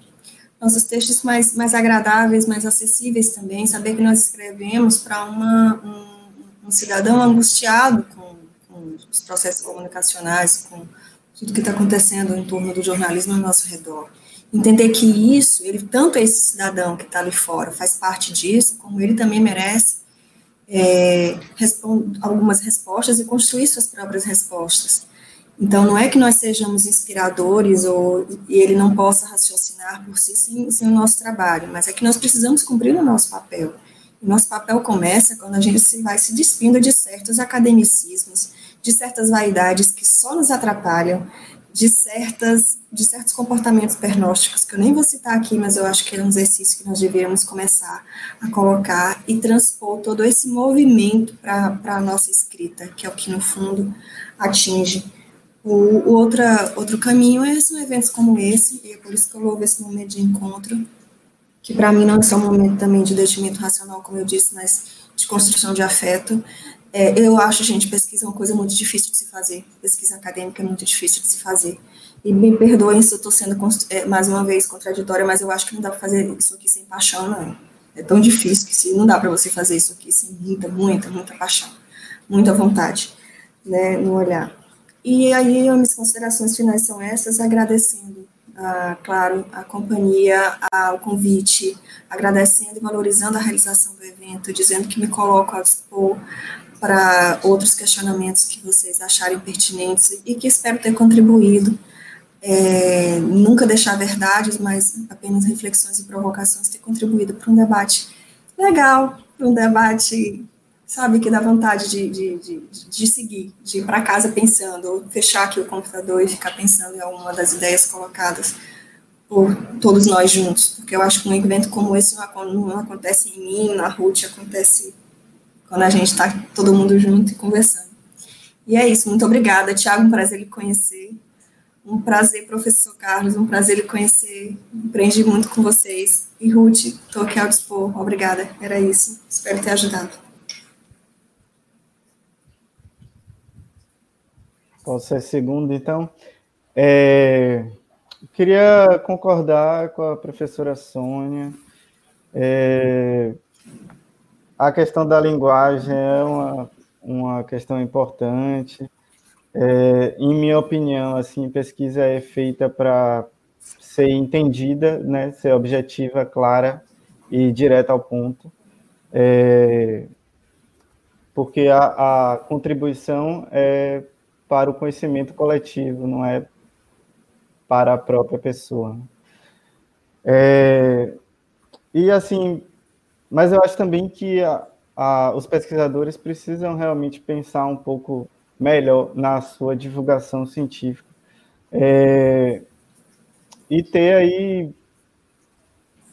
Nossos textos mais, mais agradáveis, mais acessíveis também, saber que nós escrevemos para um, um cidadão angustiado com, com os processos comunicacionais, com tudo que está acontecendo em torno do jornalismo ao nosso redor entender que isso, ele tanto esse cidadão que está ali fora faz parte disso, como ele também merece é, algumas respostas e construir suas próprias respostas. Então, não é que nós sejamos inspiradores ou e ele não possa raciocinar por si sem, sem o nosso trabalho, mas é que nós precisamos cumprir o nosso papel. O nosso papel começa quando a gente se vai se despindo de certos academicismos, de certas vaidades que só nos atrapalham, de, certas, de certos comportamentos pernósticos, que eu nem vou citar aqui, mas eu acho que é um exercício que nós deveríamos começar a colocar e transpor todo esse movimento para a nossa escrita, que é o que, no fundo, atinge. O, o outra, outro caminho é, são eventos como esse, e é por isso que eu louvo esse momento de encontro, que para mim não é só um momento também de destimento racional, como eu disse, mas de construção de afeto, é, eu acho, gente, pesquisa é uma coisa muito difícil de se fazer. Pesquisa acadêmica é muito difícil de se fazer. E me perdoem se eu estou sendo, é, mais uma vez, contraditória, mas eu acho que não dá para fazer isso aqui sem paixão, não. É tão difícil que se, não dá para você fazer isso aqui sem muita, muita, muita paixão, muita vontade, né, no olhar. E aí, as minhas considerações finais são essas, agradecendo, ah, claro, a companhia, o convite, agradecendo e valorizando a realização do evento, dizendo que me coloco a dispor para outros questionamentos que vocês acharem pertinentes e que espero ter contribuído. É, nunca deixar verdades, mas apenas reflexões e provocações ter contribuído para um debate legal, para um debate, sabe, que dá vontade de, de, de, de seguir, de ir para casa pensando, ou fechar aqui o computador e ficar pensando em alguma das ideias colocadas por todos nós juntos, porque eu acho que um evento como esse não, não acontece em mim, na Ruth, acontece quando a gente está todo mundo junto e conversando. E é isso, muito obrigada, Tiago, um prazer lhe conhecer. Um prazer, professor Carlos, um prazer lhe conhecer. Aprendi muito com vocês. E Ruth, estou aqui ao dispor. Obrigada, era isso. Espero ter ajudado. Posso ser segundo, então? É, queria concordar com a professora Sônia. É, a questão da linguagem é uma, uma questão importante. É, em minha opinião, assim, pesquisa é feita para ser entendida, né, ser objetiva, clara e direta ao ponto, é, porque a, a contribuição é para o conhecimento coletivo, não é para a própria pessoa. É, e assim, mas eu acho também que a, a, os pesquisadores precisam realmente pensar um pouco melhor na sua divulgação científica. É, e ter aí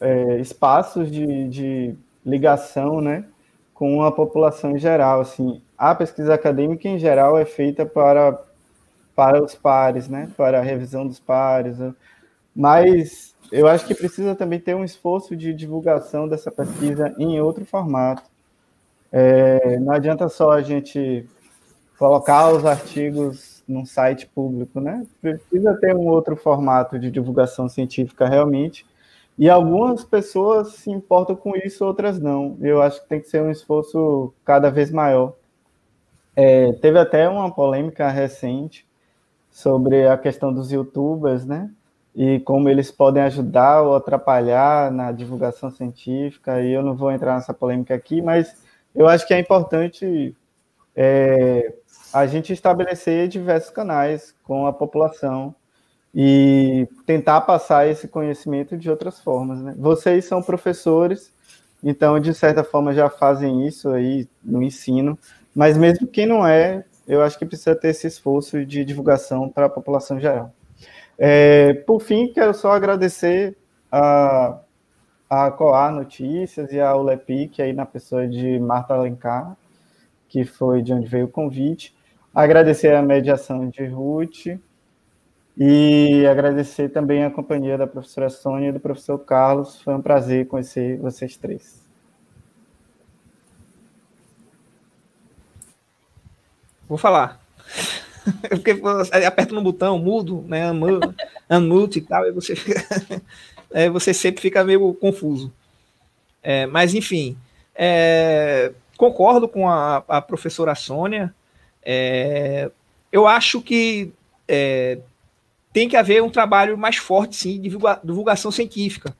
é, espaços de, de, ligação né, com a população em geral. Assim, a pesquisa acadêmica, em geral, é feita para, para os pares, né, para a revisão dos pares, mas eu acho que precisa também ter um esforço de divulgação dessa pesquisa em outro formato. É, não adianta só a gente colocar os artigos num site público, né? Precisa ter um outro formato de divulgação científica realmente. E algumas pessoas se importam com isso, outras não. Eu acho que tem que ser um esforço cada vez maior. É, teve até uma polêmica recente sobre a questão dos youtubers, né? E como eles podem ajudar ou atrapalhar na divulgação científica, e eu não vou entrar nessa polêmica aqui, mas eu acho que é importante é, a gente estabelecer diversos canais com a população e tentar passar esse conhecimento de outras formas. Né? Vocês são professores, então, de certa forma, já fazem isso aí no ensino, mas mesmo quem não é, eu acho que precisa ter esse esforço de divulgação para a população geral. É, por fim, quero só agradecer a, a Coar Notícias e a ULEPIC, aí na pessoa de Marta Alencar, que foi de onde veio o convite. Agradecer a mediação de Ruth e agradecer também a companhia da professora Sônia e do professor Carlos. Foi um prazer conhecer vocês três. Vou falar. [LAUGHS] Porque aperta no botão, mudo, né? [LAUGHS] Unmute e tal, e você, [LAUGHS] é, você sempre fica meio confuso. É, mas, enfim, é, concordo com a, a professora Sônia. É, eu acho que é, tem que haver um trabalho mais forte, sim, de divulgação científica.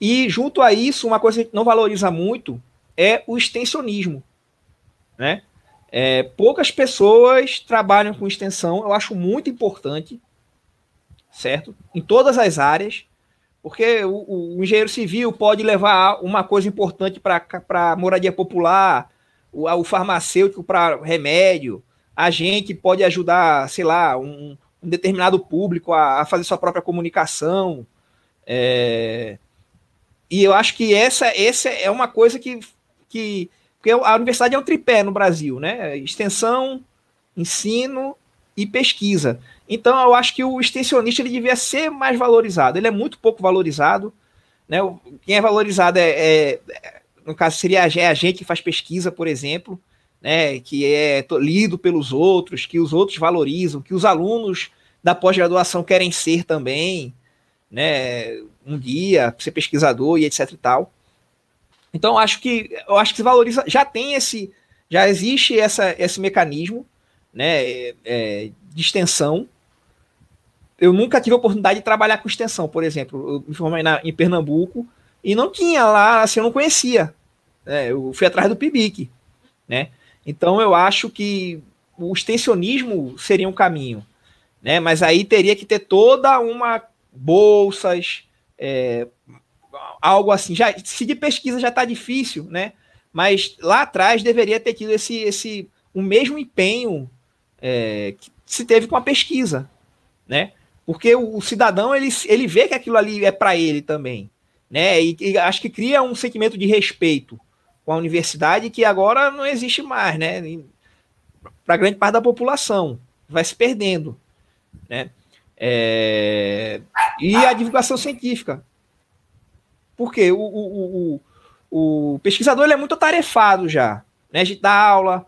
E, junto a isso, uma coisa que não valoriza muito é o extensionismo. Né? É, poucas pessoas trabalham com extensão, eu acho muito importante, certo? Em todas as áreas, porque o, o engenheiro civil pode levar uma coisa importante para a moradia popular, o, o farmacêutico para remédio, a gente pode ajudar, sei lá, um, um determinado público a, a, fazer sua própria comunicação. É, e eu acho que essa, essa é uma coisa que, que porque a universidade é um tripé no Brasil, né? Extensão, ensino e pesquisa. Então eu acho que o extensionista ele devia ser mais valorizado. Ele é muito pouco valorizado. Né? Quem é valorizado é, é no caso seria é a gente que faz pesquisa, por exemplo, né? Que é lido pelos outros, que os outros valorizam, que os alunos da pós-graduação querem ser também, né? Um dia ser pesquisador e etc e tal. Então, acho que eu acho que se valoriza, já tem esse, já existe essa, esse mecanismo né, é, é, de extensão. Eu nunca tive a oportunidade de trabalhar com extensão, por exemplo. Eu me formei na, em Pernambuco e não tinha lá, assim, eu não conhecia. Né, eu fui atrás do PIBIC, né? Então eu acho que o extensionismo seria um caminho, né? Mas aí teria que ter toda uma bolsas, é, algo assim. Já se de pesquisa já está difícil, né? Mas lá atrás deveria ter tido esse, esse o mesmo empenho é, que se teve com a pesquisa, né? Porque o, o, cidadão ele, ele vê que aquilo ali é para ele também, né? E, e, acho que cria um sentimento de respeito com a universidade que agora não existe mais, né? Para grande parte da população vai se perdendo, né? É, e a divulgação científica. Porque o, o, o, o pesquisador ele é muito atarefado já. Né? A gente dá aula,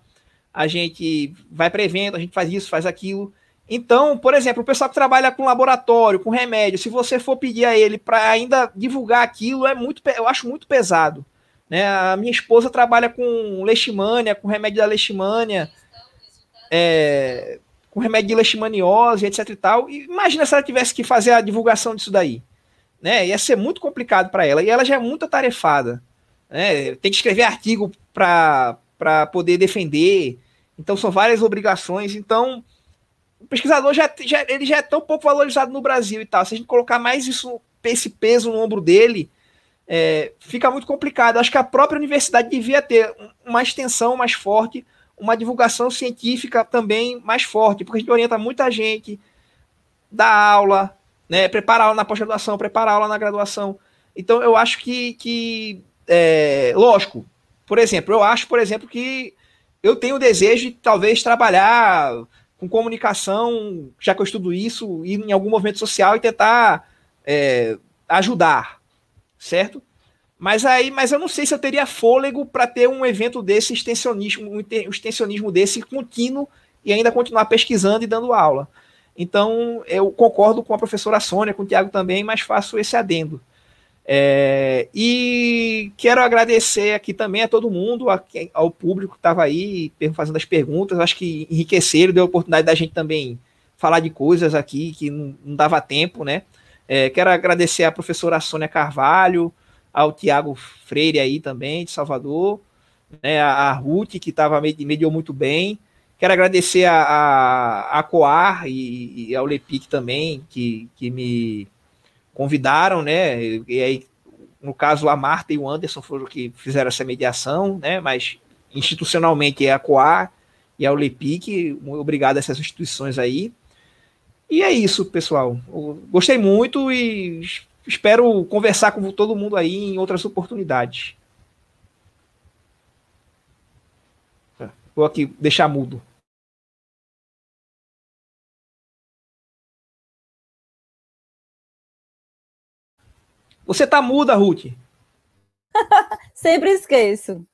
a gente vai para evento, a gente faz isso, faz aquilo. Então, por exemplo, o pessoal que trabalha com laboratório, com remédio, se você for pedir a ele para ainda divulgar aquilo, é muito, eu acho muito pesado. Né? A minha esposa trabalha com leishmania, com remédio da leishmania, é, com remédio de leishmaniose, etc e tal. E imagina se ela tivesse que fazer a divulgação disso daí. Né? Ia ser muito complicado para ela. E ela já é muito atarefada. Né? Tem que escrever artigo para poder defender. Então são várias obrigações. Então o pesquisador já, já, ele já é tão pouco valorizado no Brasil e tal. Se a gente colocar mais isso, esse peso no ombro dele, é, fica muito complicado. Acho que a própria universidade devia ter uma extensão mais forte, uma divulgação científica também mais forte, porque a gente orienta muita gente, dá aula, né, prepara aula na pós-graduação, prepara aula na graduação. Então, eu acho que, que é, lógico, por exemplo, eu acho, por exemplo, que eu tenho o desejo de talvez trabalhar com comunicação, já que eu estudo isso, ir em algum movimento social e tentar é, ajudar, certo? Mas aí, mas eu não sei se eu teria fôlego para ter um evento desse extensionismo, um extensionismo desse contínuo e ainda continuar pesquisando e dando aula. Então, eu concordo com a professora Sônia, com o Tiago também, mas faço esse adendo. É, e quero agradecer aqui também a todo mundo, a, ao público que estava aí fazendo as perguntas. Acho que enriqueceram, deu a oportunidade da gente também falar de coisas aqui que não, não dava tempo, né? É, quero agradecer a professora Sônia Carvalho, ao Tiago Freire aí também, de Salvador, né, a, Ruth, que estava mediou muito bem. Quero agradecer a, a, a Coar e, e ao Lepic também, que, que me convidaram, né? E aí, no caso, a Marta e o Anderson foram que fizeram essa mediação, né? Mas institucionalmente é a Coar e a Lepic. Obrigado a essas instituições aí. E é isso, pessoal. Eu gostei muito e espero conversar com todo mundo aí em outras oportunidades. Vou aqui deixar mudo. Você tá muda, Ruth. [LAUGHS] Sempre esqueço.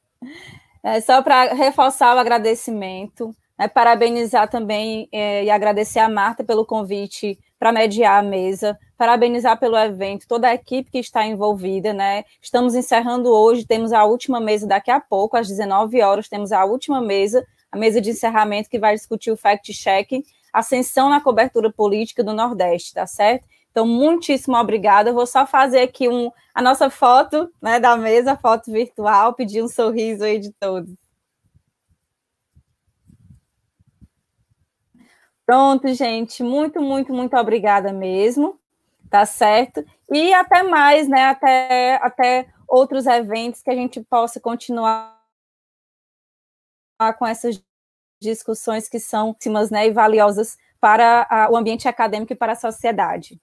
É só para reforçar o agradecimento, né, parabenizar também é, e agradecer a Marta pelo convite para mediar a mesa, parabenizar pelo evento, toda a equipe que está envolvida, né? Estamos encerrando hoje, temos a última mesa daqui a pouco, às 19 horas, temos a última mesa, a mesa de encerramento que vai discutir o fact-checking, ascensão na cobertura política do Nordeste, tá certo? Então, muitíssimo obrigada. Eu vou só fazer aqui um, a nossa foto né, da mesa, foto virtual, pedir um sorriso aí de todos. Pronto, gente. Muito, muito, muito obrigada mesmo. Tá certo? E até mais, né? Até, até outros eventos que a gente possa continuar com essas discussões que são né, e valiosas para a, o ambiente acadêmico e para a sociedade.